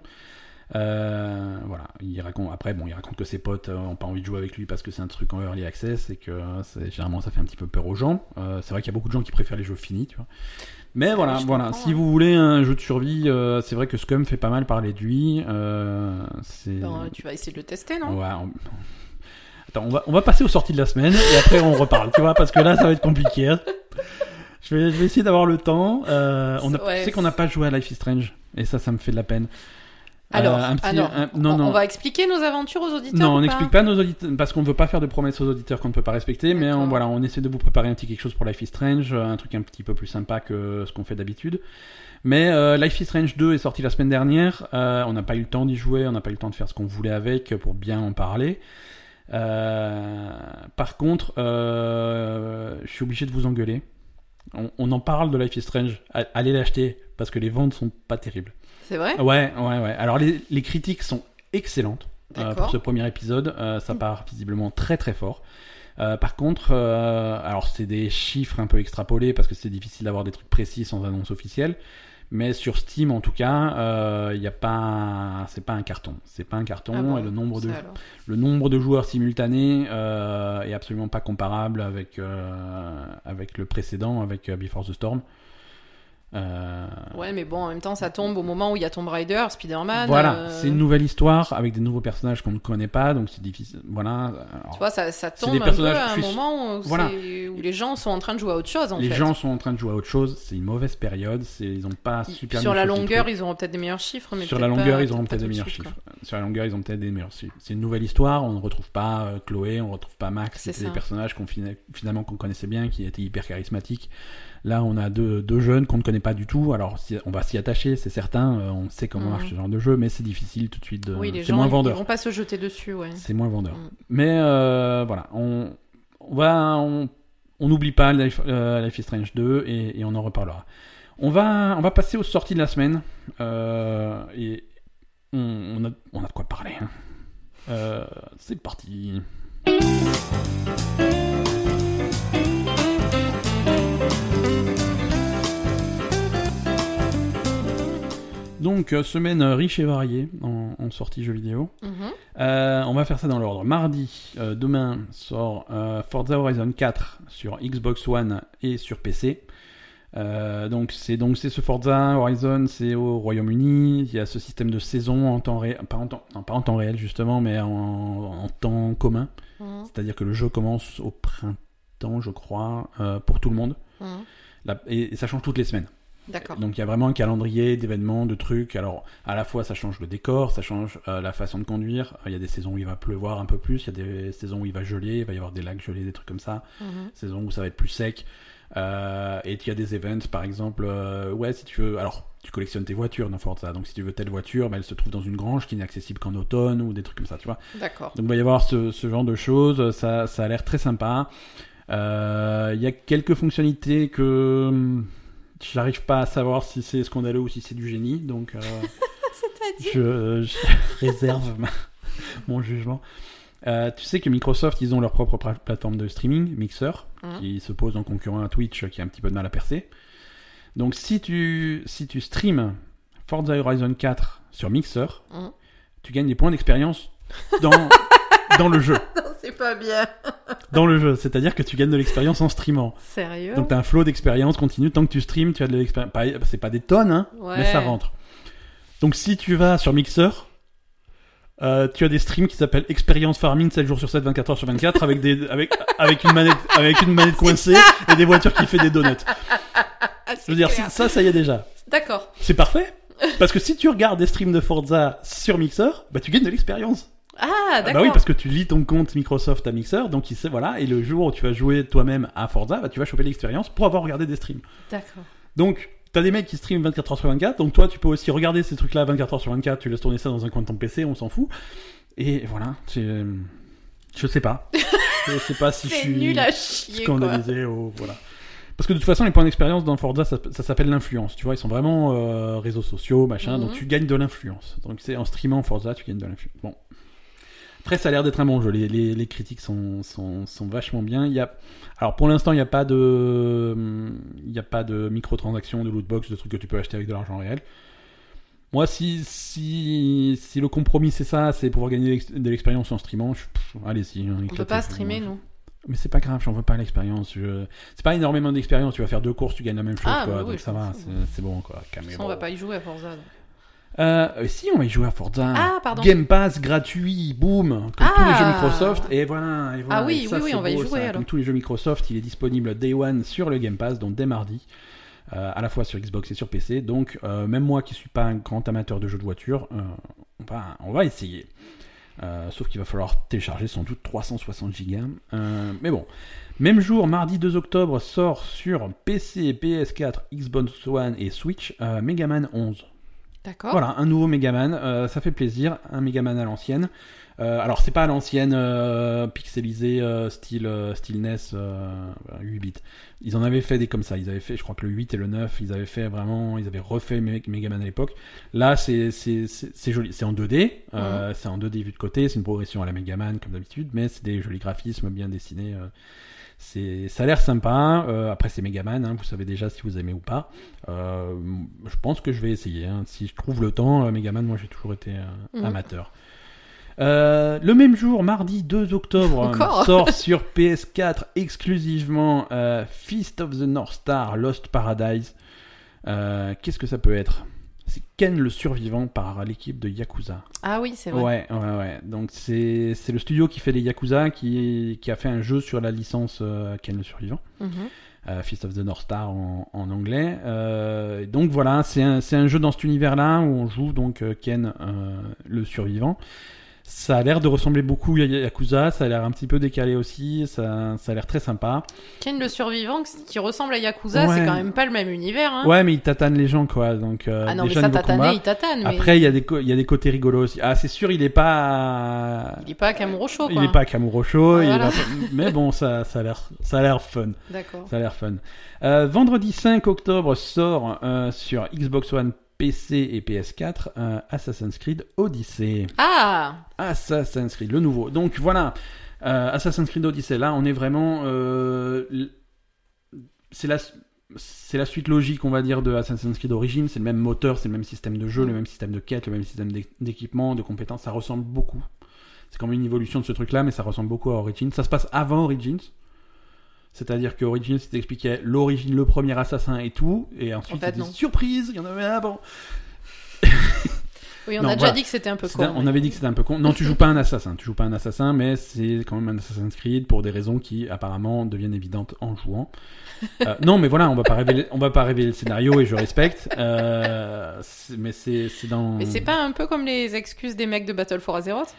Euh, voilà, il raconte. Après, bon, il raconte que ses potes euh, ont pas envie de jouer avec lui parce que c'est un truc en early access et que généralement ça fait un petit peu peur aux gens. C'est vrai qu'il y a beaucoup de gens qui préfèrent les jeux finis, tu vois. Mais voilà, voilà. Si ouais. vous voulez un jeu de survie, euh, c'est vrai que Scum fait pas mal parler de lui. Euh, tu vas essayer de le tester, non? Ouais, on- On va, on va passer aux sorties de la semaine et après on reparle, tu vois, parce que là ça va être compliqué. hein. Je vais, je vais essayer d'avoir le temps. Euh, on a, Ouais, tu sais qu'on n'a pas joué à Life is Strange et ça, ça me fait de la peine. Alors, Euh, un petit- alors, un- non, on, non. on va expliquer nos aventures aux auditeurs Non, ou on n'explique pas nos auditeurs parce qu'on ne veut pas faire de promesses aux auditeurs qu'on ne peut pas respecter, mais on, voilà, on essaie de vous préparer un petit quelque chose pour Life is Strange, euh, un truc un petit peu plus sympa que ce qu'on fait d'habitude. Mais euh, Life is Strange 2 est sorti la semaine dernière, euh, on n'a pas eu le temps d'y jouer, on n'a pas eu le temps de faire ce qu'on voulait avec pour bien en parler. Euh, par contre, euh, je suis obligé de vous engueuler. On, on en parle de Life is Strange, allez l'acheter parce que les ventes sont pas terribles. C'est vrai? Ouais, ouais, ouais. Alors les, les critiques sont excellentes euh, pour ce premier épisode. Euh, ça part visiblement très très fort. Euh, par contre, alors c'est des chiffres un peu extrapolés parce que c'est difficile d'avoir des trucs précis sans annonce officielle. Mais sur Steam, en tout cas, il y a pas, c'est pas un carton. C'est pas un carton Ah bon, et le nombre de le nombre de joueurs simultanés euh, est absolument pas comparable avec euh, avec le précédent, avec euh, Before the Storm. Euh, Ouais, mais bon, en même temps, ça tombe au moment où il y a Tomb Raider, Spider-Man. Voilà, euh, c'est une nouvelle histoire avec des nouveaux personnages qu'on ne connaît pas, donc c'est difficile. Voilà. Alors, Tu vois, ça, tombe des un peu à un moment où, Voilà. c'est- où les gens sont en train de jouer à autre chose, en les fait. gens sont en train de jouer à autre chose. C'est une mauvaise période. Ils ont pas super. Sur la longueur, ils auront peut-être des meilleurs chiffres, mais Sur la longueur, ils auront peut-être des de meilleurs chiffres. Sur la longueur, ils ont peut-être des meilleurs chiffres. C'est une nouvelle histoire. On ne retrouve pas euh, Chloé, on ne retrouve pas Max. C'est des personnages qu'on fina- finalement qu'on connaissait bien, qui étaient hyper charismatiques. Là, on a deux, deux jeunes qu'on ne connaît pas du tout. Alors, si- on va s'y attacher, c'est certain. euh, on sait comment Mhm. marche ce genre de jeu, mais c'est difficile tout de suite. De... Oui, les c'est gens, moins vendeur. ils vont pas se jeter dessus, ouais. C'est moins vendeur. Mm. Mais euh, voilà, on, on va, on on n'oublie pas Life, euh, Life is Strange 2 et, et on en reparlera. On va, on va passer aux sorties de la semaine et on, on a, on a de quoi parler. hein. C'est parti. Donc, euh, semaine riche et variée en, en sorties jeux vidéo. Mhm. Euh, on va faire ça dans l'ordre. Mardi, euh, demain, sort euh, Forza Horizon 4 sur Xbox One et sur PC. Euh, donc c'est donc c'est ce Forza Horizon, c'est au Royaume-Uni. Il y a ce système de saison en temps réel, pas en temps, non, pas en temps réel justement, mais en, en temps commun. Mhm. C'est-à-dire que le jeu commence au printemps, je crois, euh, pour tout le monde. Mhm. Et ça change toutes les semaines. D'accord. Donc il y a vraiment un calendrier d'événements, de trucs. Alors à la fois ça change le décor, ça change euh, la façon de conduire. Il y a des saisons où il va pleuvoir un peu plus, il y a des saisons où il va geler, il va y avoir des lacs gelés, des trucs comme ça. Mhm. Saisons où ça va être plus sec. Euh, et il y a des events, par exemple, euh, ouais si tu veux. Alors tu collectionnes tes voitures dans Forza, donc si tu veux telle voiture, bah, elle se trouve dans une grange qui n'est accessible qu'en automne ou des trucs comme ça, tu vois. D'accord. Donc il va y avoir ce, ce genre de choses, ça, ça a l'air très sympa. Il y a quelques fonctionnalités que hum, j'arrive pas à savoir si c'est scandaleux ou si c'est du génie, donc euh, je, je réserve ma- mon jugement. Euh, tu sais que Microsoft, ils ont leur propre plateforme de streaming, Mixer, Mhm. qui se pose en concurrent à Twitch, qui a un petit peu de mal à percer. Donc si tu, si tu streams Forza Horizon 4 sur Mixer, Mhm. tu gagnes des points d'expérience dans, dans le jeu. C'est pas bien. dans le jeu. C'est-à-dire que tu gagnes de l'expérience en streamant. Sérieux Donc t'as un flow d'expérience continue. Tant que tu streams, tu as de l'expérience. C'est pas des tonnes, hein, Ouais. mais ça rentre. Donc si tu vas sur Mixer, euh, tu as des streams qui s'appellent Expérience Farming 7 jours sur 7, 24 heures sur 24 avec des avec avec une manette avec une manette coincée et des voitures qui fait des donuts. Ah, Je veux dire ça ça y est déjà. D'accord. C'est parfait. Parce que si tu regardes des streams de Forza sur Mixer, bah tu gagnes de l'expérience. Ah, Ah d'accord. bah oui, parce que tu lis ton compte Microsoft à Mixer, donc il sait, voilà, et le jour où tu vas jouer toi-même à Forza, bah, tu vas choper l'expérience pour avoir regardé des streams. D'accord. Donc, t'as des mecs qui streament 24 heures sur 24, donc toi, tu peux aussi regarder ces trucs-là 24 heures sur 24, tu laisses tourner ça dans un coin de ton PC, on s'en fout. Et voilà, c'est... Je sais pas. je sais pas si je suis nul à chier, scandalisé ou... Voilà. Parce que de toute façon, les points d'expérience dans Forza, ça, ça s'appelle l'influence. Tu vois, ils sont vraiment euh, réseaux sociaux, machin. Donc Mhm. tu gagnes de l'influence. Donc c'est en streamant Forza, tu gagnes de l'influence. Bon. Après, ça a l'air d'être un bon jeu. Les, les, les critiques sont, sont, sont vachement bien. Il y a... Alors pour l'instant, il n'y a pas de, il n'y a pas de microtransactions, de lootbox, de trucs que tu peux acheter avec de l'argent réel. Moi, si, si, si le compromis c'est ça, c'est pouvoir gagner de l'ex- de l'expérience en streamant, je... allez-y. hein, On peut pas streamer, nous. Mais c'est pas grave, j'en veux pas l'expérience. Je... C'est pas énormément d'expérience. Tu vas faire deux courses, tu gagnes la même chose, Ah, quoi. bah oui, donc ça va, c'est bon, quoi. On va pas y jouer à Forza. donc. Euh, euh, si, on va y jouer à Forza. Ah, pardon. Game Pass gratuit, boom, comme tous les Ah. jeux Microsoft. Et voilà. Et voilà. Ah oui, Et ça, oui, oui, c'est on va y beau, jouer, ça. alors. Comme tous les jeux Microsoft, il est disponible Day One sur le Game Pass, donc dès mardi. euh, à la fois sur Xbox et sur PC. Donc, euh, même moi qui suis pas un grand amateur de jeux de voiture, on, va, on va essayer. Sauf qu'il va falloir télécharger sans doute 360 gigas. Mais bon. Même jour, mardi 2 octobre, sort sur PC, PS4, Xbox One et Switch Mega Man 11. D'accord. Voilà, un nouveau Megaman, euh, ça fait plaisir, un Megaman à l'ancienne. Euh, alors c'est pas à l'ancienne euh, pixelisé euh, style euh, style NES euh, 8 bits. Ils en avaient fait des comme ça, ils avaient fait je crois que le 8 et le 9, ils avaient fait vraiment ils avaient refait Me- Megaman à l'époque. Là c'est c'est c'est c'est joli, c'est en 2D, euh, c'est en 2D vu de côté, c'est une progression à la Megaman comme d'habitude, mais c'est des jolis graphismes bien dessinés euh, c'est, ça a l'air sympa. Euh, après, c'est Megaman, hein, vous savez déjà si vous aimez ou pas. Euh, je pense que je vais essayer. hein. Si je trouve le temps, euh, Megaman, moi j'ai toujours été Mhm. amateur. Euh, le même jour, mardi 2 octobre, sort sur PS4 exclusivement euh, Feast of the North Star Lost Paradise. Euh, qu'est-ce que ça peut être? C'est Ken le survivant par l'équipe de Yakuza. Ah oui, c'est vrai. Ouais, ouais, ouais. Donc c'est le studio qui fait les Yakuza qui, qui a fait un jeu sur la licence euh, Ken le survivant, euh, Fist of the North Star en, en anglais. Euh, donc voilà, c'est un, jeu dans cet univers-là où on joue donc Ken le survivant. Ça a l'air de ressembler beaucoup à Yakuza, ça a l'air un petit peu décalé aussi, ça, ça a l'air très sympa. Ken le survivant qui ressemble à Yakuza, Ouais. c'est quand même pas le même univers. Hein. Ouais, mais il tatane les gens quoi, donc euh, ah non, mais déjà ça, niveau tataner, il tatane. Mais Après, il y, a des il y a des côtés rigolos aussi. Ah, c'est sûr, il est pas. il est pas à Kamurocho, Il quoi. est pas Kamurocho, il est Voilà. pas- mais bon, ça, ça a l'air, ça a l'air fun. D'accord. Ça a l'air fun. Euh, vendredi 5 octobre sort euh, sur Xbox One, PC et PS4 euh, Assassin's Creed Odyssey. Ah Assassin's Creed, le nouveau. Donc voilà, euh, Assassin's Creed Odyssey. Là, on est vraiment, euh, c'est la, c'est la suite logique, on va dire, de Assassin's Creed Origins. C'est le même moteur, c'est le même système de jeu, le même système de quête, le même système d'é- d'équipement, de compétences. Ça ressemble beaucoup. C'est quand même une évolution de ce truc-là, mais ça ressemble beaucoup à Origins. Ça se passe avant Origins. C'est-à-dire que Origins t'expliquait l'origine, le premier assassin et tout, et ensuite En fait, il dit, surprise, il y en avait un avant. Oui, on Non, a déjà voilà. dit que c'était un peu con. un- on mais- avait dit que c'était un peu con. Non, tu joues pas un assassin. Tu joues pas un assassin, mais c'est quand même un Assassin's Creed pour des raisons qui apparemment deviennent évidentes en jouant. Euh, non, mais voilà, on va pas révéler, on va pas révéler le scénario et je respecte. Euh, mais c'est dans. Mais c'est pas un peu comme les excuses des mecs de Battle for Azeroth?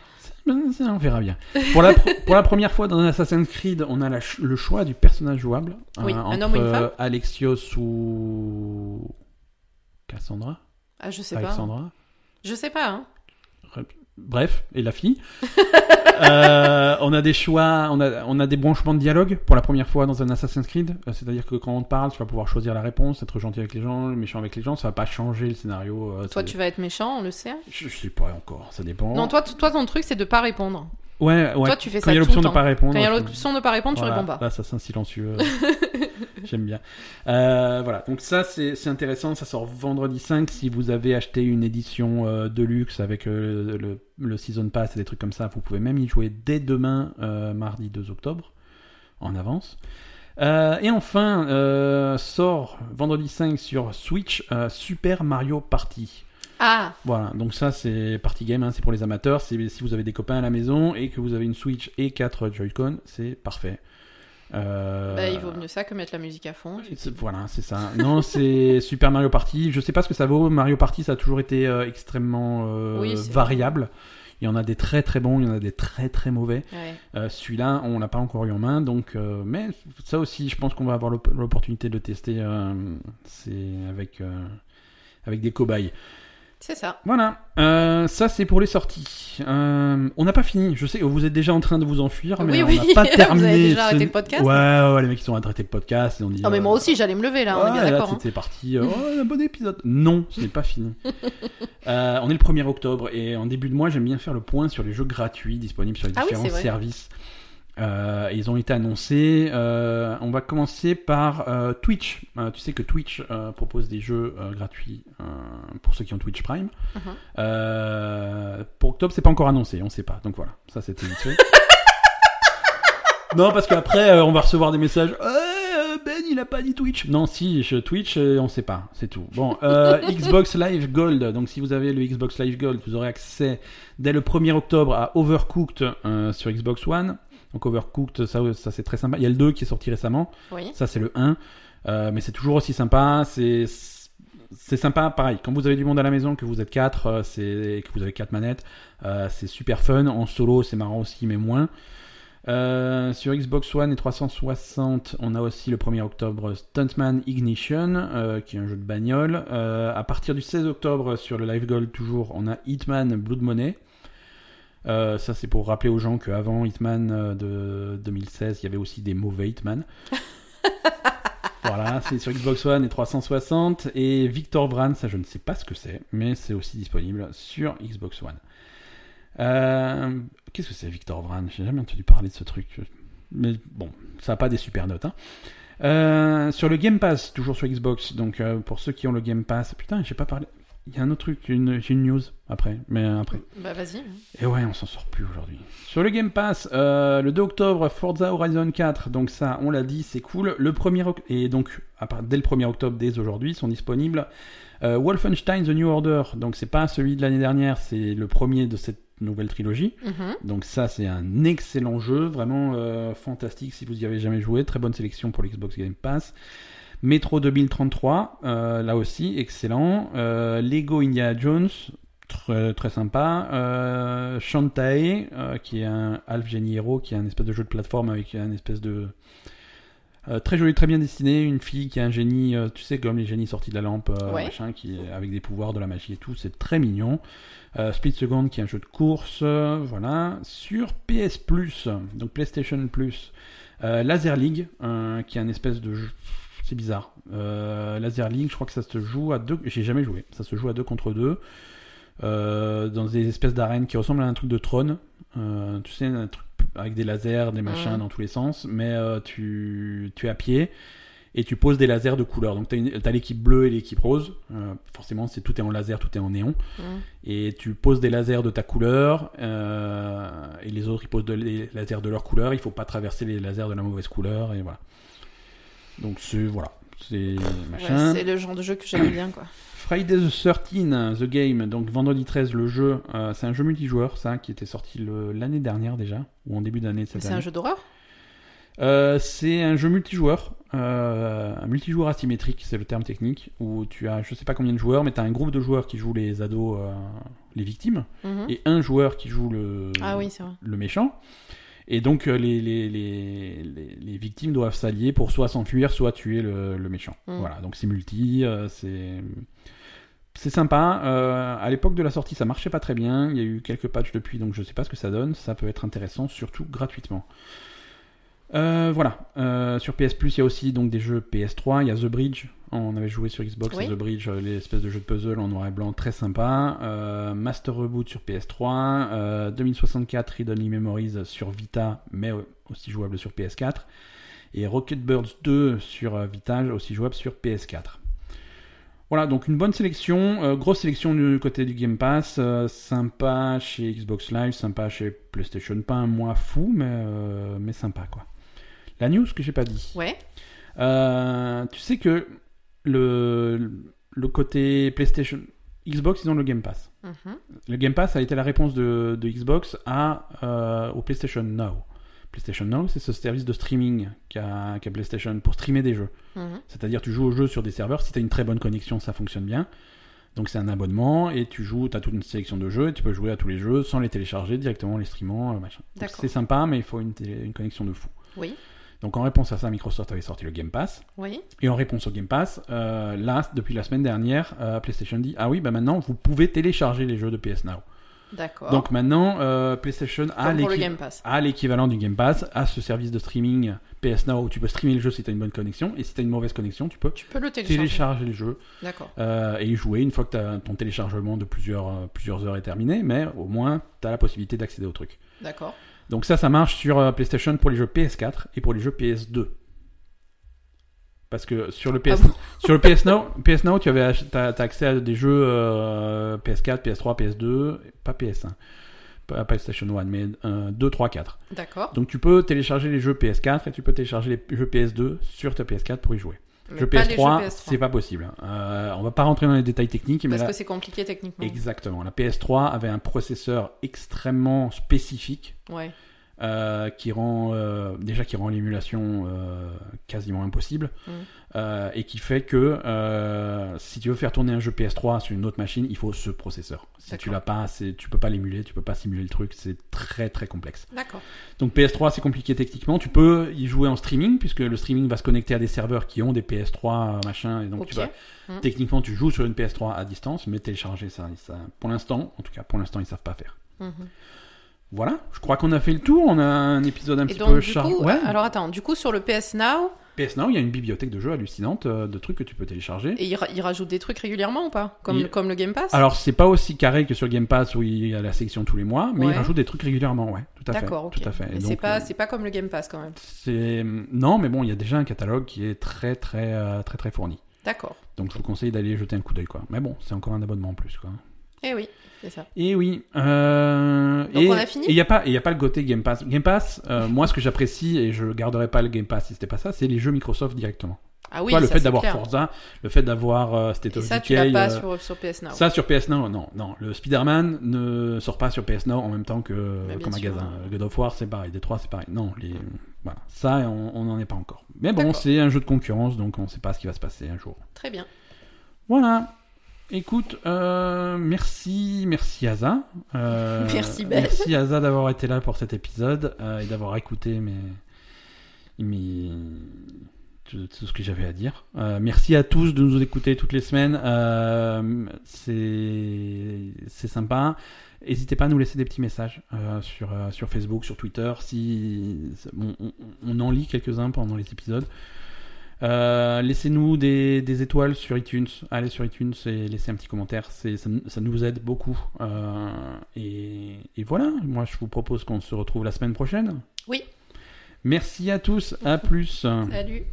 On verra bien. Pour la, pr- pour la première fois dans Assassin's Creed, on a la ch- le choix du personnage jouable. euh, Oui, un entre homme ou une femme euh, Alexios ou Cassandra. Ah, je sais pas. Alexandra. Je sais pas, hein. Bref, et la fille. Euh, on a des choix, on a, on a des branchements de dialogue pour la première fois dans un Assassin's Creed. Euh, C'est-à-dire que quand on te parle, tu vas pouvoir choisir la réponse, être gentil avec les gens, méchant avec les gens. Ça va pas changer le scénario. euh, Toi, ça- tu vas être méchant, on le sait. je, je sais pas encore, ça dépend. Non, toi, toi, ton truc, c'est de pas répondre. Ouais, ouais. Toi, tu fais Quand ça il y a l'option de pas répondre. Quand il y a l'option de pas répondre, voilà, tu réponds pas. L'assassin silencieux. J'aime bien. Euh, voilà, donc ça c'est intéressant, ça sort vendredi 5. Si vous avez acheté une édition euh, de luxe avec euh, le, le Season Pass et des trucs comme ça, vous pouvez même y jouer dès demain, euh, mardi 2 octobre, en avance. Et enfin, sort vendredi 5 sur Switch Super Mario Party. Ah, Voilà, donc ça c'est party game, hein, c'est pour les amateurs. Si vous avez des copains à la maison et que vous avez une Switch et 4 Joy-Con, c'est parfait. Euh, bah, il vaut mieux ça que mettre la musique à fond. Voilà, c'est ça. Non, c'est Super Mario Party. Je sais pas ce que ça vaut. Mario Party, ça a toujours été euh, extrêmement euh, Oui, variable. Il y en a des très très bons, il y en a des très très mauvais. Ouais. Celui-là, on l'a pas encore eu en main, donc. mais ça aussi, je pense qu'on va avoir l'op- l'opportunité de le tester. c'est avec avec des cobayes. C'est ça. Voilà, euh, ça c'est pour les sorties. Euh, on n'a pas fini. Je sais que vous êtes déjà en train de vous enfuir, mais Oui, on oui. n'a pas Vous avez terminé. déjà arrêté le podcast Ouais, ouais, les mecs ils ont arrêté le podcast. Ils ont dit. Non, mais euh, moi aussi, j'allais me lever là, on est bien d'accord. hein. c'était parti. oh, un bon épisode. Non, ce n'est pas fini. Euh, on est le 1er octobre et en début de mois, j'aime bien faire le point sur les jeux gratuits disponibles sur les Ah oui, différents vrai. Euh, ils ont été annoncés. Euh, on va commencer par euh, Twitch. Tu sais que Twitch propose des jeux gratuits pour ceux qui ont Twitch Prime. Euh, pour octobre, c'est pas encore annoncé, on sait pas. Donc voilà, ça c'était vite non, parce qu'après, on va recevoir des messages. Euh, ben, il a pas dit Twitch. Non, si, je Twitch, on sait pas, c'est tout. Bon, Xbox Live Gold. Donc, si vous avez le Xbox Live Gold, vous aurez accès dès le 1er octobre à Overcooked sur Xbox One. Donc, Overcooked, ça, ça c'est très sympa. Il y a le 2 qui est sorti récemment. Oui. Ça, c'est le 1. Euh, mais c'est toujours aussi sympa. C'est c'est sympa, pareil. Quand vous avez du monde à la maison, que vous êtes 4, c'est que vous avez quatre manettes, euh, c'est super fun. En solo, c'est marrant aussi, mais moins. Euh, sur Xbox One et 360, on a aussi le 1er octobre Stuntman Ignition, euh, qui est un jeu de bagnole. Euh, à partir du 16 octobre, sur le Live Gold, toujours, on a Hitman Blood Money. Euh, ça, c'est pour rappeler aux gens qu'avant Hitman euh, de 2016, il y avait aussi des mauvais Hitman. voilà, c'est sur Xbox One et 360. Et Victor Vran, ça, je ne sais pas ce que c'est, mais c'est aussi disponible sur Xbox One. Euh, Qu'est-ce que c'est Victor Vran? J'ai jamais entendu parler de ce truc. Mais bon, ça n'a pas des super notes. Hein. Euh, sur le Game Pass, toujours sur Xbox, donc euh, pour ceux qui ont le Game Pass, putain, j'ai pas parlé. Il y a un autre truc, une, j'ai une news après, mais après. Bah, vas-y. Et ouais, on s'en sort plus aujourd'hui. Sur le Game Pass, euh, le 2 octobre, Forza Horizon 4. Donc ça, on l'a dit, c'est cool. Le 1er oc- et donc dès le 1er octobre, dès aujourd'hui, sont disponibles euh, Wolfenstein The New Order. Donc c'est pas celui de l'année dernière, c'est le premier de cette nouvelle trilogie. Mhm. Donc ça, c'est un excellent jeu, vraiment euh, fantastique si vous y avez jamais joué. Très bonne sélection pour l'Xbox Game Pass. Metro 2033, euh, là aussi, excellent. Euh, Lego Indiana Jones, très, très sympa. Euh, Shantae, qui est un Half Genie Hero, qui est un espèce de jeu de plateforme avec un espèce de... très joli, très bien dessiné, une fille qui a un génie, tu sais, comme les génies sortis de la lampe, Ouais. machin, qui avec des pouvoirs, de la magie et tout, c'est très mignon. Split Second, qui est un jeu de course, voilà. Sur PS Plus, donc PlayStation Plus, Laser League, qui est un espèce de jeu. C'est bizarre. Euh, Laser League, je crois que ça se joue à deux. J'ai jamais joué. Ça se joue à deux contre deux. euh, dans des espèces d'arènes qui ressemblent à un truc de trône. Euh, tu sais, un truc avec des lasers, des machins dans tous les sens. Mais tu, tu es à pied et tu poses des lasers de couleur. Donc tu as, l'équipe bleue et l'équipe rose. Euh, forcément, c'est tout est en laser, tout est en néon. Et tu poses des lasers de ta couleur. euh, et les autres, ils posent de- des lasers de leur couleur. Il faut pas traverser les lasers de la mauvaise couleur. Et voilà. Donc c'est voilà. C'est machin. Ouais, c'est le genre de jeu que j'aime bien, quoi. Friday the 13, The Game, donc vendredi 13, le jeu, euh, c'est un jeu multijoueur, ça, qui était sorti l'année dernière déjà, ou en début d'année de cette C'est un jeu d'horreur? Euh, c'est un jeu multijoueur, euh, un multijoueur asymétrique, c'est le terme technique, où tu as, je sais pas combien de joueurs, mais tu as un groupe de joueurs qui jouent les ados, les victimes, Mhm. et un joueur qui joue le, Ah oui, le méchant. Et donc euh, les, les, les, les, victimes doivent s'allier pour soit s'enfuir, soit tuer le, le méchant. Mm. Voilà, donc c'est multi, euh, c'est c'est sympa. Euh, à l'époque de la sortie, ça marchait pas très bien. Il y a eu quelques patchs depuis, donc je sais pas ce que ça donne. Ça peut être intéressant, surtout gratuitement. Euh, voilà. Euh, sur PS Plus, il y a aussi donc des jeux PS3. Il y a The Bridge. On avait joué sur Xbox. Oui. The Bridge, euh, l'espèce de jeu de puzzle en noir et blanc, très sympa. Euh, Master Reboot sur PS3. Euh, 2064 Read Only Memories sur Vita, mais aussi jouable sur PS4. et Rocket Birds 2 sur Vitage, aussi jouable sur PS4. Voilà, donc une bonne sélection, euh, grosse sélection du côté du Game Pass, euh, sympa chez Xbox Live, sympa chez PlayStation, pas un mois fou, mais, euh, mais sympa quoi. La news que j'ai pas dit. Ouais. Euh, tu sais que le, le côté PlayStation, Xbox, ils ont le Game Pass. Mhm. Le Game Pass a été la réponse de, de Xbox à, euh, au PlayStation Now. PlayStation Now, c'est ce service de streaming qu'a qu'a PlayStation pour streamer des jeux. Mhm. C'est-à-dire, tu joues au jeu sur des serveurs. Si tu as une très bonne connexion, ça fonctionne bien. Donc, c'est un abonnement et tu joues, tu as toute une sélection de jeux et tu peux jouer à tous les jeux sans les télécharger directement, les streamant, euh, machin. C'est sympa, mais il faut une, une connexion de fou. Oui. Donc, en réponse à ça, Microsoft avait sorti le Game Pass. Oui. Et en réponse au Game Pass, euh, là, depuis la semaine dernière, euh, PlayStation dit Ah oui, bah maintenant, vous pouvez télécharger les jeux de PS Now. D'accord. Donc maintenant, euh, PlayStation a l'équivalent du Game Pass, a ce service de streaming PS Now où tu peux streamer le jeu si tu as une bonne connexion, et si tu as une mauvaise connexion, tu peux Tu peux le télécharger. télécharger le jeu euh, et y jouer une fois que ton téléchargement de plusieurs, euh, plusieurs heures est terminé, mais au moins tu as la possibilité d'accéder au truc. D'accord. Donc ça, ça marche sur euh, PlayStation pour les jeux PS4 et pour les jeux PS2. Parce que sur le PS, Ah bon sur le PS Now, PS Now, tu avais t'as accès à des jeux euh, PS4, PS3, PS2, pas PS1, pas PlayStation 1, mais euh, 2, 3, 4. D'accord. Donc tu peux télécharger les jeux PS4 et tu peux télécharger les jeux PS2 sur ta PS4 pour y jouer. Mais les PS3, jeux c'est pas possible. Euh, on va pas rentrer dans les détails techniques, mais Parce là, que c'est compliqué techniquement. exactement. La PS3 avait un processeur extrêmement spécifique Ouais. Euh, qui rend euh, déjà qui rend l'émulation euh, quasiment impossible Mm. et qui fait que si tu veux faire tourner un jeu PS3 sur une autre machine, il faut ce processeur. Si tu l'as pas, tu peux pas l'émuler, tu peux pas simuler le truc, c'est très très complexe. D'accord. Donc PS3 c'est compliqué techniquement, tu peux y jouer en streaming puisque le streaming va se connecter à des serveurs qui ont des PS3 machin et donc Ok. tu vas Mm. techniquement tu joues sur une PS3 à distance, mais télécharger ça, ça pour l'instant, en tout cas pour l'instant ils savent pas faire. Mhm. Voilà, je crois qu'on a fait le tour. On a un épisode un Et petit donc, peu du chargé. coup, Ouais. alors attends, du coup, sur le PS Now, PS Now, il y a une bibliothèque de jeux hallucinante, euh, de trucs que tu peux télécharger. et il, ra- il rajoute des trucs régulièrement ou pas? Comme, Il- comme le Game Pass? Alors, c'est pas aussi carré que sur le Game Pass où il y a la sélection tous les mois, mais Ouais. il rajoute des trucs régulièrement, ouais, tout à fait. D'accord, ok. Tout à fait. Et c'est pas, euh, c'est pas comme le Game Pass quand même. c'est non, mais bon, il y a déjà un catalogue qui est très, très, euh, très, très fourni. D'accord. Donc, je vous conseille d'aller jeter un coup d'œil, quoi. Mais bon, c'est encore un abonnement en plus, quoi. Eh oui, c'est ça. Et oui. Euh, Donc, et, on a fini Et il n'y a, pas- et y a pas le côté Game Pass. Game Pass, euh, moi, ce que j'apprécie, et je garderai pas le Game Pass si c'était pas ça, c'est les jeux Microsoft directement. Ah oui, Toi, le ça, fait d'avoir. Forza, le fait d'avoir euh, State Et of ça, tu Decay, l'as pas euh, sur, sur PS Now. ça sur PS Now, non, non. Le Spider-Man ne sort pas sur PS Now en même temps que sûr. magasin. God of War, c'est pareil. D3, c'est pareil. Non, les, voilà. Ça, on n'en est pas encore. Mais bon, c'est un jeu de concurrence, donc on ne sait pas ce qui va se passer un jour. Très bien. Voilà. Écoute, euh, merci, merci Asa. Euh, Merci, Ben. Merci Asa d'avoir été là pour cet épisode euh, et d'avoir écouté mes, mes, tout, tout ce que j'avais à dire. Merci à tous de nous écouter toutes les semaines. C'est, sympa. N'hésitez pas à nous laisser des petits messages sur, sur Facebook, sur Twitter. Si on, on- on en lit quelques-uns pendant les épisodes. Euh, laissez-nous des, des étoiles sur iTunes. Allez sur iTunes et laissez un petit commentaire. Ça, ça nous aide beaucoup. Euh, et, et voilà, moi je vous propose qu'on se retrouve la semaine prochaine. Oui. Merci à tous. À plus. Salut.